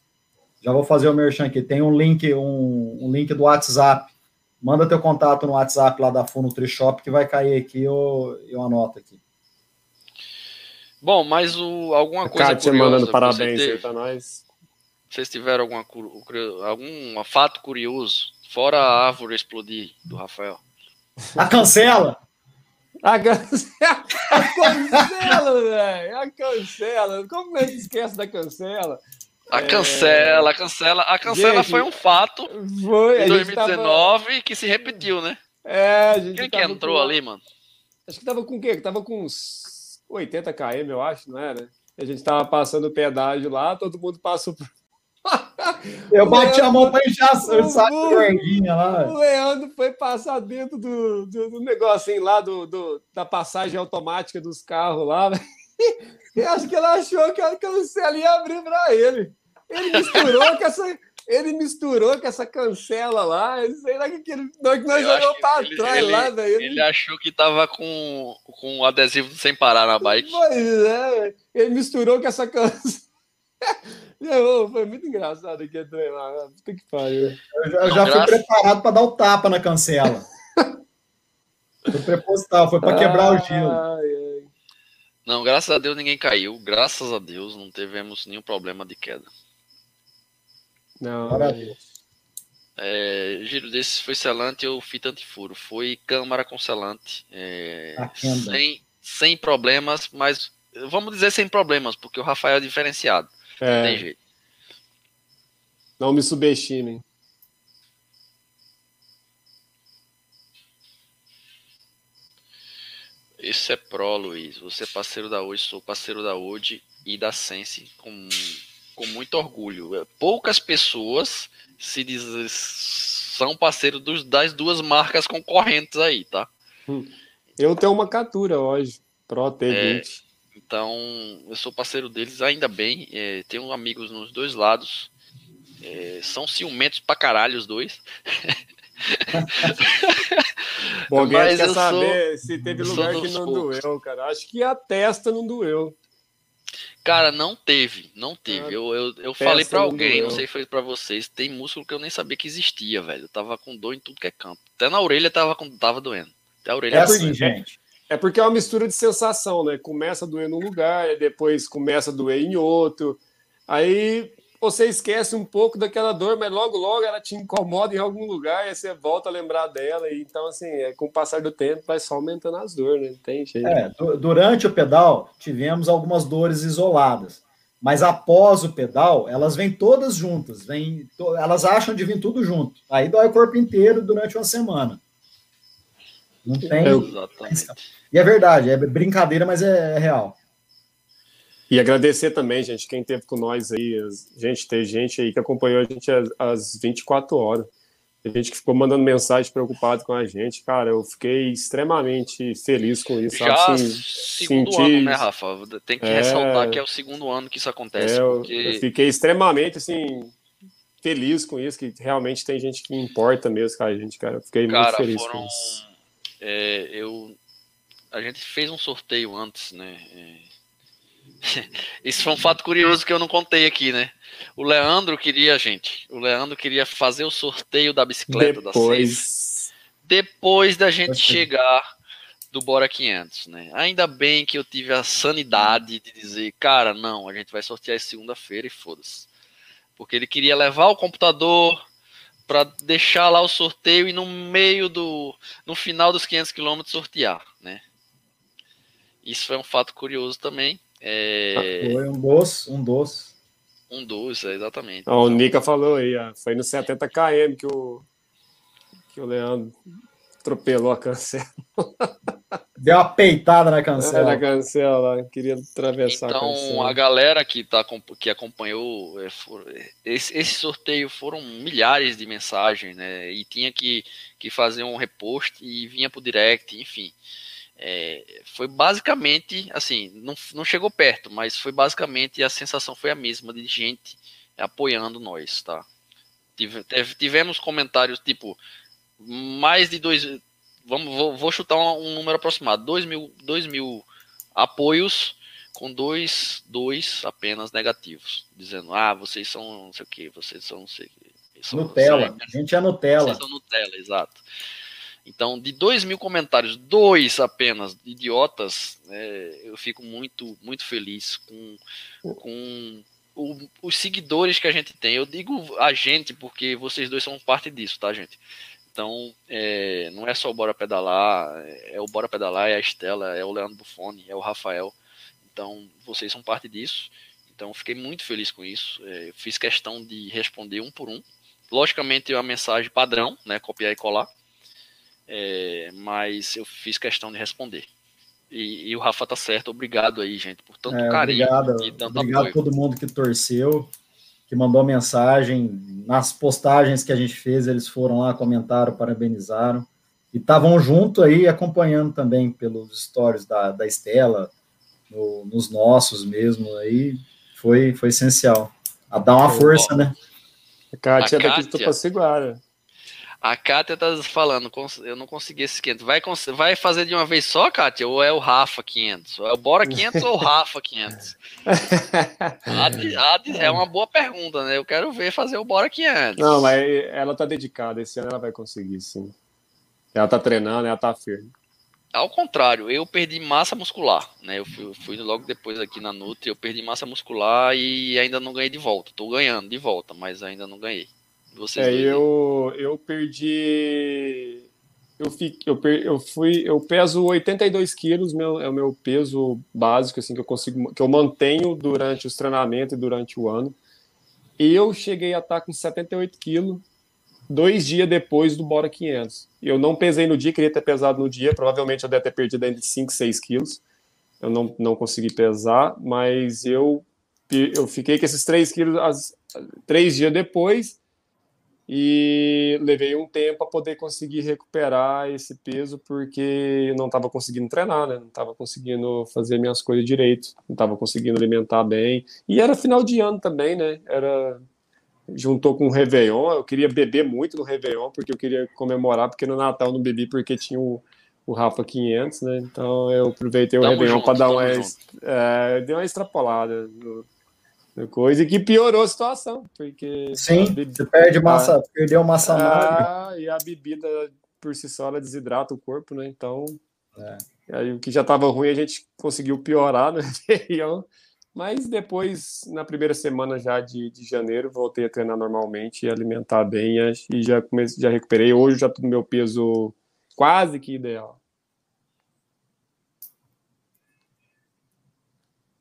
Já vou fazer o merchan aqui. Tem um link, um, um link do WhatsApp. Manda teu contato no WhatsApp lá da Full NutriShop que vai cair aqui, eu, eu anoto aqui. Bom, mas o, alguma coisa Kátia curiosa mandando parabéns aí pra nós. Vocês tiveram alguma, algum fato curioso, fora a árvore explodir do Rafael? A cancela! A cancela! A cancela, velho! A cancela! Como é que esquece da cancela? A cancela, a cancela, a cancela Gente, foi um fato foi, em 2019 tava... que se repetiu, né? É, a gente Quem que entrou com... ali, mano? Acho que tava com o quê? Tava com uns 80 km, eu acho, não era? A gente tava passando o pedágio lá, todo mundo passou por eu bati Leandro, a mão para inchar o saco gordinha lá. O Leandro foi passar dentro do, do, do negocinho lá do, do, da passagem automática dos carros lá. Eu acho que ele achou que a cancela ia abrir para ele. Ele misturou com essa. Ele misturou com essa cancela lá. Sei lá que, que, ele, que nós jogamos para trás ele, lá, velho. Ele, ele achou que tava com, com o adesivo sem parar na bike. Pois é, ele misturou com essa cancela. foi muito engraçado aqui treinar. Né? Puta que pariu. Eu já, eu já fui preparado para dar o tapa na cancela. foi preposital, foi para quebrar o gelo. Não, graças a Deus ninguém caiu. Graças a Deus não tivemos nenhum problema de queda. Não, Parabéns. É, giro desse foi selante ou fita antifuro. Foi câmara com selante. É, sem, sem problemas, mas vamos dizer sem problemas, porque o Rafael é diferenciado. É. Não tem jeito. Não me subestimem. Isso é pró, Luiz. Você é parceiro da hoje, sou parceiro da hoje e da Sense com, com muito orgulho. Poucas pessoas se diz, são parceiros dos, das duas marcas concorrentes aí, tá? Hum. Eu tenho uma captura hoje, Pro T20. É, então, eu sou parceiro deles, ainda bem. É, tenho amigos nos dois lados. É, são ciumentos pra caralho os dois. Bom, Mas quer saber sou, se teve lugar que não poucos. doeu, cara. Acho que a testa não doeu. Cara, não teve, não teve. Ah, eu, eu, eu falei para alguém, não sei se foi para vocês, tem músculo que eu nem sabia que existia, velho. Eu tava com dor em tudo que é canto. Até na orelha tava, tava doendo. Até a orelha é assim, gente. É porque é uma mistura de sensação, né? Começa a doer num lugar, depois começa a doer em outro. Aí você esquece um pouco daquela dor, mas logo, logo ela te incomoda em algum lugar e você volta a lembrar dela. E, então, assim, é, com o passar do tempo, vai só aumentando as dores, né? Não tem jeito. É, durante o pedal, tivemos algumas dores isoladas. Mas após o pedal, elas vêm todas juntas. Vêm, elas acham de vir tudo junto. Aí dói o corpo inteiro durante uma semana. Não tem. É, exatamente. E é verdade, é brincadeira, mas é, é real. E agradecer também, gente, quem teve com nós aí. Gente, tem gente aí que acompanhou a gente às 24 horas. Tem gente que ficou mandando mensagem preocupado com a gente. Cara, eu fiquei extremamente feliz com isso. Já sabe? segundo senti... ano, né, Rafa? Tem que é... ressaltar que é o segundo ano que isso acontece. É, porque... eu, fiquei extremamente, assim, feliz com isso, que realmente tem gente que importa mesmo com a gente, cara. Eu fiquei cara, muito feliz foram... com isso. É, eu... A gente fez um sorteio antes, né? Isso foi um fato curioso que eu não contei aqui, né? O Leandro queria, gente, o Leandro queria fazer o sorteio da bicicleta depois... da Seis, depois da gente chegar do Bora 500, né? Ainda bem que eu tive a sanidade de dizer, cara, não, a gente vai sortear segunda-feira e foda-se. Porque ele queria levar o computador para deixar lá o sorteio e no meio do no final dos 500 quilômetros sortear, né? Isso foi um fato curioso também. É... Foi um doce, um doce. Um doce, exatamente. o Nica falou aí, ó, foi no 70 km que o, que o Leandro atropelou a cancela. Deu uma peitada na cancela. É, na cancela, queria atravessar então, a cancela. Então, a galera que, tá, que acompanhou é, for, esse, esse, sorteio foram milhares de mensagens, né? E tinha que, que fazer um repost e vinha pro direct, enfim. É, foi basicamente, assim, não, não chegou perto, mas foi basicamente a sensação foi a mesma de gente apoiando nós, tá? Tive, tivemos comentários tipo mais de dois, vamos, vou, vou chutar um, um, número aproximado, dois mil, dois mil apoios com dois, dois apenas negativos, dizendo, ah, vocês são não sei o que, vocês são não sei o que. Nutella, a gente é Nutella. Vocês são Nutella, exato. Então, de dois mil comentários, dois apenas idiotas, é, eu fico muito, muito feliz com, com o, os seguidores que a gente tem. Eu digo a gente porque vocês dois são parte disso, tá, gente? Então, é, não é só o Bora Pedalar, é o Bora Pedalar, é a Estela, é o Leandro Buffoni, é o Rafael. Então, vocês são parte disso. Então, fiquei muito feliz com isso. É, fiz questão de responder um por um. Logicamente, é uma mensagem padrão, né? Copiar e colar. É, mas eu fiz questão de responder. E, e, o Rafa tá certo. Obrigado aí, gente, por tanto é, carinho obrigado, e tanto obrigado apoio. a todo mundo que torceu, que mandou mensagem. Nas postagens que a gente fez, eles foram lá, comentaram, parabenizaram. E estavam junto aí, acompanhando também pelos stories da, da Estela, no, nos nossos mesmo. Aí foi, foi essencial. A dar uma força, né? A Kátia, a Kátia daqui para segurar. A Kátia tá falando, eu não consegui esse 500. Vai, vai fazer de uma vez só, Kátia? Ou é o Rafa 500? Ou é o Bora 500 ou o Rafa 500? é uma boa pergunta, né? Eu quero ver fazer o Bora 500. Não, mas ela tá dedicada. Esse ano ela vai conseguir, sim. Ela tá treinando, ela tá firme. Ao contrário, eu perdi massa muscular, né? Eu fui, fui, logo depois aqui na Nutri, eu perdi massa muscular e ainda não ganhei de volta. Tô ganhando de volta, mas ainda não ganhei. Vocês é, eu, eu perdi eu, fico, eu, eu fui, eu peso 82 quilos, meu, é o meu peso básico, assim, que eu consigo, que eu mantenho durante os treinamentos e durante o ano. E eu cheguei a estar com 78 quilos dois dias depois do Bora 500. Eu não pesei no dia, queria ter pesado no dia, provavelmente eu deve ter perdido entre 5 e 6 quilos. Eu não, não consegui pesar, mas eu, eu fiquei com esses 3 quilos as, três dias depois e levei um tempo para poder conseguir recuperar esse peso porque não estava conseguindo treinar, né? Não estava conseguindo fazer minhas coisas direito, não estava conseguindo alimentar bem. E era final de ano também, né? Era juntou com o Réveillon. Eu queria beber muito no Réveillon porque eu queria comemorar, porque no Natal não bebi porque tinha o, o Rafa 500, né? Então eu aproveitei o tamo Réveillon para dar uma, é, deu uma extrapolada no, coisa que piorou a situação, porque sim, bebida, você perde massa, a, perdeu massa magra. E a bebida por si só ela desidrata o corpo, né? Então, é. aí o que já estava ruim a gente conseguiu piorar, né? Mas depois, na primeira semana já de, de janeiro, voltei a treinar normalmente e alimentar bem e já comecei, já recuperei. Hoje já tô no meu peso quase que ideal.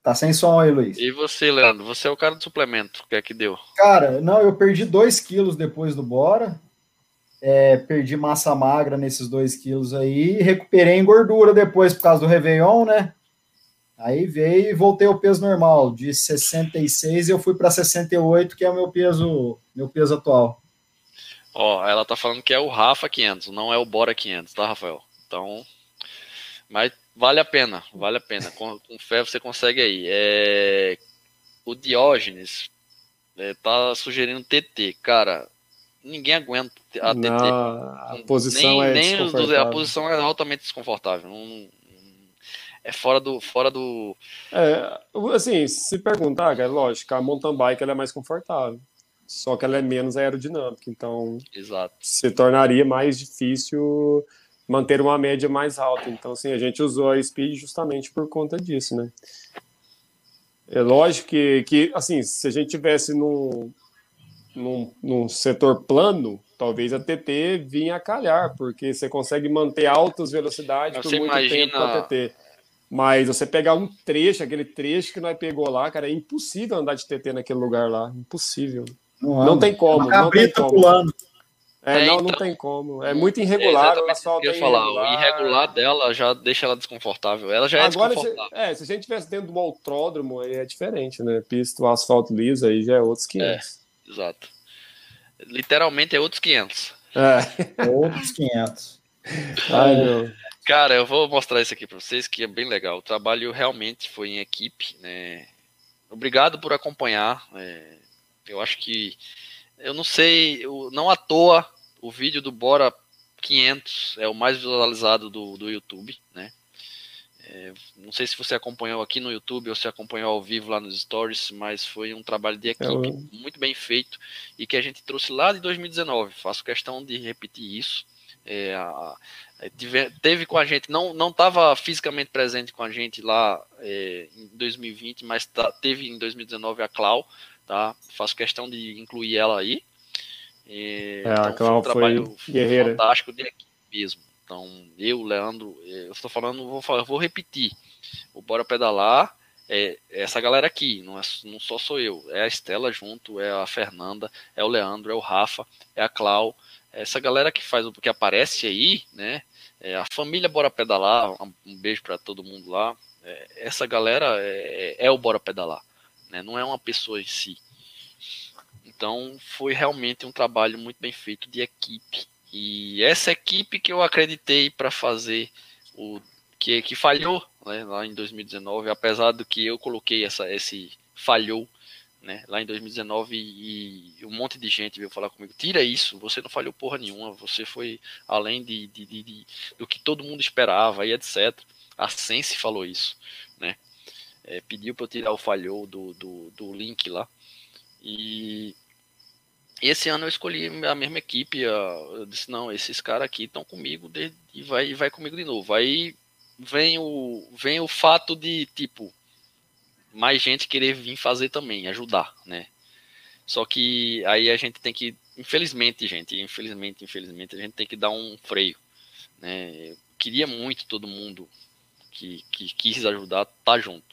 Tá sem som aí, Luiz. E você, Leandro? Você é o cara do suplemento. O que é que deu? Cara, não, eu perdi 2 quilos depois do Bora. É, perdi massa magra nesses 2 quilos aí. Recuperei em gordura depois por causa do Réveillon, né? Aí veio e voltei ao peso normal. De 66 eu fui para 68, que é o meu peso, meu peso atual. Ó, ela tá falando que é o Rafa 500, não é o Bora 500, tá, Rafael? Então, mas Vale a pena, vale a pena. Com, com fé você consegue aí. É, o Diógenes é, tá sugerindo TT. Cara, ninguém aguenta a TT. a posição nem, é nem os, a posição é altamente desconfortável. Não, é fora do. Fora do... É, assim, se perguntar, cara, lógico, a mountain bike ela é mais confortável. Só que ela é menos aerodinâmica, então Exato. se tornaria mais difícil manter uma média mais alta. Então, assim, a gente usou a Speed justamente por conta disso, né? É lógico que, que assim, se a gente tivesse num, num, num setor plano, talvez a TT vinha a calhar, porque você consegue manter altas velocidades por muito imagina... tempo com a TT. Mas você pegar um trecho, aquele trecho que nós pegou lá, cara, é impossível andar de TT naquele lugar lá. Impossível. Não, não tem como. Uma não tem como. pulando. É, é, não, então, não tem como. É muito irregular. É o asfalto eu falar. Irregular. O irregular dela já deixa ela desconfortável. Ela já é Agora, desconfortável. Se, é, se a gente tivesse dentro do autódromo, aí é diferente, né? Pista, o asfalto liso, aí já é outros 500. É, exato. Literalmente é outros 500. É. outros 500. Ai, meu. Cara, eu vou mostrar isso aqui para vocês, que é bem legal. O trabalho realmente foi em equipe, né? Obrigado por acompanhar. É, eu acho que eu não sei, eu, não à toa o vídeo do Bora 500 é o mais visualizado do, do YouTube, né? É, não sei se você acompanhou aqui no YouTube ou se acompanhou ao vivo lá nos stories, mas foi um trabalho de equipe é muito bem feito e que a gente trouxe lá de 2019. Faço questão de repetir isso. É, a, tive, teve com a gente, não não estava fisicamente presente com a gente lá é, em 2020, mas tá, teve em 2019 a Clau, tá? Faço questão de incluir ela aí. E, é, então, foi um trabalho guerreira. fantástico de equipe mesmo. Então, eu, Leandro, eh, eu estou falando, vou, falar, vou repetir. O Bora Pedalar é essa galera aqui, não, é, não só sou eu, é a Estela junto, é a Fernanda, é o Leandro, é o Rafa, é a Clau, é essa galera que faz o que aparece aí, né? É a família Bora Pedalar, um beijo para todo mundo lá. É, essa galera é, é, o Bora Pedalar né? não é uma pessoa em si. Então foi realmente um trabalho muito bem feito de equipe. E essa equipe que eu acreditei para fazer o que, que falhou né, lá em 2019, apesar do que eu coloquei essa, esse falhou né, lá em 2019 e, um monte de gente veio falar comigo, tira isso, você não falhou porra nenhuma, você foi além de, de, de, de do que todo mundo esperava e etc. A Sense falou isso? É, pediu para eu tirar o falhou do, do, do link lá. E esse ano eu escolhi a mesma equipe. Eu disse, não, esses caras aqui estão comigo de, e vai, vai comigo de novo. Aí vem o, vem o fato de, tipo, mais gente querer vir fazer também, ajudar, né? Só que aí a gente tem que, infelizmente, gente, infelizmente, infelizmente, a gente tem que dar um freio. Né? queria muito todo mundo que, que quis ajudar tá junto.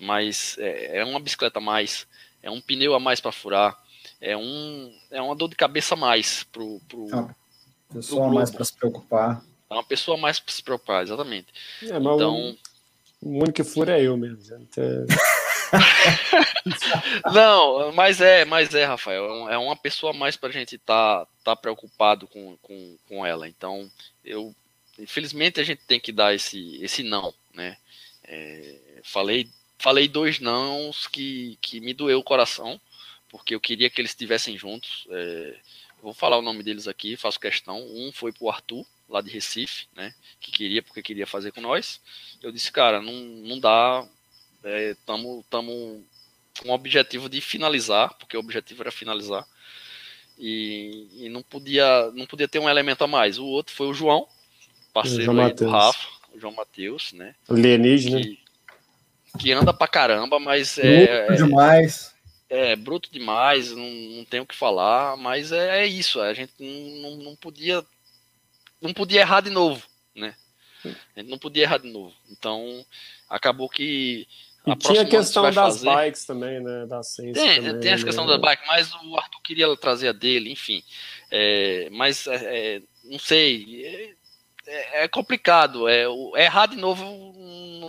Mas é, é uma bicicleta a mais, é um pneu a mais para furar, é, um, é uma dor de cabeça a mais pro, pro, é pessoa pro mais para se preocupar. É uma pessoa mais para se preocupar, exatamente. É, então, o, único que fura é eu mesmo. Então... Não, mas é, mas é, Rafael, é uma pessoa a mais para a gente estar tá, tá preocupado com, com, com ela. Então, eu, infelizmente, a gente tem que dar esse, esse não, né? É, falei, falei dois nãos que, que me doeu o coração, porque eu queria que eles estivessem juntos. É, vou falar o nome deles aqui, faço questão. Um foi pro Arthur, lá de Recife, né? Que queria, porque queria fazer com nós. Eu disse, cara, não, não dá. Estamos é, com o objetivo de finalizar, porque o objetivo era finalizar. E, e, não podia não podia ter um elemento a mais. O outro foi o João, parceiro o do Rafa, o João Matheus, né? O alienígena. Que, que anda pra caramba, mas é, é demais. É, bruto demais, não, não tenho o que falar, mas é, é isso, a gente não, não, podia não podia errar de novo, né? A gente não podia errar de novo. Então, acabou que a e tinha a questão das fazer... bikes também, né? Da tem, também, tem essa questão né? da bike, mas o Arthur queria trazer a dele, enfim. É, mas é, é não sei, é, é, complicado. É, é, errar de novo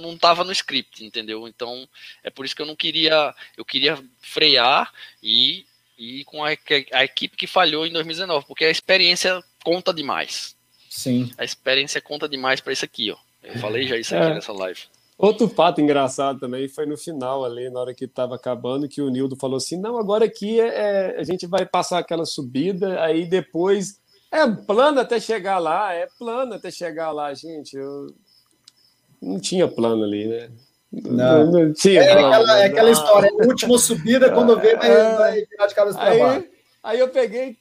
não estava no script, entendeu? Então é por isso que eu não queria. Eu queria frear e ir com a, a equipe que falhou em 2019, porque a experiência conta demais. Sim. A experiência conta demais para isso aqui, ó. Eu falei já isso aqui é. nessa live. Outro fato engraçado também foi no final ali, na hora que estava acabando, que o Nildo falou assim: não, agora aqui é, é, a gente vai passar aquela subida, aí depois é plano até chegar lá, é plano até chegar lá, gente. Eu não tinha plano ali, né? Não, não, não tinha. É, plano, aquela, é aquela história, última subida, quando vê, vai, é, vai virar de cabeça para baixo. Aí eu peguei,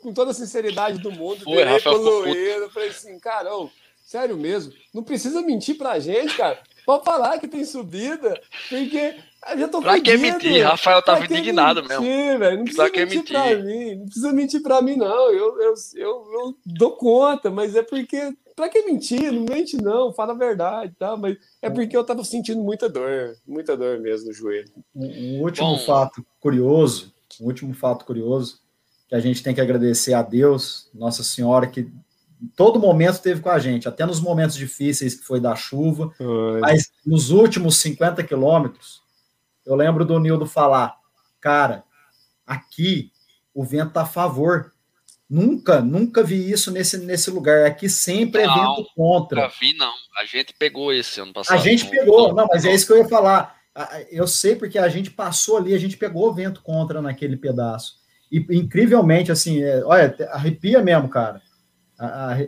com toda a sinceridade do mundo, Foi, virei pro Luíno, falei assim, cara, ô, sério mesmo, não precisa mentir pra gente, cara. Pode falar que tem subida, porque eu tô pra que mentir? Rafael tava indignado mentir, mesmo. Véio? Não precisa mentir, mentir pra mim. Não precisa mentir pra mim, não. Eu, eu, eu, eu dou conta, mas é porque. Pra que mentir? Não mente, não. Fala a verdade, tá? Mas é porque eu tava sentindo muita dor. Muita dor mesmo no joelho. Um, um último Bom, fato curioso. Um último fato curioso que a gente tem que agradecer a Deus, Nossa Senhora, que em todo momento esteve com a gente, até nos momentos difíceis que foi da chuva, mas nos últimos 50 quilômetros, eu lembro do Nildo falar, cara, aqui o vento tá a favor. Nunca, nunca vi isso nesse, nesse lugar. Aqui sempre é não, é vento contra. Nunca vi, não. A gente pegou esse ano passado. A gente pegou, não, mas é isso que eu ia falar. Eu sei porque a gente passou ali, a gente pegou vento contra naquele pedaço. E incrivelmente, assim, é, olha, arrepia mesmo, cara.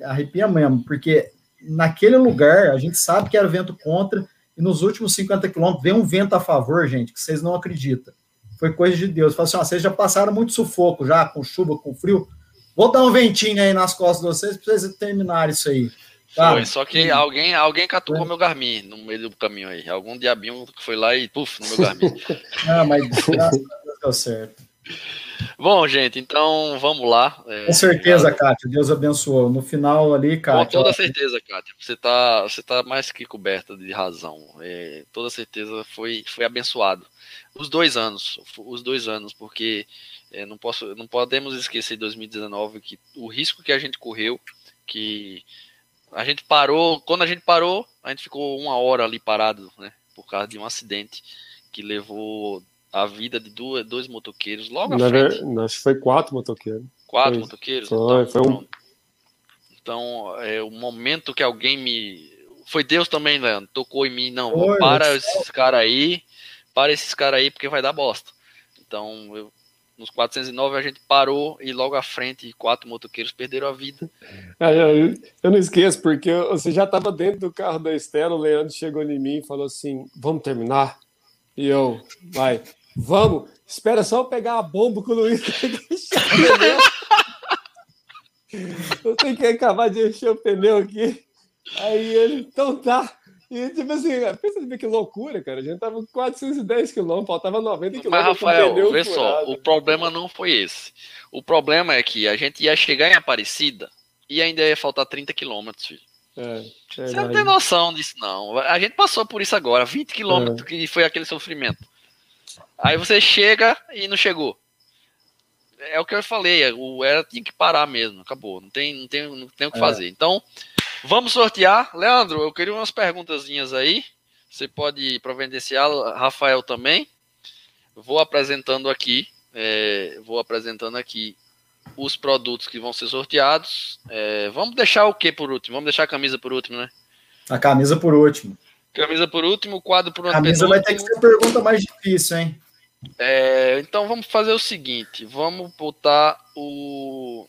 Arrepia mesmo, porque naquele lugar a gente sabe que era vento contra e nos últimos 50 quilômetros vem um vento a favor, gente, que vocês não acreditam. Foi coisa de Deus. Fala assim, ó, vocês já passaram muito sufoco já, com chuva, com frio. Vou dar um ventinho aí nas costas de vocês para vocês terminarem isso aí. Tá? Foi, só que alguém, alguém catucou foi. meu Garmin no meio do caminho aí. Algum diabinho foi lá e puf, no meu Garmin. não, mas graças a Deus deu certo. Bom, gente, então vamos lá. É, Com certeza, Kátia, Deus abençoou. No final ali, Kátia. Com toda certeza, Kátia, você está você tá mais que coberta de razão. É, toda certeza foi, foi abençoado. Os dois anos, os dois anos, porque é, não, posso, não podemos esquecer 2019 que o risco que a gente correu, que a gente parou, quando a gente parou, a gente ficou uma hora ali parado, né, por causa de um acidente que levou a vida de duas, dois motoqueiros logo à frente. acho que foi quatro motoqueiros. Quatro foi, motoqueiros? Foi, então, foi um... então, é o momento que alguém me. Foi Deus também, Leandro. Tocou em mim, não. Foi, para esses caras aí. Para esses caras aí, porque vai dar bosta. Então, eu, nos 409 a gente parou e logo à frente quatro motoqueiros perderam a vida. Eu, eu, não esqueço, porque você já estava dentro do carro da Estela, o Leandro chegou em mim e falou assim: vamos terminar? E eu, vai, Vamos, espera só eu pegar a bomba com o Luiz eu tenho que acabar de encher o pneu aqui. Aí ele, então tá. E tipo assim, pensa que loucura, cara. A gente tava com 410 quilômetros, faltava 90 quilômetros. Mas, Rafael, vê só, o problema não foi esse. O problema é que a gente ia chegar em Aparecida e ainda ia faltar 30 quilômetros, filho. É, Você não tem noção disso, não. A gente passou por isso agora, 20 quilômetros, é. que foi aquele sofrimento. Aí você chega e não chegou. É o que eu falei, o era tinha que parar mesmo, acabou. Não tem, não tem, não tem o que é. fazer. Então, vamos sortear. Leandro, eu queria umas perguntazinhas aí. Você pode providenciar, Rafael também. Vou apresentando aqui, é, vou apresentando aqui os produtos que vão ser sorteados. É, vamos deixar o que por último? Vamos deixar a camisa por último, né? A camisa por último. Camisa por último, quadro por último. Camisa vai ter que ser a pergunta mais difícil, hein? É, então vamos fazer o seguinte: vamos botar o.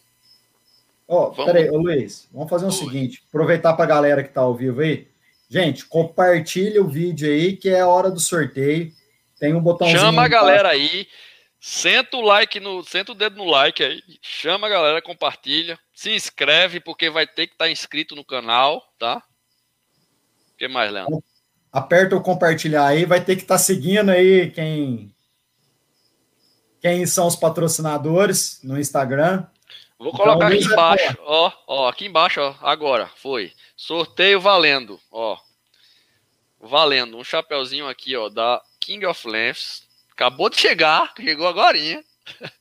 Ó, oh, vamos... peraí, ô Luiz, vamos fazer o seguinte: aproveitar para a galera que está ao vivo aí. Gente, compartilha o vídeo aí, que é a hora do sorteio. Tem um botãozinho. Chama a galera aí. Senta o like no, senta o dedo no like aí, chama a galera, compartilha, se inscreve porque vai ter que estar tá inscrito no canal, tá? O que mais, Leandro? Aperta o compartilhar aí, vai ter que estar tá seguindo aí quem quem são os patrocinadores no Instagram. Vou colocar então, aqui embaixo, ó, ó, aqui embaixo, ó, agora, foi. Sorteio valendo, ó. Valendo, um chapeuzinho aqui, ó, da King of Lengths. Acabou de chegar, chegou agora.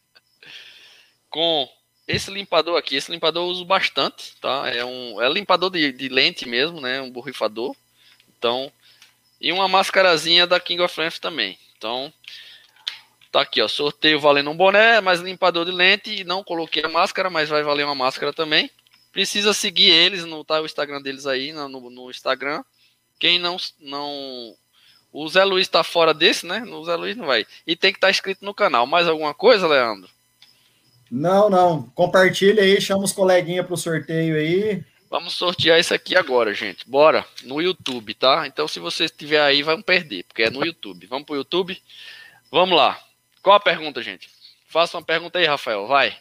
Com esse limpador aqui, esse limpador eu uso bastante, tá? É um é limpador de, de lente mesmo, né? Um borrifador. Então, e uma mascarazinha da King of Lengths também. Então, Tá aqui, ó, sorteio valendo um boné, mais limpador de lente, e não coloquei a máscara, mas vai valer uma máscara também. Precisa seguir eles, no tá o Instagram deles aí, no, no Instagram. Quem não não o Zé Luiz tá fora desse, né? O Zé Luiz não vai. E tem que estar tá inscrito no canal. Mais alguma coisa, Leandro? Não, não. Compartilha aí, chama os coleguinhas pro sorteio aí. Vamos sortear isso aqui agora, gente. Bora. No YouTube, tá? Então, se você estiver aí, vão perder, porque é no YouTube. Vamos pro YouTube. Vamos lá. Qual a pergunta, gente? Faça uma pergunta aí, Rafael, vai.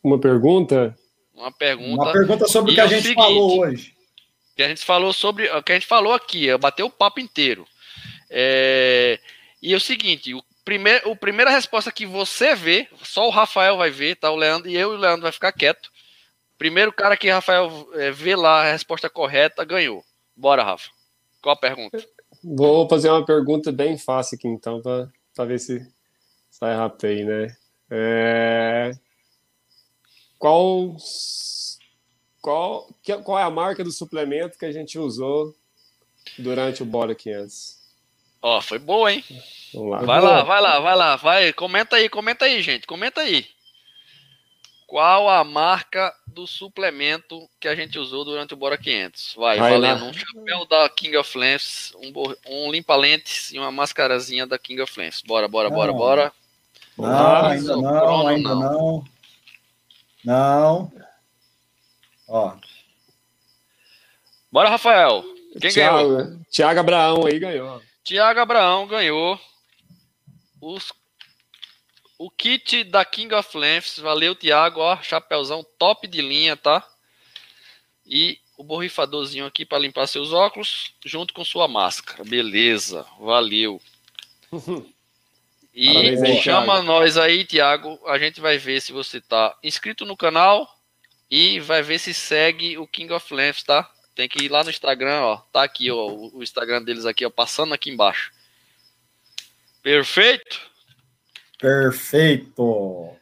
Uma pergunta? Uma pergunta. Uma pergunta sobre o que a gente seguinte, falou hoje. Que a gente falou sobre. O que a gente falou aqui, bateu o papo inteiro. É, e é o seguinte: o primeiro, a primeira resposta que você vê, só o Rafael vai ver, tá? O Leandro e eu e o Leandro vai ficar quieto. Primeiro cara que Rafael é, vê lá a resposta correta ganhou. Bora, Rafa. Qual a pergunta? Vou fazer uma pergunta bem fácil aqui, então, para ver se Sai rápido aí, né? É... Qual, qual, qual é a marca do suplemento que a gente usou durante o Bora 500? Ó, foi boa, hein? Vamos lá. Vai lá, vai lá, vai lá, vai. Comenta aí, comenta aí, gente. Comenta aí. Qual a marca do suplemento que a gente usou durante o Bora 500? Vai, vai valendo lá. um chapéu da King of Lens, um, um limpa-lentes e uma mascarazinha da King of Lens. Bora, bora, bora, bora. Não, ah, ainda não, ainda não. não. Não. Ó. Bora, Rafael. Quem Thiago, ganhou? Thiago Abraão aí ganhou. Thiago Abraão ganhou. Os, o kit da King of Lengths. Valeu, Thiago. Ó, chapéuzão top de linha, tá? E o borrifadorzinho aqui para limpar seus óculos, junto com sua máscara. Beleza, valeu. E aí, chama Thiago. nós aí, Tiago. A gente vai ver se você tá inscrito no canal e vai ver se segue o King of Lengths, tá? Tem que ir lá no Instagram, ó. Tá aqui, ó, o Instagram deles aqui, ó, passando aqui embaixo. Perfeito? Perfeito.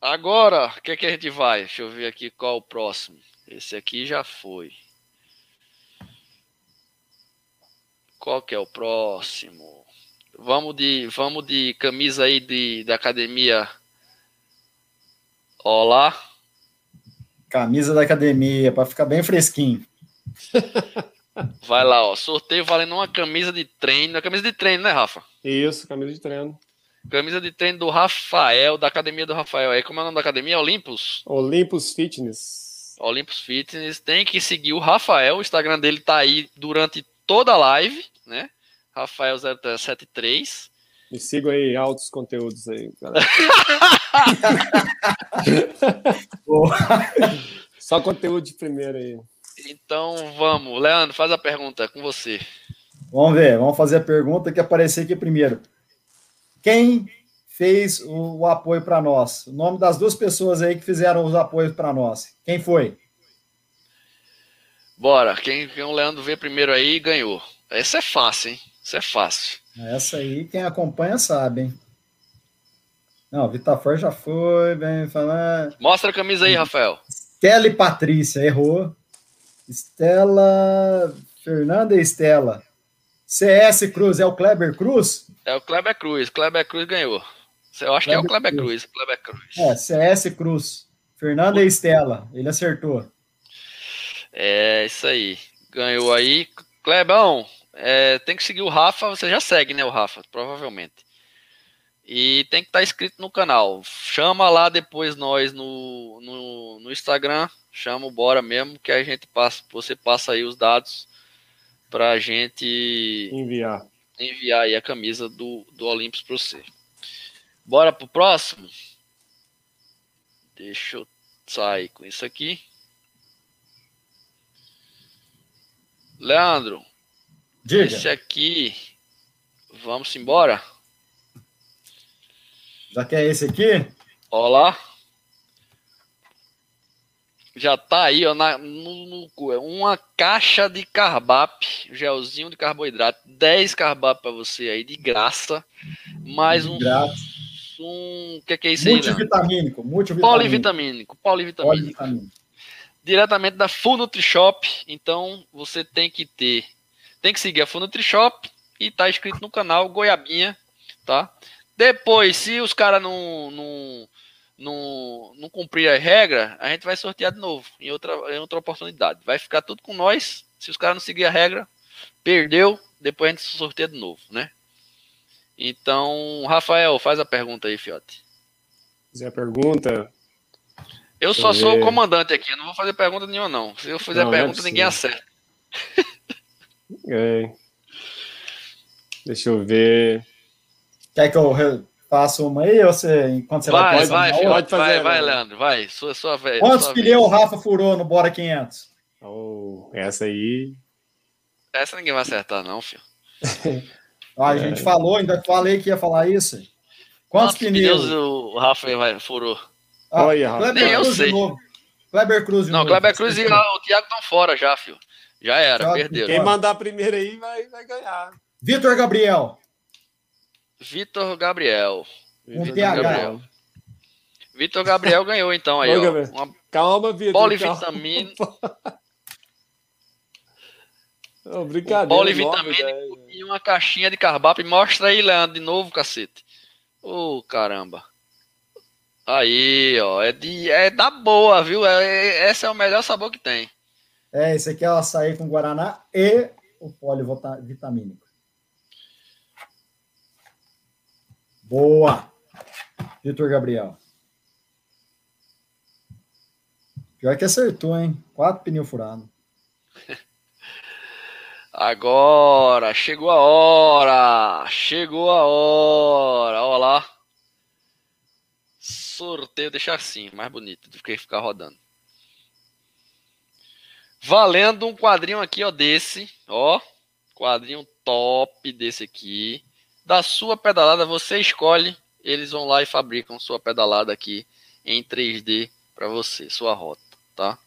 Agora, o que, é que a gente vai? Deixa eu ver aqui qual o próximo. Esse aqui já foi. Qual que é o próximo? Vamos de, vamos de camisa aí de, da academia. Olá. Camisa da academia, para ficar bem fresquinho. Vai lá, ó. Sorteio valendo uma camisa de treino. A camisa de treino, né, Rafa? Isso, camisa de treino. Camisa de treino do Rafael, da academia do Rafael. Aí, como é o nome da academia? Olympus? Olympus Fitness. Olympus Fitness. Tem que seguir o Rafael. O Instagram dele tá aí durante toda a live, né? Rafael073. Me sigam aí, altos conteúdos aí, galera. Só conteúdo de primeira aí. Então vamos, Leandro, faz a pergunta com você. Vamos ver, vamos fazer a pergunta que apareceu aqui primeiro. Quem fez o, o apoio para nós? O nome das duas pessoas aí que fizeram os apoios para nós. Quem foi? Bora. Quem, quem o Leandro vê primeiro aí ganhou. Essa é fácil, hein? Isso é fácil. Essa aí, quem acompanha sabe, hein? Não, Vitafor já foi, vem falando. Mostra a camisa aí, Rafael. Estela e Patrícia, errou. Estela. Fernanda e Estela. CS Cruz, é o Kleber Cruz? É o Kleber Cruz. Kleber Cruz ganhou. Eu acho Kleber que é o Kleber Cruz. Cruz. Kleber Cruz. É, CS Cruz. Fernanda e Estela. Ele acertou. É, isso aí. Ganhou aí. Clebão, é, tem que seguir o Rafa. Você já segue, né, o Rafa? Provavelmente. E tem que estar tá inscrito no canal. Chama lá depois nós no, no, no Instagram. Chama o Bora mesmo, que a gente passa, você passa aí os dados para a gente enviar enviar aí a camisa do, do Olympus para você. Bora pro próximo? Deixa eu sair com isso aqui. Leandro, Diga. esse aqui, vamos embora? Já quer esse aqui? Olá. Já tá aí, ó, na, no, no, uma caixa de carbap, gelzinho de carboidrato, 10 carbap para você aí de graça, mais um graça. um, que é que é isso aí? Multivitamínico, multivitamínico. Polivitamínico, polivitamínico. polivitamínico. Diretamente da Full Nutri-Shop, então você tem que ter, tem que seguir a Full Nutri-Shop e tá inscrito no canal Goiabinha, tá? Depois, se os caras não, não não, não cumprir a regra, a gente vai sortear de novo, em outra, em outra oportunidade. Vai ficar tudo com nós. Se os caras não seguir a regra, perdeu, depois a gente sorteia de novo, né? Então, Rafael, faz a pergunta aí, Fiote. Fazer a pergunta. Eu só sou o comandante aqui, eu não vou fazer pergunta nenhuma, não. Se eu fizer não, pergunta, é ninguém acerta. É. Deixa eu ver. Quer que eu Faço uma aí, ou você, enquanto você vai, vai, vai, pode fazer, vai, vai, Leandro, vai, sua, sua vez. Quantos pneus o Rafa furou no Bora 500? Oh, essa aí. Essa ninguém vai acertar, não, filho. a gente é. falou, ainda falei que ia falar isso. Quantos, Quantos pneus? pneus o Rafa vai, furou? Ah, Olha, Rafa. Nem eu Cruz sei. Kleber Cruz Não. Kleber Cruz e o Thiago estão fora já, filho. Já era, perderam. Quem mandar primeiro aí vai, vai ganhar. Vitor Gabriel. Vitor Gabriel. Vitor Gabriel. Vitor Gabriel ganhou então aí, Ô, ó. Uma calma, Vitor. Polivitamina. Não, brincadeira. Um polivitamínico é. e uma caixinha de carbap. Mostra aí, Leandro, de novo, cacete. Ô, oh, caramba. Aí, ó. É, de, é da boa, viu? É, é, esse é o melhor sabor que tem. É, esse aqui é o açaí com Guaraná e o polivitamínico. Boa! Vitor Gabriel. Pior que acertou, hein? Quatro pneus furados. Agora, chegou a hora! Chegou a hora! Olha lá. Sorteio, deixa assim, mais bonito do que ficar rodando. Valendo um quadrinho aqui, ó, desse, ó. Quadrinho top desse aqui da sua pedalada, você escolhe, eles vão lá e fabricam sua pedalada aqui em 3D para você, sua rota, tá?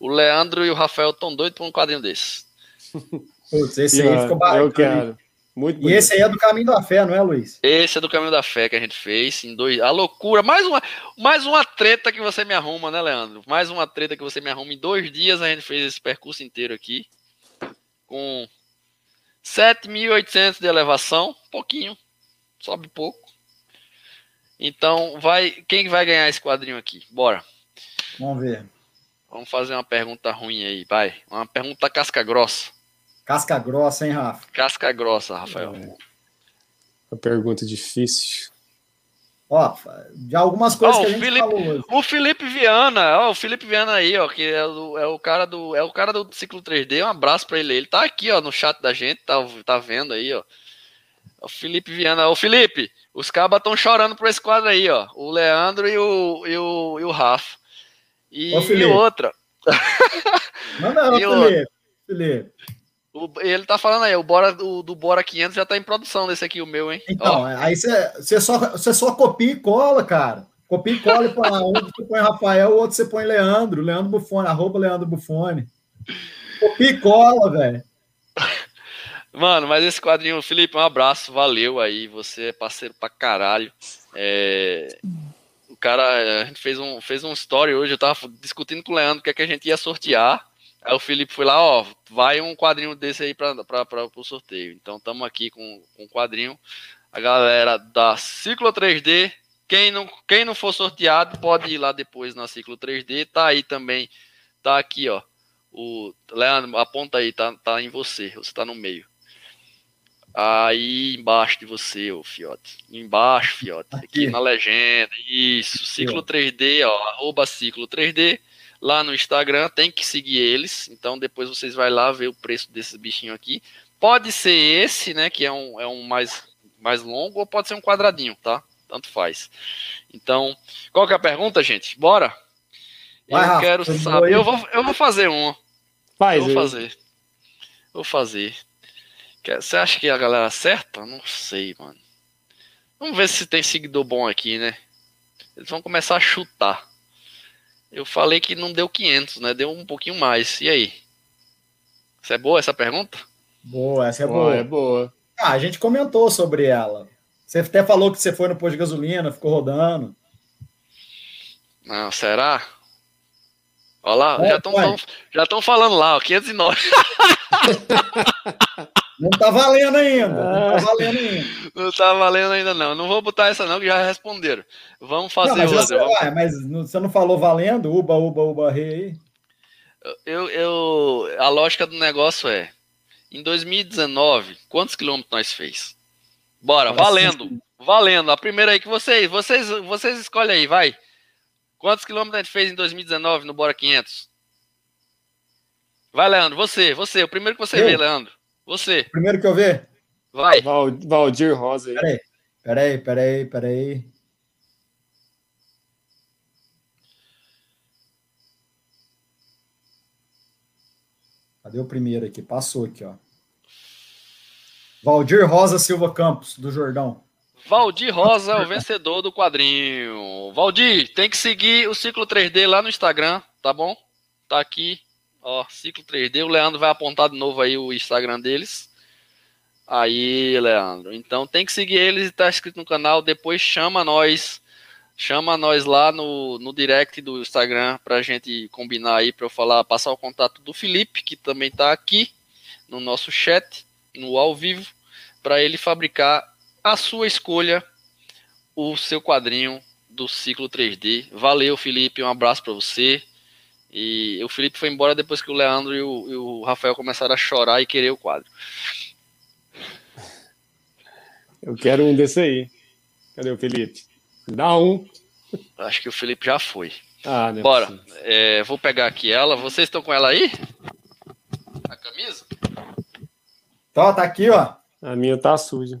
O Leandro e o Rafael estão doidos por um quadrinho desse. Putz, esse aí ficou barato. Eu quero. Muito e esse aí é do Caminho da Fé, não é, Luiz? Esse é do Caminho da Fé que a gente fez em dois. A loucura, mais uma, mais uma treta que você me arruma, né, Leandro? Mais uma treta que você me arruma. Em dois dias a gente fez esse percurso inteiro aqui com 7.800 de elevação, pouquinho, sobe pouco. Então, vai, quem vai ganhar esse quadrinho aqui? Bora. Vamos ver. Vamos fazer uma pergunta ruim aí, vai. Uma pergunta casca grossa. Casca grossa, hein, Rafa? Casca grossa, Rafael. É. Uma pergunta difícil. Ó, de algumas coisas que a gente Felipe, falou hoje. O Felipe Viana, ó, o Felipe Viana aí, ó, que é o, é o cara do é o cara do ciclo 3D. Um abraço para ele. Ele tá aqui, ó, no chat da gente, tá, tá vendo aí, ó. O Felipe Viana, o Felipe, os cabas estão chorando por esse quadro aí, ó. O Leandro e o e o, e o Rafa. E, Ô, e outra. Manda não, Felipe. Felipe. O, ele tá falando aí, o Bora, do, do Bora 500 já tá em produção desse aqui, o meu, hein? Então, Ó. aí você só, só copia e cola, cara. Copia e cola e põe um você põe Rafael, o outro você põe Leandro, Leandro Bufone, arroba Leandro Bufone. Copia e cola, velho. Mano, mas esse quadrinho, Felipe, um abraço, valeu aí, você é parceiro pra caralho. É... O cara, a gente fez um, fez um story hoje, eu tava discutindo com o Leandro o que, é que a gente ia sortear. Aí o Felipe foi lá, ó, vai um quadrinho desse aí para o sorteio. Então estamos aqui com, com um quadrinho. A galera da Ciclo 3D, quem não, quem não for sorteado, pode ir lá depois na Ciclo 3D. Tá aí também, tá aqui, ó. O Leandro, aponta aí, tá, tá em você, você tá no meio. Aí embaixo de você, ô Fiote. Embaixo, Fiote. Aqui, aqui na legenda. Isso. Ciclo 3D, ó. Arroba Ciclo 3D lá no Instagram, tem que seguir eles. Então depois vocês vai lá ver o preço desses bichinhos aqui. Pode ser esse, né, que é um, é um mais, mais longo, ou pode ser um quadradinho, tá? Tanto faz. Então, qual que é a pergunta, gente? Bora? Vai, eu quero saber. Eu vou, eu vou fazer uma. Faz, eu vou fazer. Vou fazer. Você acha que a galera acerta? Não sei, mano. Vamos ver se tem seguidor bom aqui, né? Eles vão começar a chutar. Eu falei que não deu 500, né? Deu um pouquinho mais. E aí? Isso é boa essa pergunta? Boa, essa é boa. boa. É boa. Ah, a gente comentou sobre ela. Você até falou que você foi no posto de gasolina, ficou rodando. Não, será? Olha lá, é, já estão já estão falando lá, ó, 509. Não tá valendo ainda. Não tá valendo ainda. Não tá valendo ainda, não. Não vou botar essa, não, que já responderam. Vamos fazer não, outra. Vamos... Vai, mas você não falou valendo? Uba, uba, uba, rei aí? Eu, eu, a lógica do negócio é: em 2019, quantos quilômetros nós fez? Bora, valendo. Valendo. A primeira aí que vocês, vocês, vocês escolhem aí, vai. Quantos quilômetros a gente fez em 2019 no Bora 500? Vai, Leandro, você, você, o primeiro que você eu? vê, Leandro. Você. Primeiro que eu ver? Vai. Val, Valdir Rosa aí. Peraí, peraí, peraí, peraí. Cadê o primeiro aqui? Passou aqui, ó. Valdir Rosa Silva Campos, do Jordão. Valdir Rosa é o vencedor do quadrinho. Valdir, tem que seguir o Ciclo 3D lá no Instagram, tá bom? Tá aqui Ó, Ciclo 3D. O Leandro vai apontar de novo aí o Instagram deles. Aí, Leandro. Então tem que seguir eles e tá inscrito no canal. Depois chama nós. Chama nós lá no, no direct do Instagram pra gente combinar aí pra eu falar, passar o contato do Felipe, que também tá aqui no nosso chat, no ao vivo, para ele fabricar a sua escolha, o seu quadrinho do ciclo 3D. Valeu, Felipe. Um abraço para você. E o Felipe foi embora depois que o Leandro e o, e o Rafael começaram a chorar e querer o quadro. Eu quero um desse aí. Cadê o Felipe? Dá um. Acho que o Felipe já foi. Ah, é Bora. É, vou pegar aqui ela. Vocês estão com ela aí? A camisa? Tá, tá aqui, ó. A minha tá suja.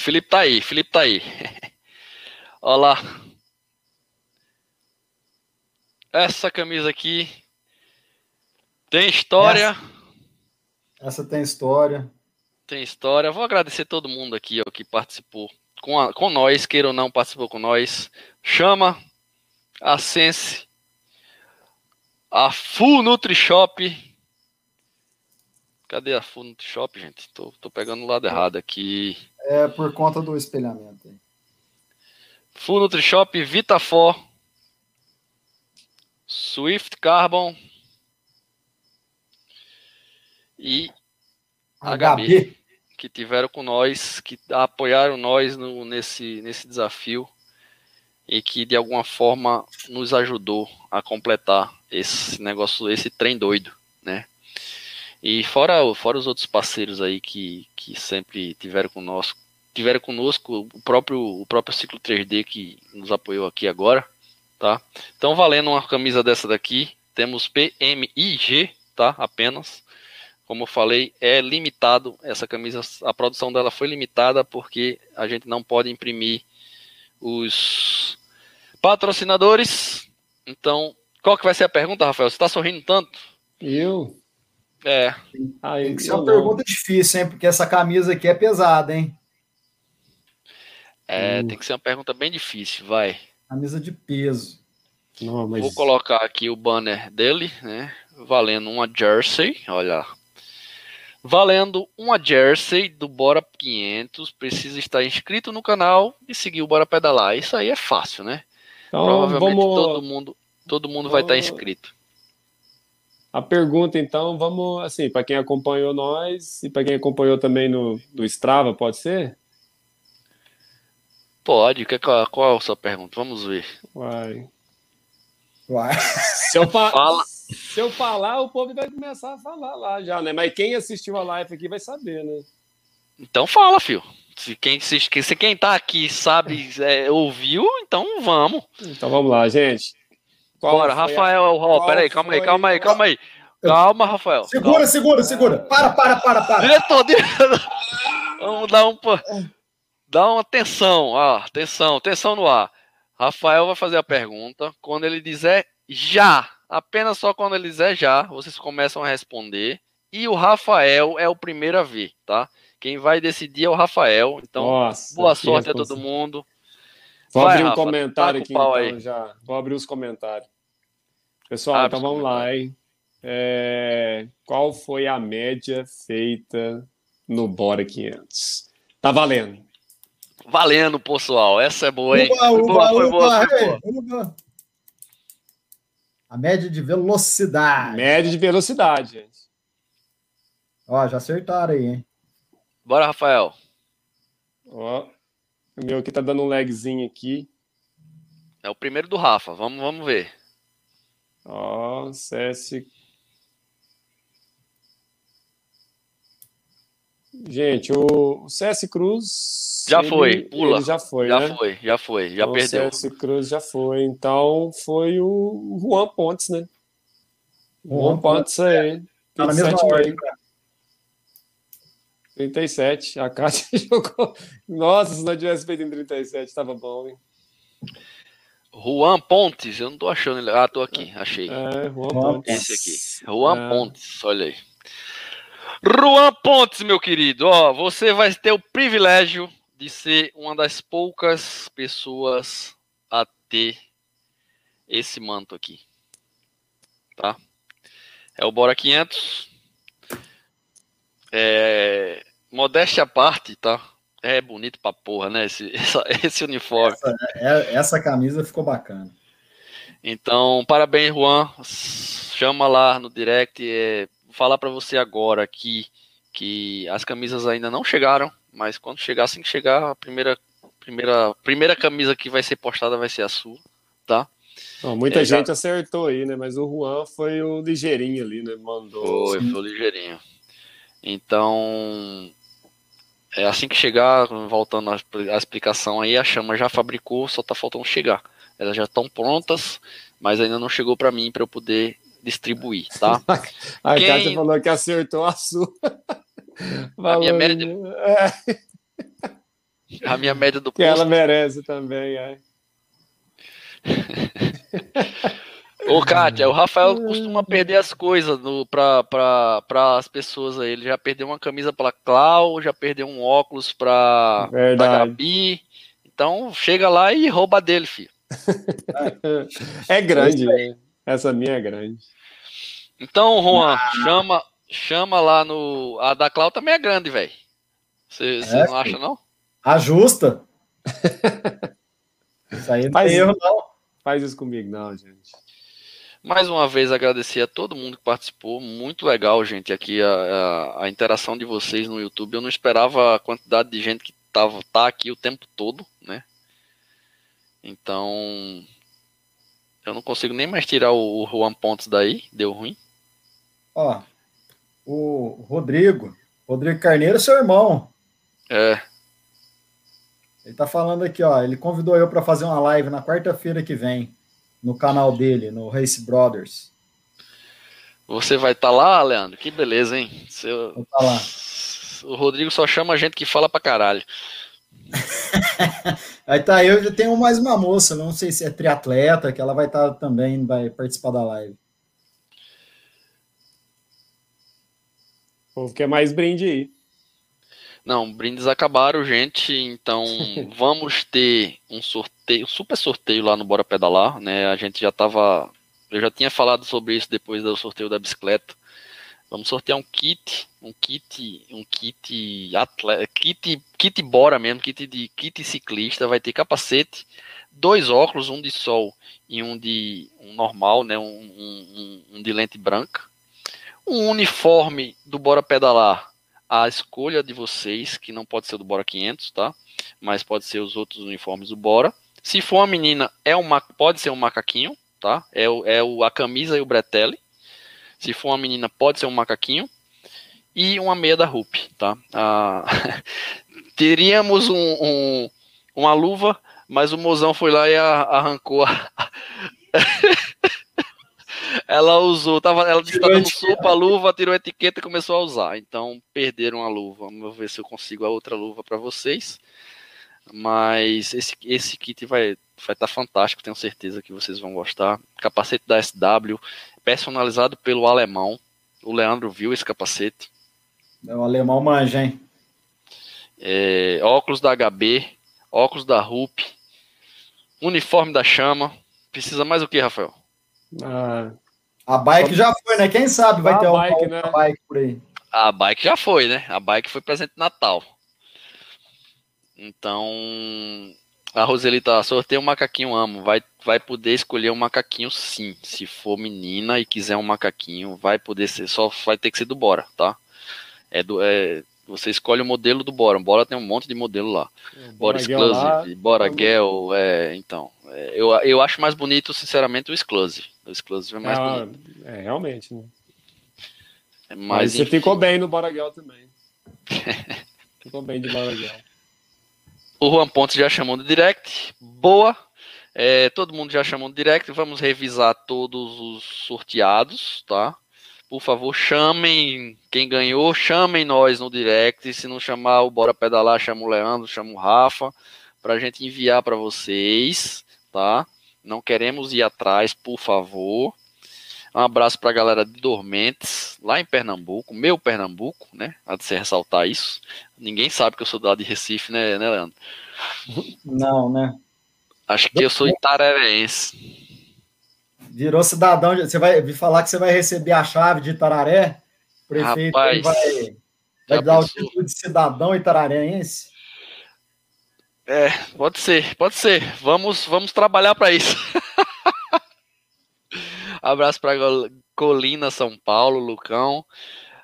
Felipe tá aí, Felipe tá aí. Olha lá. Essa camisa aqui tem história. Essa, essa tem história. Tem história. Vou agradecer todo mundo aqui ó, que participou com, a, com nós, queira ou não, participou com nós. Chama a Sense, a Full Nutri Shop Cadê a Full Shop, gente? Tô, tô pegando o lado errado aqui. É por conta do espelhamento. Full NutriShop, Vitafor, Swift Carbon e HB, HB, que tiveram com nós, que apoiaram nós no, nesse, nesse desafio e que de alguma forma nos ajudou a completar esse negócio, esse trem doido, né? E fora, fora os outros parceiros aí que, que sempre tiveram conosco, tiveram conosco o próprio, o próprio Ciclo 3D que nos apoiou aqui agora, tá? Então valendo uma camisa dessa daqui, temos PMIG, tá? Apenas. Como eu falei, é limitado essa camisa, a produção dela foi limitada porque a gente não pode imprimir os patrocinadores. Então, qual que vai ser a pergunta, Rafael? Você está sorrindo tanto? Eu? É. Ah, Tem que ser uma pergunta difícil, hein? Porque essa camisa aqui é pesada, hein? É, uh. tem que ser uma pergunta bem difícil, vai. Camisa de peso. Não, mas... Vou colocar aqui o banner dele, né? Valendo uma jersey, olha. Valendo uma jersey do Bora 500. Precisa estar inscrito no canal e seguir o Bora Pedalar. Isso aí é fácil, né? Então, Provavelmente vamos... todo mundo, todo mundo vai estar inscrito. A pergunta, então, vamos, assim, para quem acompanhou nós e para quem acompanhou também no, no Strava, pode ser? Pode. Que, qual, qual é a sua pergunta? Vamos ver. Vai. Vai. Se eu, Fala. se eu falar, o povo vai começar a falar lá já, né? Mas quem assistiu a live aqui vai saber, né? Então fala, filho. Se quem, se, se quem tá aqui sabe, é, ouviu, então vamos. Então vamos lá, gente. Qual Bora, Rafael. A... Oh, peraí, calma aí, calma aí, calma aí. Calma, Rafael. Segura, calma. segura, segura. Para, para, para, para. Diretor, diretor. Vamos dar um. Dá uma atenção, ó, atenção, atenção no ar. Rafael vai fazer a pergunta. Quando ele dizer já, apenas só quando ele dizer já, vocês começam a responder. E o Rafael é o primeiro a ver, tá? Quem vai decidir é o Rafael. Então, Nossa, boa sorte a todo mundo. Vou Vai, abrir um Rafa, comentário aqui então aí. já. Vou abrir os comentários. Pessoal, Abre então vamos lá, hein? É... Qual foi a média feita no Bora 500? Tá valendo. Valendo, pessoal. Essa é boa, hein? Uba, foi boa, uba, foi boa, foi boa. A média de velocidade. Média de velocidade, gente. Ó, já acertaram aí, hein? Bora, Rafael. Ó. O meu aqui tá dando um lagzinho aqui. É o primeiro do Rafa. Vamos, vamos ver. Ó, CS. Gente, o, CS Cruz. Já ele, foi, pula. já foi, já né? foi, já foi, já então, perdeu. O CS Cruz já foi. Então foi o Juan Pontes, né? Juan, Juan Pontes aí. Tá na mesma ordem, cara. 37. A Kátia jogou. Nossa, se não tivesse feito em 37, tava bom, hein? Juan Pontes, eu não tô achando ele. Ah, tô aqui, achei. É, Juan Pontes. Esse aqui. Juan é. Pontes, olha aí. Juan Pontes, meu querido, ó, você vai ter o privilégio de ser uma das poucas pessoas a ter esse manto aqui. Tá? É o Bora 500. É, modéstia à parte, tá? É bonito pra porra, né? Esse, essa, esse uniforme. Essa, é, essa, camisa ficou bacana. Então, parabéns, Juan. Chama lá no direct. É, vou falar para você agora aqui que as camisas ainda não chegaram, mas quando chegar, assim que chegar, a primeira, primeira, primeira camisa que vai ser postada vai ser a sua, tá? Não, muita é, gente já... acertou aí, né? Mas o Juan foi o ligeirinho ali, né? Mandou. Foi, foi o ligeirinho. Então, é assim que chegar, voltando à explicação aí, a chama já fabricou, só tá faltando chegar. Elas já estão prontas, mas ainda não chegou para mim para eu poder distribuir, tá? a Quem... Kátia falou que acertou a sua. a minha média. É. A minha média do Que posto. ela merece também, é. Ô, Kátia, o Rafael costuma perder as coisas para as pessoas aí. Ele já perdeu uma camisa para Clau, já perdeu um óculos para Gabi. Então, chega lá e rouba dele, filho. é grande, né? Essa minha é grande. Então, Juan, ah. chama, chama lá no. A da Clau também é grande, velho. Você é, não acha, não? Ajusta. Isso aí não faz, erro, não. Faz isso comigo, não, gente. Mais uma vez agradecer a todo mundo que participou, muito legal, gente, aqui a, a, a, interação de vocês no YouTube. Eu não esperava a quantidade de gente que tava, tá aqui o tempo todo, né? Então, eu não consigo nem mais tirar o, Juan Pontes daí, deu ruim. Ó, o Rodrigo, Rodrigo Carneiro, seu irmão. É. Ele tá falando aqui, ó, ele convidou eu para fazer uma live na quarta-feira que vem no canal dele, no Race Brothers. Você vai estar tá lá, Leandro? Que beleza, hein? Seu... Vou tá lá. O Rodrigo só chama gente que fala pra caralho. Aí tá, eu tenho mais uma moça, não sei se é triatleta, que ela vai estar tá, também, vai participar da live. O povo quer mais brinde aí. Não, brindes acabaram, gente. Então vamos ter um sorteio, um super sorteio lá no Bora Pedalar, né? A gente já tava. Eu já tinha falado sobre isso depois do sorteio da bicicleta. Vamos sortear um kit, um kit, um kit atleta, kit, kit bora mesmo, kit de kit ciclista, vai ter capacete, dois óculos, um de sol e um de um normal, né, um, um, um de lente branca, um uniforme do Bora Pedalar, a escolha de vocês, que não pode ser do Bora 500, tá? Mas pode ser os outros uniformes do Bora. Se for uma menina, é uma, pode ser um macaquinho, tá? É, o, é o, a camisa e o bretelle. Se for uma menina, pode ser um macaquinho. E uma meia da Rup, tá? Ah, teríamos um, um, uma luva, mas o mozão foi lá e arrancou a... ela usou, tava, ela disse que tá dando sopa a luva, tirou a etiqueta e começou a usar. Então perderam a luva. Vamos ver se eu consigo a outra luva para vocês. Mas esse, esse kit vai vai estar tá fantástico, tenho certeza que vocês vão gostar. Capacete da SW, personalizado pelo alemão. O Leandro viu esse capacete. É o alemão manja, hein? É, óculos da HB, óculos da RUP, uniforme da Chama. Precisa mais o que, Rafael? Ah, a bike já foi, né? Quem sabe vai a ter uma bike, né? bike por aí. A bike já foi, né? A bike foi presente de Natal. Então, a Roselita sorteia um macaquinho amo. Vai, vai poder escolher um macaquinho sim. Se for menina e quiser um macaquinho, vai poder ser. Só vai ter que ser do Bora, tá? É do, é, você escolhe o modelo do Bora. O Bora tem um monte de modelo lá. É, Bora, Exclusive, Bora Gel, é, então. É, eu, eu acho mais bonito, sinceramente, o Exclusive. O Exclusive é mais é, bonito. É, realmente, né? É Mas você enfim. ficou bem no Bora Gel também. ficou bem de Bora Gel. O Juan Pontes já chamou no direct. Boa. É, todo mundo já chamou no direct. Vamos revisar todos os sorteados, tá? Por favor, chamem quem ganhou, chamem nós no direct. Se não chamar o Bora Pedalar, chama o Leandro, chama o Rafa, para a gente enviar para vocês, tá? Não queremos ir atrás, por favor. Um abraço para a galera de Dormentes, lá em Pernambuco, meu Pernambuco, né? Há de se ressaltar isso. Ninguém sabe que eu sou lá de Recife, né, né Leandro? Não, né? Acho que eu sou itarerense. Virou cidadão. Você vai me falar que você vai receber a chave de Itararé? O prefeito Rapaz, vai, vai dar o título de cidadão itararense? É, pode ser, pode ser. Vamos, vamos trabalhar para isso. Abraço para Colina, São Paulo, Lucão.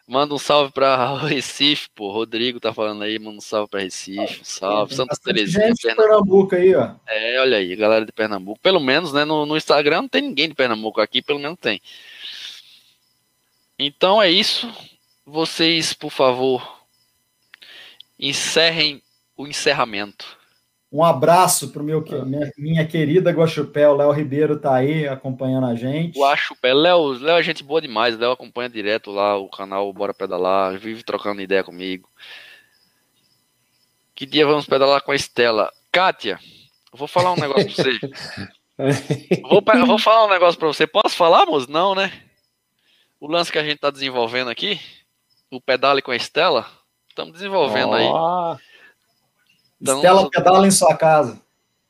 Manda um salve para Recife, pô. Rodrigo tá falando aí, manda um salve para Recife, um salve. Tem Santa Terezinha. Gente Pernambuco. Pernambuco aí, ó. É, olha aí, galera de Pernambuco. Pelo menos, né, no, no Instagram não tem ninguém de Pernambuco aqui, pelo menos tem. Então é isso. Vocês, por favor, encerrem o encerramento. Um abraço para meu minha, minha querida Guaxupé, o Léo Ribeiro tá aí acompanhando a gente. Guaxupé, Léo, Léo é gente boa demais, Léo acompanha direto lá o canal Bora Pedalar, vive trocando ideia comigo. Que dia vamos pedalar com a Estela? Kátia, vou falar um negócio para você. vou, vou falar um negócio para você. Posso falar, moço? Não, né? O lance que a gente tá desenvolvendo aqui, o pedale com a Estela, estamos desenvolvendo oh. aí. Então, Estela pedala em sua casa.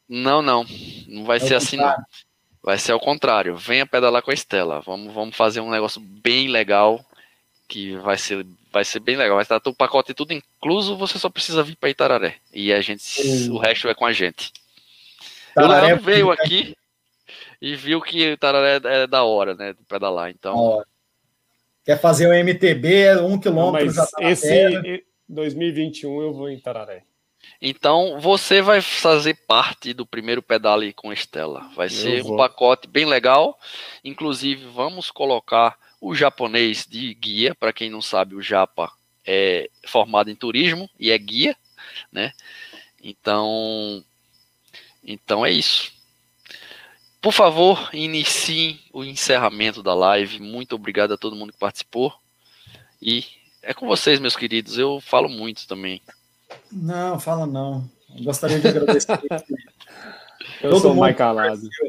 Não, não. Não vai é ser assim, não. Vai ser ao contrário. Venha pedalar com a Estela. Vamos, vamos fazer um negócio bem legal. Que vai ser, vai ser bem legal. Vai estar o pacote tudo incluso. Você só precisa vir para Itararé. E a gente, o resto é com a gente. Tararé, o Leandro veio aqui e viu que o Tararé é da hora, né? De pedalar. Então. Quer fazer o MTB, um quilômetro já tá Esse 2021 eu vou em Tararé. Então você vai fazer parte do primeiro pedale com Estela. Vai ser um pacote bem legal. Inclusive, vamos colocar o japonês de guia. Para quem não sabe, o Japa é formado em turismo e é guia, né? Então, então é isso. Por favor, inicie o encerramento da live. Muito obrigado a todo mundo que participou. E é com vocês, meus queridos. Eu falo muito também. Não, fala não. gostaria de agradecer. Eu todo sou mais calado. Torceu,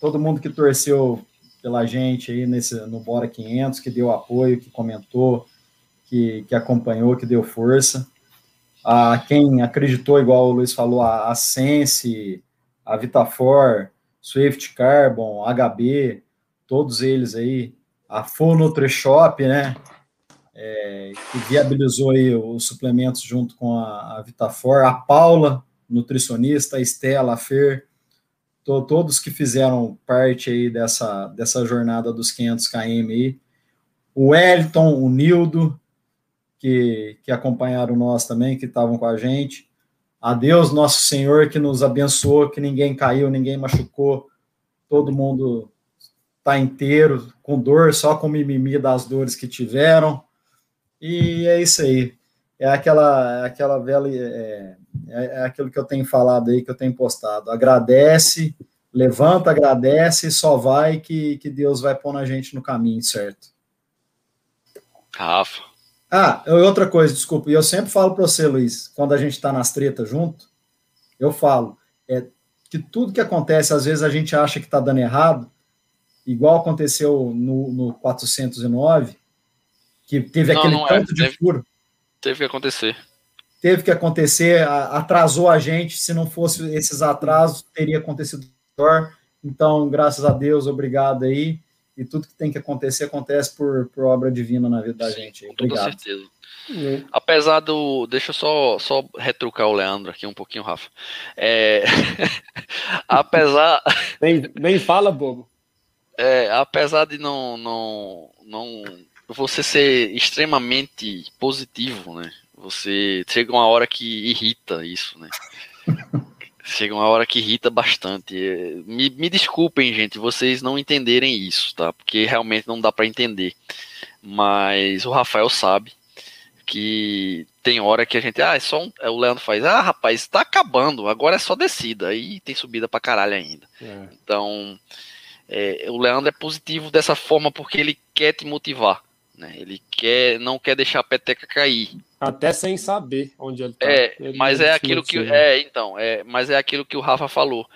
todo mundo que torceu pela gente aí nesse, no Bora 500, que deu apoio, que comentou, que, que acompanhou, que deu força. A quem acreditou, igual o Luiz falou, a, a Sense, a Vitafor, Swift Carbon, HB, todos eles aí, a Full NutriShop, né? É, que viabilizou aí os suplementos junto com a, a Vitafor, a Paula, nutricionista, a Estela, a Fer, to, todos que fizeram parte aí dessa, dessa jornada dos 500 km aí, o Wellington, o Nildo, que, que acompanharam nós também, que estavam com a gente, a Deus, nosso Senhor, que nos abençoou, que ninguém caiu, ninguém machucou, todo mundo está inteiro, com dor, só com mimimi das dores que tiveram. E é isso aí. É aquela, é aquela velha. É, é, é aquilo que eu tenho falado aí, que eu tenho postado. Agradece, levanta, agradece, só vai que, que Deus vai pôr a gente no caminho certo. Rafa. Ah, outra coisa, desculpa, e eu sempre falo para você, Luiz, quando a gente está nas tretas junto, eu falo, é que tudo que acontece, às vezes a gente acha que está dando errado, igual aconteceu no, no 409, que teve não, aquele não é. tanto é. de teve, furo. Teve que acontecer. Teve que acontecer, atrasou a gente, se não fosse esses atrasos, teria acontecido pior. Então, graças a Deus, obrigado aí. E tudo que tem que acontecer, acontece por, por obra divina na vida da Sim, gente. Obrigado. Com certeza. Uhum. Apesar do. Deixa eu só, só retrucar o Leandro aqui um pouquinho, Rafa. É... apesar. Nem, nem fala, bobo. É, apesar de não, não, não você ser extremamente positivo, né? Você chega uma hora que irrita isso, né? chega uma hora que irrita bastante. Me, me desculpem, gente, vocês não entenderem isso, tá? Porque realmente não dá para entender. Mas o Rafael sabe que tem hora que a gente, ah, é só um, é, o Leandro faz, ah, rapaz, tá acabando, agora é só descida, aí tem subida pra caralho ainda. É. Então, é, o Leandro é positivo dessa forma porque ele quer te motivar, né? Ele quer, não quer deixar a peteca cair. Até sem saber onde ele tá. É, ele mas é aquilo que, é, então, é, mas é aquilo que o Rafa falou.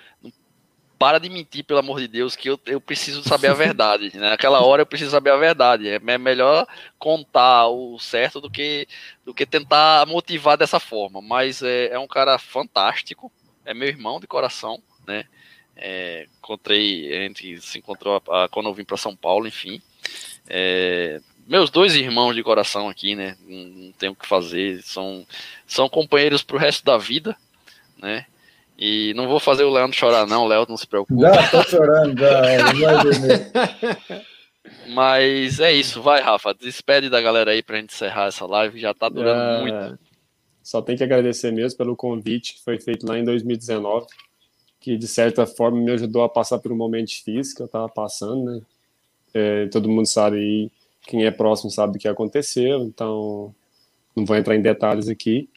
Para de mentir, pelo amor de Deus, que eu, eu preciso saber a verdade. Né? Naquela hora eu preciso saber a verdade. É, é melhor contar o certo do que, do que tentar motivar dessa forma. Mas é, é um cara fantástico, é meu irmão de coração, né? É, encontrei, a gente se encontrou a, a, quando eu vim para São Paulo, enfim. É, meus dois irmãos de coração aqui, né? Não, não tenho o que fazer, são, são companheiros pro resto da vida, né? E não vou fazer o Leandro chorar, não, Léo, não se preocupe. Já tô chorando, já. Mas é isso, vai, Rafa. Despede da galera aí pra gente encerrar essa live, já tá durando é, muito. Só tem que agradecer mesmo pelo convite que foi feito lá em 2019 que de certa forma me ajudou a passar por um momento difícil que eu estava passando, né? É, todo mundo sabe aí, quem é próximo sabe o que aconteceu, então não vou entrar em detalhes aqui.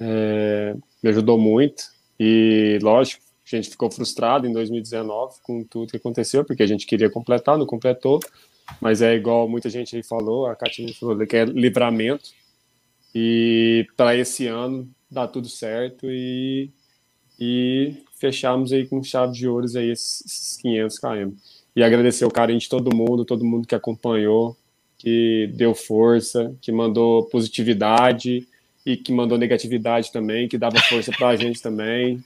É, me ajudou muito e, lógico, a gente ficou frustrado em 2019 com tudo que aconteceu, porque a gente queria completar, não completou, mas é igual muita gente aí falou, a Katina falou que é livramento, e para esse ano dá tudo certo e, e fechamos aí com chave de ouros aí esses 500 km. E agradecer o carinho de todo mundo, todo mundo que acompanhou, que deu força, que mandou positividade e que mandou negatividade também, que dava força para a gente também,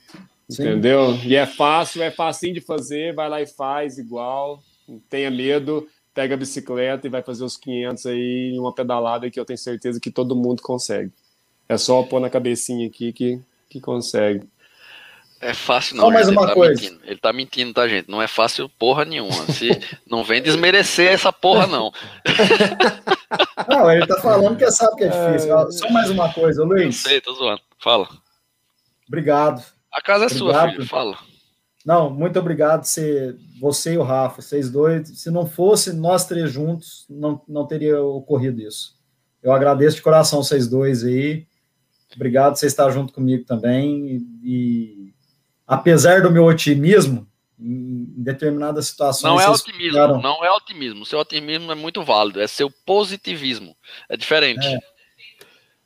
Sim. entendeu? E é fácil, é facinho de fazer, vai lá e faz igual, não tenha medo, pega a bicicleta e vai fazer os 500 aí em uma pedalada que eu tenho certeza que todo mundo consegue. É só pôr na cabecinha aqui que, que consegue. É fácil não. Só mais uma ele tá coisa. Mentindo. Ele tá mentindo, tá, gente? Não é fácil porra nenhuma. Se não vem desmerecer essa porra, não. Não, ele tá falando que sabe que é difícil. É... Só mais uma coisa, Luiz. Não sei, tô zoando. Fala. Obrigado. A casa é obrigado. sua, filho. Fala. Não, muito obrigado você, você e o Rafa, vocês dois. Se não fosse nós três juntos, não, não teria ocorrido isso. Eu agradeço de coração vocês dois aí. Obrigado por você estar junto comigo também. E apesar do meu otimismo, em determinadas situações. Não é otimismo, ficaram... não é otimismo. Seu otimismo é muito válido, é seu positivismo. É diferente. É.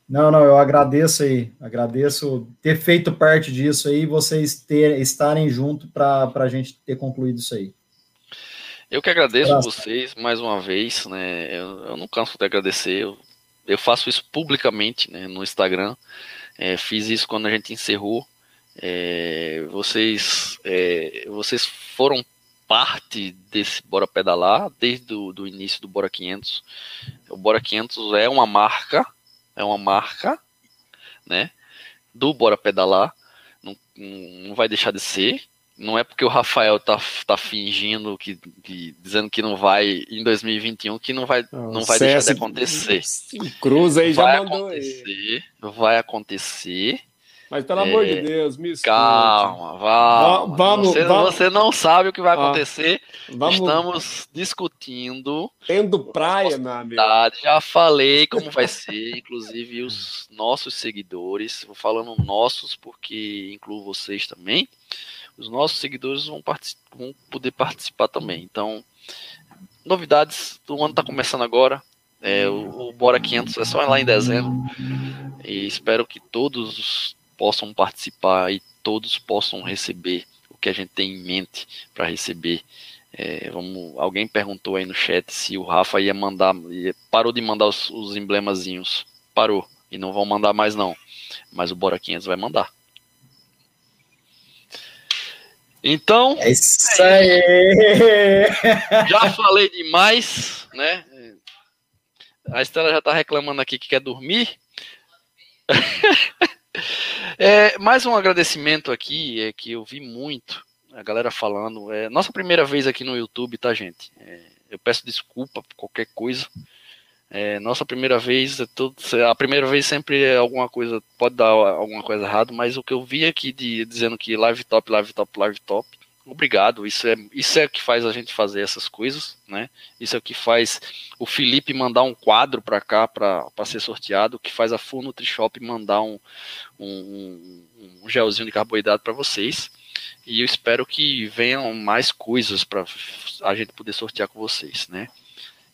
Não, não, eu agradeço aí, agradeço ter feito parte disso aí, vocês ter, estarem junto para a gente ter concluído isso aí. Eu que agradeço Graças. vocês mais uma vez, né? Eu, eu não canso de agradecer. Eu, eu faço isso publicamente né, no Instagram. É, fiz isso quando a gente encerrou. É, vocês, é, vocês foram parte desse Bora Pedalar desde o do início do Bora 500. O Bora 500 é uma marca, é uma marca, né? Do Bora Pedalar. Não, não vai deixar de ser. Não é porque o Rafael tá, tá fingindo que, que dizendo que não vai em 2021 que não vai não, não vai deixar de acontecer. Cruz aí vai já mandou acontecer, aí. Vai acontecer. Mas pelo é... amor de Deus, me escute. Calma, vá. Vamos, você, vamos. você não sabe o que vai acontecer. Vamos. Estamos discutindo. Tendo praia, meu amigo. Já falei como vai ser, inclusive os nossos seguidores. Vou falando nossos porque incluo vocês também os nossos seguidores vão, vão poder participar também. Então, novidades do ano está começando agora. É, o, o, Bora 500 é só lá em dezembro. E espero que todos possam participar e todos possam receber o que a gente tem em mente para receber. É, vamos, alguém perguntou aí no chat se o Rafa ia mandar, ia, parou de mandar os, os emblemazinhos. Parou. E não vão mandar mais não. Mas o Bora 500 vai mandar. Então. É isso aí! Já falei demais, né? A Estela já tá reclamando aqui que quer dormir. é, mais um agradecimento aqui, é que eu vi muito a galera falando. É nossa primeira vez aqui no YouTube, tá, gente? É, eu peço desculpa por qualquer coisa. É, nossa primeira vez, é tudo, a primeira vez sempre é alguma coisa, pode dar alguma coisa errada, mas o que eu vi aqui de, dizendo que live top, live top, live top, obrigado. Isso é, isso é o que faz a gente fazer essas coisas, né? Isso é o que faz o Felipe mandar um quadro para cá para ser sorteado, o que faz a Full NutriShop mandar um, um, um gelzinho de carboidrato para vocês. E eu espero que venham mais coisas para a gente poder sortear com vocês, né?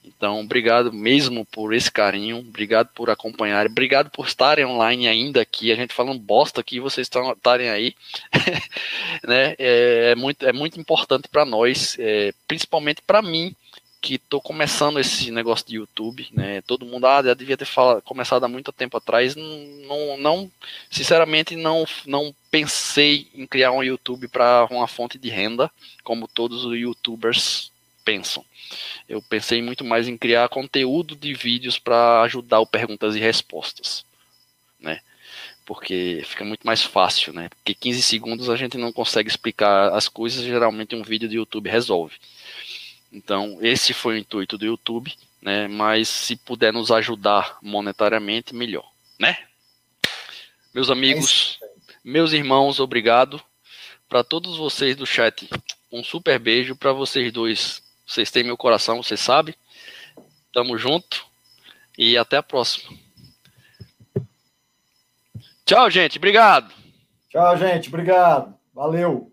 Então, obrigado mesmo por esse carinho, obrigado por acompanharem, obrigado por estarem online ainda aqui, a gente falando bosta aqui, vocês estarem aí, né? É, é, muito, é muito importante para nós, é, principalmente para mim, que estou começando esse negócio de YouTube, né? Todo mundo ah, já devia ter falado, começado há muito tempo atrás. Não, não, sinceramente, não, não pensei em criar um YouTube para uma fonte de renda, como todos os YouTubers pensam. Eu pensei muito mais em criar conteúdo de vídeos para ajudar o perguntas e respostas, né? Porque fica muito mais fácil, né? Porque 15 segundos a gente não consegue explicar as coisas, geralmente um vídeo do YouTube resolve. Então, esse foi o intuito do YouTube, né? Mas se puder nos ajudar monetariamente, melhor, né? Meus amigos, é meus irmãos, obrigado. Para todos vocês do chat, um super beijo para vocês dois vocês têm meu coração, você sabe. Tamo junto e até a próxima. Tchau, gente. Obrigado. Tchau, gente. Obrigado. Valeu.